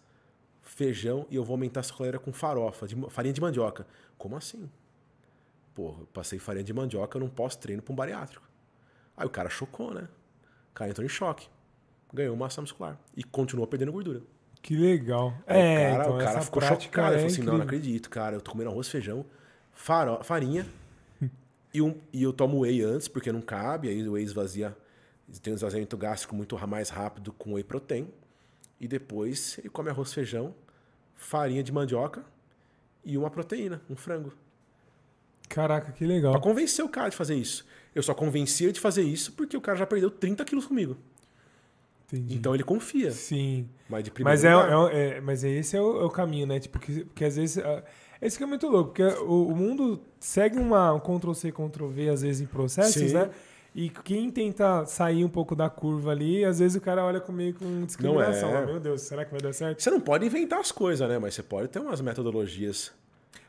Speaker 2: feijão e eu vou aumentar essa caloria com farofa, de, farinha de mandioca. Como assim? Porra, eu passei farinha de mandioca num pós-treino pra um bariátrico. Aí o cara chocou, né? O cara entrou em choque. Ganhou massa muscular. E continuou perdendo gordura.
Speaker 1: Que legal.
Speaker 2: Aí
Speaker 1: é,
Speaker 2: o cara,
Speaker 1: então
Speaker 2: o cara ficou chocado. Ele
Speaker 1: é
Speaker 2: falou assim: não, não acredito, cara. Eu tô comendo arroz, feijão, farinha. E, um, e eu tomo whey antes, porque não cabe. Aí o whey esvazia. Tem um esvaziamento gástrico muito mais rápido com whey protein. E depois ele come arroz, feijão, farinha de mandioca e uma proteína, um frango.
Speaker 1: Caraca, que legal.
Speaker 2: Pra convencer o cara de fazer isso. Eu só convenci ele de fazer isso porque o cara já perdeu 30 quilos comigo.
Speaker 1: Entendi.
Speaker 2: Então ele confia.
Speaker 1: Sim.
Speaker 2: Mas de primeiro
Speaker 1: Mas, é, é- é- mas esse é o, é o caminho, né? Tipo, porque, porque às vezes. ah, Esse que é muito louco, porque o, o mundo segue uma um Ctrl-C, Ctrl-V, às vezes, em processos,
Speaker 2: Sim.
Speaker 1: né? E quem tenta sair um pouco da curva ali, às vezes o cara olha comigo com discriminação.
Speaker 2: Não é.
Speaker 1: Ah, Meu Deus, será que vai dar certo?
Speaker 2: Você não pode inventar as coisas, né? Mas você pode ter umas metodologias.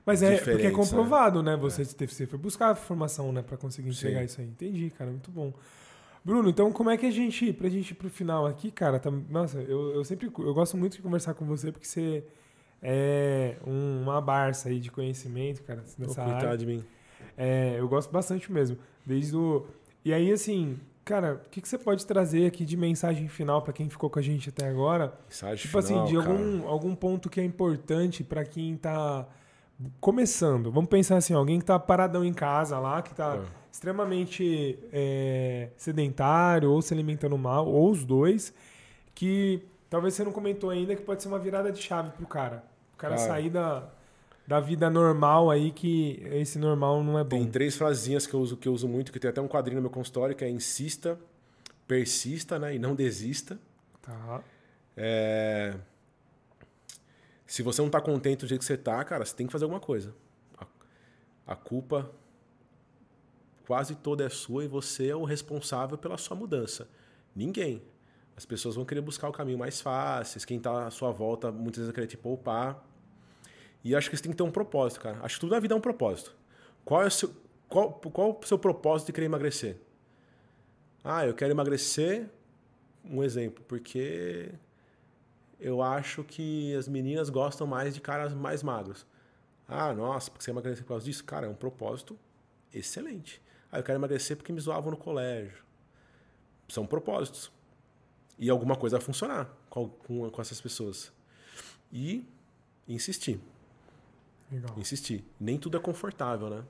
Speaker 1: Mas é porque é
Speaker 2: Diferentes,
Speaker 1: comprovado, né? Você, teve, você foi buscar a informação, né, para conseguir entregar
Speaker 2: Sim.
Speaker 1: isso aí. Entendi, cara, muito bom. Bruno, então como é que a gente, pra gente ir pro final aqui, cara, tá- nossa, eu, eu sempre, eu gosto muito de conversar com você porque você é um- uma barça aí de conhecimento, cara, nessa
Speaker 2: cuidar
Speaker 1: área.
Speaker 2: de mim.
Speaker 1: É, eu gosto bastante mesmo. Desde o e aí assim, cara, o que, que você pode trazer aqui de mensagem final pra quem ficou com a gente até agora?
Speaker 2: Mensagem
Speaker 1: Tipo
Speaker 2: final,
Speaker 1: assim, de
Speaker 2: cara.
Speaker 1: algum, algum ponto que é importante pra quem tá começando. Vamos pensar assim, alguém que tá paradão em casa lá, que tá
Speaker 2: Ah.
Speaker 1: extremamente é, sedentário ou se alimentando mal, ou os dois, que talvez você não comentou ainda que pode ser uma virada de chave pro cara. O cara sair da, da vida normal aí, que esse normal não é bom.
Speaker 2: Tem três frasinhas que eu uso que eu uso muito, que tem até um quadrinho no meu consultório, que é insista, persista, né? E não desista.
Speaker 1: Tá.
Speaker 2: É, Se você não tá contente do jeito que você tá, cara, você tem que fazer alguma coisa. A, a culpa quase toda é sua e você é o responsável pela sua mudança. Ninguém. As pessoas vão querer buscar o caminho mais fácil, quem tá à sua volta muitas vezes vai querer te poupar. E acho que você tem que ter um propósito, cara. Acho que tudo na vida é um propósito. Qual é o seu, qual, qual o seu propósito de querer emagrecer? Ah, eu quero emagrecer, um exemplo, porque eu acho que as meninas gostam mais de caras mais magros. Ah, nossa, porque você emagrecer por causa disso? Cara, é um propósito excelente. Ah, eu quero emagrecer porque me zoavam no colégio. São propósitos. E alguma coisa vai funcionar com, com, com essas pessoas. E insistir.
Speaker 1: Legal.
Speaker 2: Insistir. Nem tudo é confortável, né?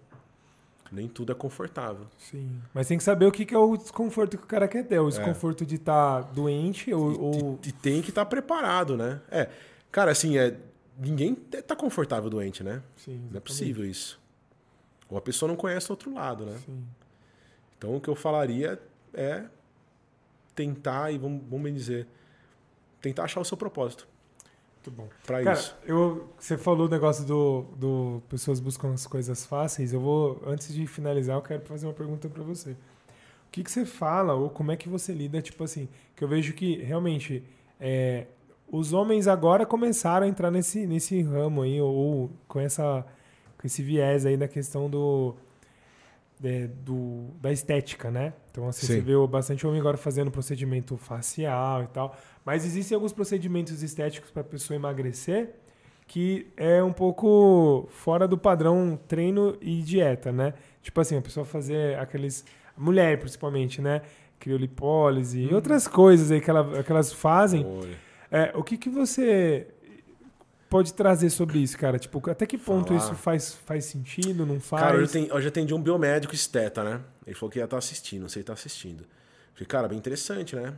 Speaker 2: Nem tudo é confortável.
Speaker 1: Sim. Mas tem que saber o que que é o desconforto que o cara quer ter. O desconforto de estar doente ou. ou-
Speaker 2: E, e tem que estar preparado, né? É, cara, assim, é, ninguém tá confortável doente, né?
Speaker 1: Sim,
Speaker 2: Não é
Speaker 1: exatamente.
Speaker 2: possível isso. Ou a pessoa não conhece o outro lado, né?
Speaker 1: Sim.
Speaker 2: Então o que eu falaria é tentar, e vamos, vamos bem dizer, tentar achar o seu propósito
Speaker 1: Muito bom.
Speaker 2: para
Speaker 1: Cara,
Speaker 2: isso.
Speaker 1: eu, você falou o negócio do, do pessoas buscam as coisas fáceis. Eu vou, antes de finalizar, eu quero fazer uma pergunta para você. que, que você fala ou como é que você lida, tipo assim, que eu vejo que realmente é, os homens agora começaram a entrar nesse, nesse ramo aí, ou, ou com, essa, com esse viés aí da questão do, é, do, da estética, né? Então, assim,
Speaker 2: Sim.
Speaker 1: você vê bastante homem agora fazendo procedimento facial e tal. Mas existem alguns procedimentos estéticos para a pessoa emagrecer que é um pouco fora do padrão treino e dieta, né? Tipo assim, a pessoa fazer aqueles. Mulher, principalmente, né? Criolipólise e outras coisas aí que, ela, que elas fazem.
Speaker 2: Olha.
Speaker 1: É, o que, que você pode trazer sobre isso, cara? Tipo, até que ponto
Speaker 2: Falar.
Speaker 1: isso faz, faz sentido, não faz?
Speaker 2: Cara, eu, atendi, eu já atendi um biomédico esteta, né? Ele falou que ia estar assistindo, não sei se tá assistindo. Falei, cara, bem interessante, né?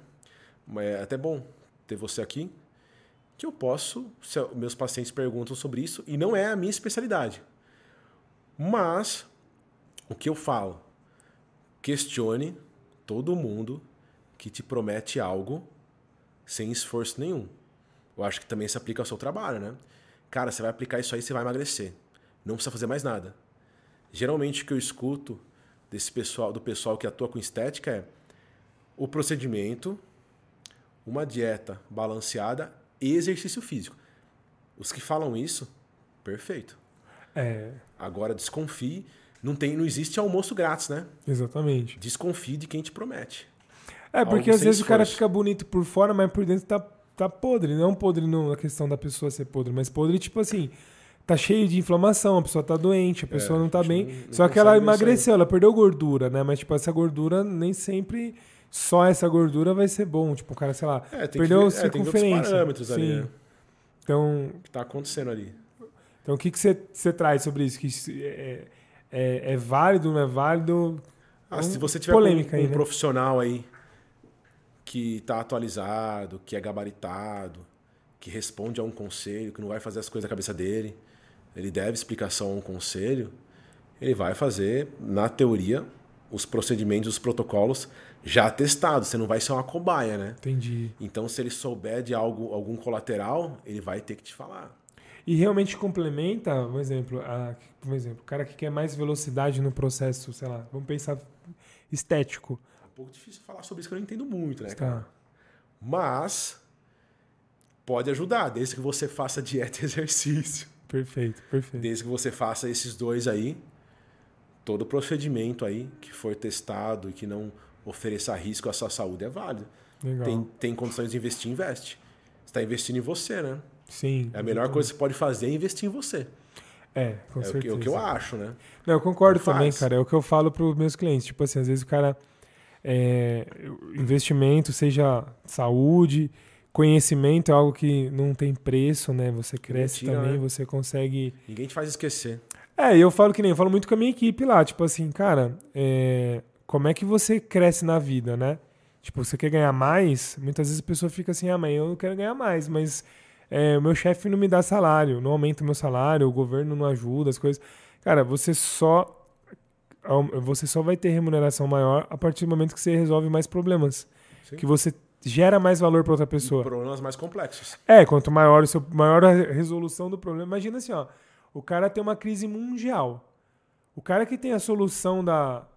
Speaker 2: Mas é até bom ter você aqui, que eu posso, se eu- meus pacientes perguntam sobre isso, e não é a minha especialidade. Mas, o que eu falo? Questione todo mundo que te promete algo sem esforço nenhum. Eu acho que também se aplica ao seu trabalho, né? Cara, você vai aplicar isso aí, você vai emagrecer. Não precisa fazer mais nada. Geralmente o que eu escuto desse pessoal, do pessoal que atua com estética é o procedimento, uma dieta balanceada e exercício físico. Os que falam isso, perfeito.
Speaker 1: É,
Speaker 2: Agora desconfie, não tem, não existe almoço grátis, né?
Speaker 1: exatamente.
Speaker 2: Desconfie de quem te promete.
Speaker 1: É, porque
Speaker 2: Algo
Speaker 1: às vezes o cara
Speaker 2: esforço.
Speaker 1: fica bonito por fora, mas por dentro tá, tá podre. Não podre no- na questão da pessoa ser podre, mas podre, tipo assim, tá cheio de inflamação, a pessoa tá doente, a pessoa
Speaker 2: É,
Speaker 1: não tá bem.
Speaker 2: não- não
Speaker 1: Só que ela emagreceu, ela perdeu gordura, né? Mas, tipo, essa gordura nem sempre. Só essa gordura vai ser bom. Tipo, o cara, sei lá,
Speaker 2: É,
Speaker 1: perdeu
Speaker 2: que é, tem que
Speaker 1: circunferência.
Speaker 2: parâmetros ali,
Speaker 1: Sim.
Speaker 2: né?
Speaker 1: Então,
Speaker 2: O que tá acontecendo ali.
Speaker 1: então o que, que você, traz sobre isso? Que é, é, é válido, não é válido?
Speaker 2: Ah,
Speaker 1: É
Speaker 2: se
Speaker 1: um-
Speaker 2: você tiver
Speaker 1: polêmica
Speaker 2: um,
Speaker 1: aí, né?
Speaker 2: profissional aí que tá atualizado, que é gabaritado, que responde a um conselho, que não vai fazer as coisas da cabeça dele, ele deve explicação a um conselho, ele vai fazer, na teoria, os procedimentos, os protocolos já testados. Você não vai ser uma cobaia, né?
Speaker 1: Entendi.
Speaker 2: Então, se ele souber de algo, algum colateral, ele vai ter que te falar.
Speaker 1: E realmente complementa, um exemplo, a, um exemplo, o cara que quer mais velocidade no processo, sei lá, vamos pensar estético.
Speaker 2: É pouco difícil falar sobre isso que eu não entendo muito, né, cara?
Speaker 1: Tá.
Speaker 2: Mas pode ajudar, desde que você faça dieta e exercício.
Speaker 1: Perfeito, perfeito.
Speaker 2: Desde que você faça esses dois aí, todo procedimento aí que for testado e que não ofereça risco à sua saúde é válido.
Speaker 1: Legal.
Speaker 2: Tem, tem condições de investir, investe. Você está investindo em você, né?
Speaker 1: Sim.
Speaker 2: É a melhor coisa que você pode fazer é investir em você.
Speaker 1: É, com
Speaker 2: é o que,
Speaker 1: certeza.
Speaker 2: o que eu acho, né?
Speaker 1: Não, eu concordo também, cara. É o que eu falo para os meus clientes. Tipo assim, às vezes o cara. É, investimento, seja saúde, conhecimento é algo que não tem preço, né? Você cresce
Speaker 2: tira,
Speaker 1: também,
Speaker 2: né?
Speaker 1: você consegue.
Speaker 2: Ninguém te faz esquecer.
Speaker 1: É, eu falo que nem, eu falo muito com a minha equipe lá, tipo assim, cara, é, como é que você cresce na vida, né? Tipo, você quer ganhar mais, muitas vezes a pessoa fica assim, ah, mas eu não quero ganhar mais, mas é, o meu chefe não me dá salário, não aumenta o meu salário, o governo não ajuda, as coisas. Cara, você só você só vai ter remuneração maior a partir do momento que você resolve mais problemas.
Speaker 2: Sim.
Speaker 1: Que você gera mais valor para outra pessoa.
Speaker 2: Problemas mais complexos.
Speaker 1: É, quanto maior o seu maior a resolução do problema. Imagina assim, ó, o cara tem uma crise mundial. O cara que tem a solução da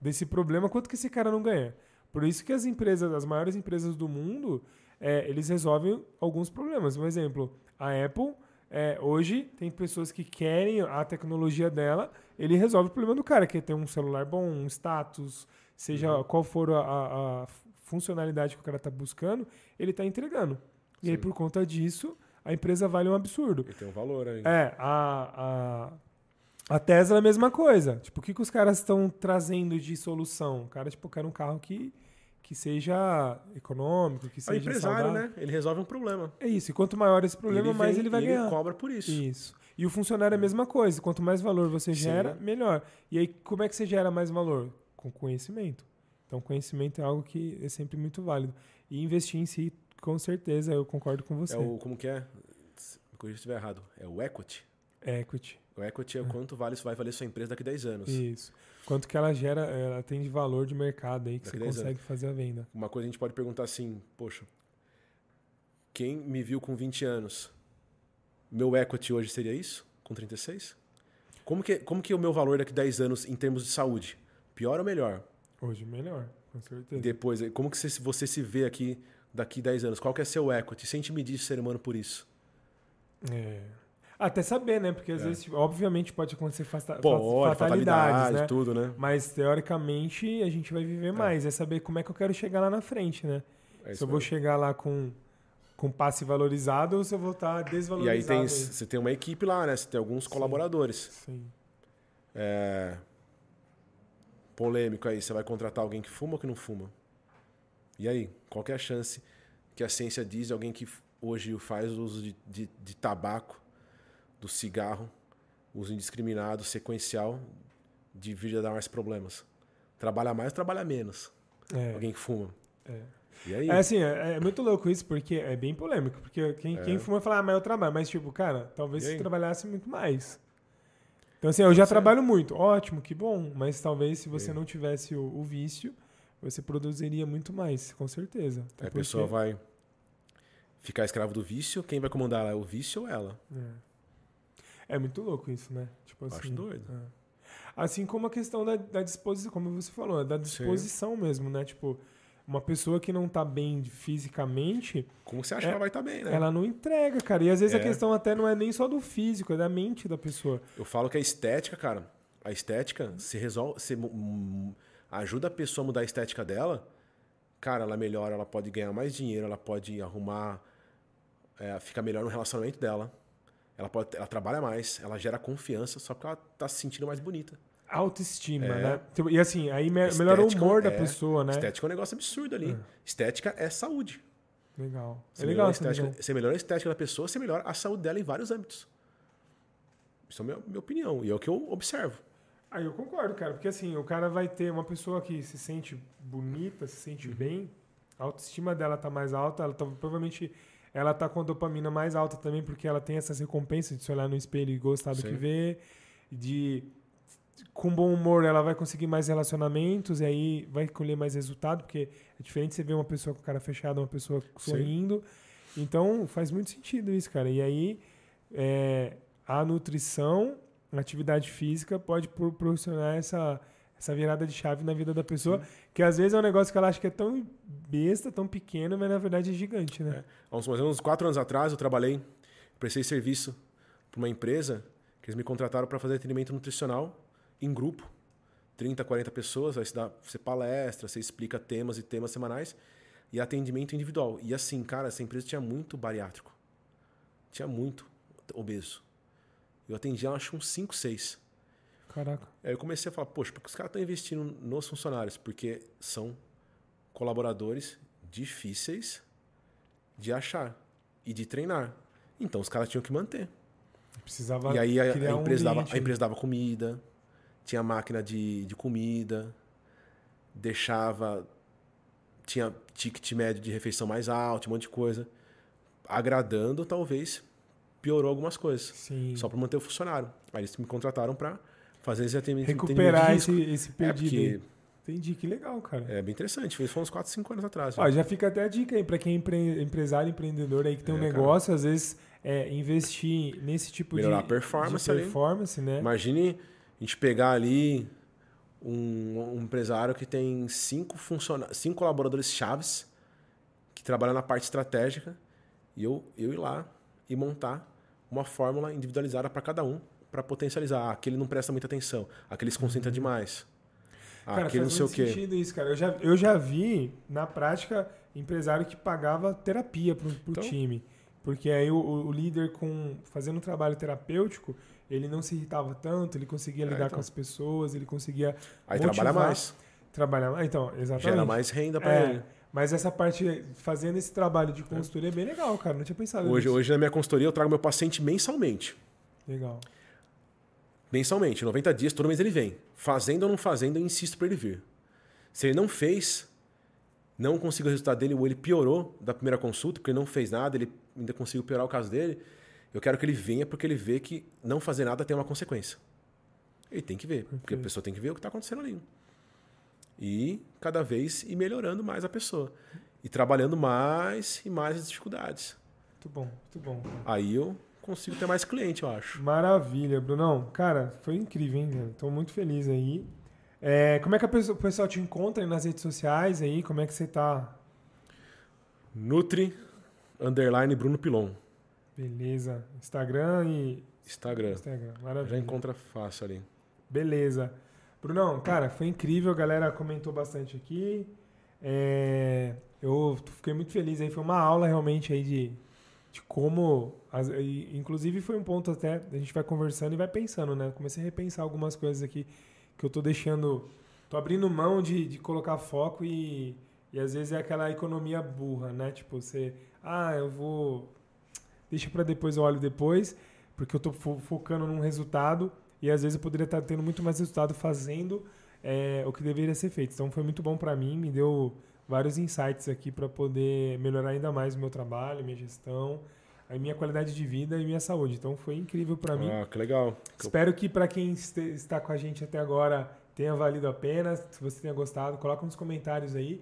Speaker 1: desse problema, quanto que esse cara não ganha? Por isso que as empresas, as maiores empresas do mundo, é, eles resolvem alguns problemas. Um exemplo, a Apple é, hoje tem pessoas que querem a tecnologia dela, ele resolve o problema do cara, que é ter um celular bom, um status, seja qual for a, a- a funcionalidade que o cara está buscando, ele está entregando. E aí,
Speaker 2: Sim.
Speaker 1: por conta disso, a empresa vale um absurdo.
Speaker 2: Ele tem um valor aí.
Speaker 1: É, a, a, a Tesla é a mesma coisa. Tipo, o que, que os caras estão trazendo de solução? O cara, tipo, quer um carro que, que seja econômico, que
Speaker 2: É o
Speaker 1: seja
Speaker 2: empresário,
Speaker 1: saudável.
Speaker 2: né? Ele resolve um problema.
Speaker 1: É isso. E quanto maior esse problema,
Speaker 2: ele
Speaker 1: mais
Speaker 2: vem-
Speaker 1: ele vai
Speaker 2: e
Speaker 1: ganhar.
Speaker 2: Ele cobra por isso.
Speaker 1: Isso. E o funcionário é a mesma coisa. Quanto mais valor você
Speaker 2: Sim.
Speaker 1: gera, melhor. E aí, como é que você gera mais valor? Com conhecimento. Então, conhecimento é algo que é sempre muito válido. E investir em si, com certeza, eu concordo com você.
Speaker 2: É o, como que é? Me corrija se estiver errado. É o equity.
Speaker 1: Equity.
Speaker 2: O equity é o quanto vale, vai valer sua empresa daqui a 10 anos.
Speaker 1: Isso. Quanto que ela gera, ela tem de valor de mercado aí que
Speaker 2: Daqui
Speaker 1: você
Speaker 2: 10
Speaker 1: consegue fazer a venda.
Speaker 2: Uma coisa a gente pode perguntar assim, poxa, quem me viu com 20 anos, meu equity hoje seria isso? Com 36? Como que, como que é o meu valor daqui a 10 anos em termos de saúde? Pior ou melhor?
Speaker 1: Hoje melhor, com certeza.
Speaker 2: Depois, como que você, você se vê aqui daqui 10 anos? Qual que é seu equity? Sem te medir ser humano por isso.
Speaker 1: É. Até saber, né? Porque às
Speaker 2: É.
Speaker 1: vezes, tipo, obviamente, pode acontecer fasta-
Speaker 2: Pode,
Speaker 1: fatalidades,
Speaker 2: fatalidade,
Speaker 1: né?
Speaker 2: tudo, né?
Speaker 1: Mas teoricamente a gente vai viver mais. É saber como é que eu quero chegar lá na frente, né?
Speaker 2: É
Speaker 1: se eu vou chegar lá com, com passe valorizado ou se eu vou estar
Speaker 2: E
Speaker 1: desvalorizado.
Speaker 2: aí tem, você tem uma equipe lá, né? Você tem alguns colaboradores.
Speaker 1: Sim.
Speaker 2: É... Polêmico aí, você vai contratar alguém que fuma ou que não fuma? E aí, qual que é a chance que a ciência diz alguém que hoje faz uso de, de, de tabaco, do cigarro, uso indiscriminado, sequencial, de vir a dar mais problemas? Trabalha mais ou trabalha menos?
Speaker 1: É,
Speaker 2: Alguém que fuma.
Speaker 1: é.
Speaker 2: E aí?
Speaker 1: É assim, é, é muito louco isso, porque é bem polêmico. Porque quem,
Speaker 2: É.
Speaker 1: quem fuma fala, ah, mas eu trabalho. Mas, tipo, cara, talvez se trabalhasse muito mais. Então, assim, eu já
Speaker 2: Certo.
Speaker 1: trabalho muito. Ótimo, que bom. Mas talvez se você não tivesse o, o vício, você produziria muito mais, com certeza. Até
Speaker 2: a
Speaker 1: porque-
Speaker 2: pessoa vai ficar escravo do vício, quem vai comandar ela? É o vício ou ela?
Speaker 1: É. É muito louco isso, né? Tipo assim.
Speaker 2: Acho doido.
Speaker 1: é. Assim como a questão da, da disposição, como você falou, da disposição mesmo, né? Tipo, uma pessoa que não tá bem fisicamente,
Speaker 2: Como você acha
Speaker 1: É,
Speaker 2: que ela vai estar bem, né?
Speaker 1: ela não entrega, cara. E às vezes a
Speaker 2: É.
Speaker 1: questão até não é nem só do físico, é da mente da pessoa.
Speaker 2: Eu falo que a estética, cara, a estética se resolve, se hum, ajuda a pessoa a mudar a estética dela. Cara, ela melhora, ela pode ganhar mais dinheiro, ela pode arrumar, é, ficar melhor no relacionamento dela. Ela pode, ela trabalha mais, ela gera confiança só porque ela tá se sentindo mais bonita.
Speaker 1: Autoestima,
Speaker 2: É.
Speaker 1: né? Tipo, E assim, aí me- melhora o humor da
Speaker 2: é-
Speaker 1: pessoa, né?
Speaker 2: Estética é um negócio absurdo ali.
Speaker 1: É.
Speaker 2: Estética é saúde.
Speaker 1: Legal.
Speaker 2: Você
Speaker 1: É
Speaker 2: melhora
Speaker 1: legal
Speaker 2: estética,
Speaker 1: visão.
Speaker 2: você melhora a estética da pessoa, você melhora a saúde dela em vários âmbitos. Isso é a minha, minha opinião. E é o que eu observo.
Speaker 1: Aí eu concordo, cara, porque assim, o cara vai ter uma pessoa que se sente bonita, se sente
Speaker 2: Uhum.
Speaker 1: bem, a autoestima dela tá mais alta, ela tá, provavelmente ela tá com a dopamina mais alta também, porque ela tem essas recompensas de se olhar no espelho e gostar do
Speaker 2: Sim.
Speaker 1: que vê, de com bom humor ela vai conseguir mais relacionamentos e aí vai colher mais resultado, porque é diferente você ver uma pessoa com cara fechada, uma pessoa
Speaker 2: Sim.
Speaker 1: sorrindo. Então faz muito sentido isso, cara. E aí é, a nutrição, a atividade física pode pro- proporcionar essa, essa virada de chave na vida da pessoa, que às vezes é um negócio que ela acha que é tão besta, tão pequeno, mas na verdade é gigante, né?
Speaker 2: Há uns, mais ou menos quatro anos atrás, eu trabalhei, prestei serviço para uma empresa que eles me contrataram para fazer atendimento nutricional em grupo. 30, 40 pessoas, aí você, dá, você palestra, você explica temas e temas semanais e atendimento individual. E assim, cara, essa empresa tinha muito bariátrico. Tinha muito obeso. Eu atendia, acho, uns 5, 6.
Speaker 1: Caraca.
Speaker 2: Aí eu comecei a falar, poxa, porque os caras estão investindo nos funcionários? Porque são colaboradores difíceis de achar e de treinar. Então os caras tinham que manter.
Speaker 1: Precisava
Speaker 2: e aí a, a
Speaker 1: criar um
Speaker 2: empresa dava, a
Speaker 1: ali.
Speaker 2: empresa dava comida, tinha máquina de, de comida, deixava. Tinha ticket médio de refeição mais alto, um monte de coisa. Agradando, talvez, piorou algumas coisas.
Speaker 1: Sim.
Speaker 2: Só para manter o funcionário. Aí eles me contrataram para fazer esse atendimento
Speaker 1: Recuperar esse, esse
Speaker 2: É,
Speaker 1: perdido.
Speaker 2: porque
Speaker 1: aí. Entendi, que legal, cara.
Speaker 2: é bem interessante. Isso foi uns 4, 5 anos atrás.
Speaker 1: Ó,
Speaker 2: já.
Speaker 1: fica até a dica aí pra quem é empre- empresário, empreendedor aí que tem um
Speaker 2: É, cara.
Speaker 1: negócio, às vezes é, investir nesse tipo
Speaker 2: Melhorar
Speaker 1: de,
Speaker 2: a performance
Speaker 1: de
Speaker 2: ali.
Speaker 1: performance, né?
Speaker 2: Imagine a gente pegar ali um, um empresário que tem cinco, funciona cinco colaboradores chaves que trabalham na parte estratégica e eu, eu ir lá e montar uma fórmula individualizada para cada um para potencializar. Ah, aquele não presta muita atenção, aquele se concentra demais. Ah,
Speaker 1: Uhum. Cara,
Speaker 2: aquele não sei o quê.
Speaker 1: sentido isso, cara. Eu já, eu já vi, na prática, empresário que pagava terapia pro, pro
Speaker 2: Então.
Speaker 1: time. Porque aí o, o líder, com fazendo um trabalho terapêutico, ele não se irritava tanto, ele conseguia
Speaker 2: É,
Speaker 1: lidar
Speaker 2: então.
Speaker 1: com as pessoas, ele conseguia
Speaker 2: Aí
Speaker 1: motivar,
Speaker 2: trabalha mais,
Speaker 1: Trabalhar mais. Então, exatamente.
Speaker 2: gera mais renda para
Speaker 1: É,
Speaker 2: ele.
Speaker 1: Mas essa parte, fazendo esse trabalho de consultoria é bem legal, cara. Não tinha pensado
Speaker 2: Hoje,
Speaker 1: nisso.
Speaker 2: hoje na minha consultoria eu trago meu paciente mensalmente.
Speaker 1: Legal.
Speaker 2: Mensalmente, 90 dias, todo mês ele vem. Fazendo ou não fazendo, eu insisto para ele vir. Se ele não fez, não conseguiu o resultado dele, ou ele piorou da primeira consulta, porque ele não fez nada, ele ainda conseguiu piorar o caso dele, eu quero que ele venha porque ele vê que não fazer nada tem uma consequência. Ele tem que ver, porque a pessoa tem que ver o que está acontecendo ali. E cada vez ir melhorando mais a pessoa. E trabalhando mais e mais as dificuldades.
Speaker 1: Muito bom, muito bom.
Speaker 2: Aí eu consigo ter mais cliente, eu acho.
Speaker 1: Maravilha, Brunão. Cara, foi incrível, hein? Tô muito feliz aí. É, como é que a pessoa- o pessoal te encontra aí nas redes sociais aí? Como é que você tá?
Speaker 2: Nutri, underline Bruno Pilon.
Speaker 1: Beleza. Instagram e.
Speaker 2: Instagram.
Speaker 1: Instagram.
Speaker 2: Já
Speaker 1: Maravilha.
Speaker 2: encontra fácil ali.
Speaker 1: Beleza. Brunão, cara, foi incrível, a galera comentou bastante aqui. É, eu fiquei muito feliz aí, foi uma aula realmente aí de, de como. as- e, inclusive foi um ponto até, a gente vai conversando e vai pensando, né? Comecei a repensar algumas coisas aqui que eu tô deixando. Tô abrindo mão de, de colocar foco e, e às vezes é aquela economia burra, né? Tipo, você. Ah, eu vou. Deixa pra depois, eu olho depois, porque eu tô fo- focando num resultado e às vezes eu poderia estar tendo muito mais resultado fazendo é, o que deveria ser feito. Então foi muito bom para mim, me deu vários insights aqui para poder melhorar ainda mais o meu trabalho, minha gestão, a minha qualidade de vida e minha saúde. Então foi incrível para mim.
Speaker 2: Ah, que legal.
Speaker 1: Espero que para quem está com a gente até agora tenha valido a pena. Se você tenha gostado, coloca nos comentários aí.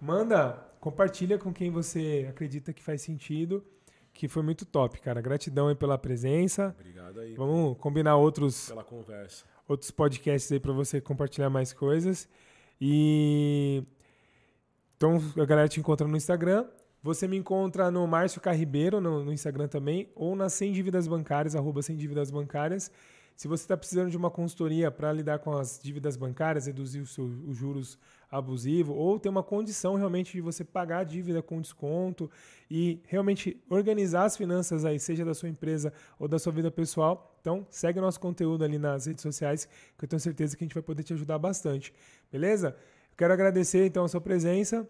Speaker 1: Manda, compartilha com quem você acredita que faz sentido, que foi muito top, cara. Gratidão aí pela presença.
Speaker 2: Obrigado aí
Speaker 1: Vamos combinar outros
Speaker 2: pela conversa.
Speaker 1: outros podcasts aí para você compartilhar mais coisas. E então a galera te encontra no Instagram. Você me encontra no Márcio Carribeiro no, no Instagram também, ou na Sem Dívidas Bancárias, arroba Sem Dívidas Bancárias. Se você está precisando de uma consultoria para lidar com as dívidas bancárias, reduzir o seu- os juros abusivos, ou ter uma condição realmente de você pagar a dívida com desconto e realmente organizar as finanças aí, seja da sua empresa ou da sua vida pessoal, então segue o nosso conteúdo ali nas redes sociais, que eu tenho certeza que a gente vai poder te ajudar bastante. Beleza? Quero agradecer então a sua presença.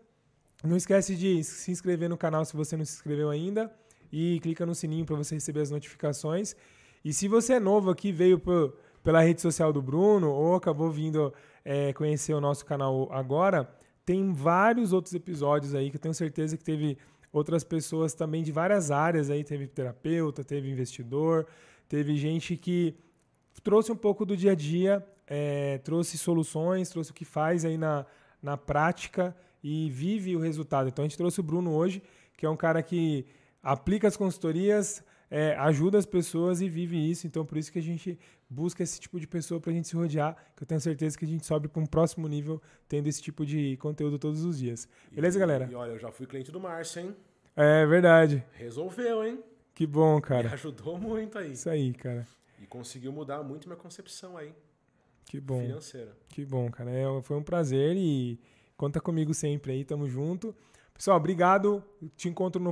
Speaker 1: Não esquece de se inscrever no canal se você não se inscreveu ainda e clica no sininho para você receber as notificações. E se você é novo aqui, veio por- pela rede social do Bruno ou acabou vindo é, conhecer o nosso canal agora, tem vários outros episódios aí que eu tenho certeza que teve outras pessoas também de várias áreas aí, teve terapeuta, teve investidor, teve gente que trouxe um pouco do dia a dia, é, trouxe soluções, trouxe o que faz aí na, na prática e vive o resultado. Então a gente trouxe o Bruno hoje, que é um cara que aplica as consultorias, é, ajuda as pessoas e vive isso. Então por isso que a gente busca esse tipo de pessoa para a gente se rodear, que eu tenho certeza que a gente sobe para um próximo nível tendo esse tipo de conteúdo todos os dias. Beleza,
Speaker 2: E-
Speaker 1: galera?
Speaker 2: E olha, eu já fui cliente do Márcio, hein?
Speaker 1: É verdade.
Speaker 2: Resolveu, hein?
Speaker 1: Que bom,
Speaker 2: Me
Speaker 1: cara.
Speaker 2: ajudou muito aí.
Speaker 1: Isso aí, cara.
Speaker 2: E conseguiu mudar muito minha concepção aí,
Speaker 1: Que bom.
Speaker 2: financeira.
Speaker 1: Que bom, cara. É, foi um prazer e conta comigo sempre aí, tamo junto. Pessoal, obrigado. Te encontro no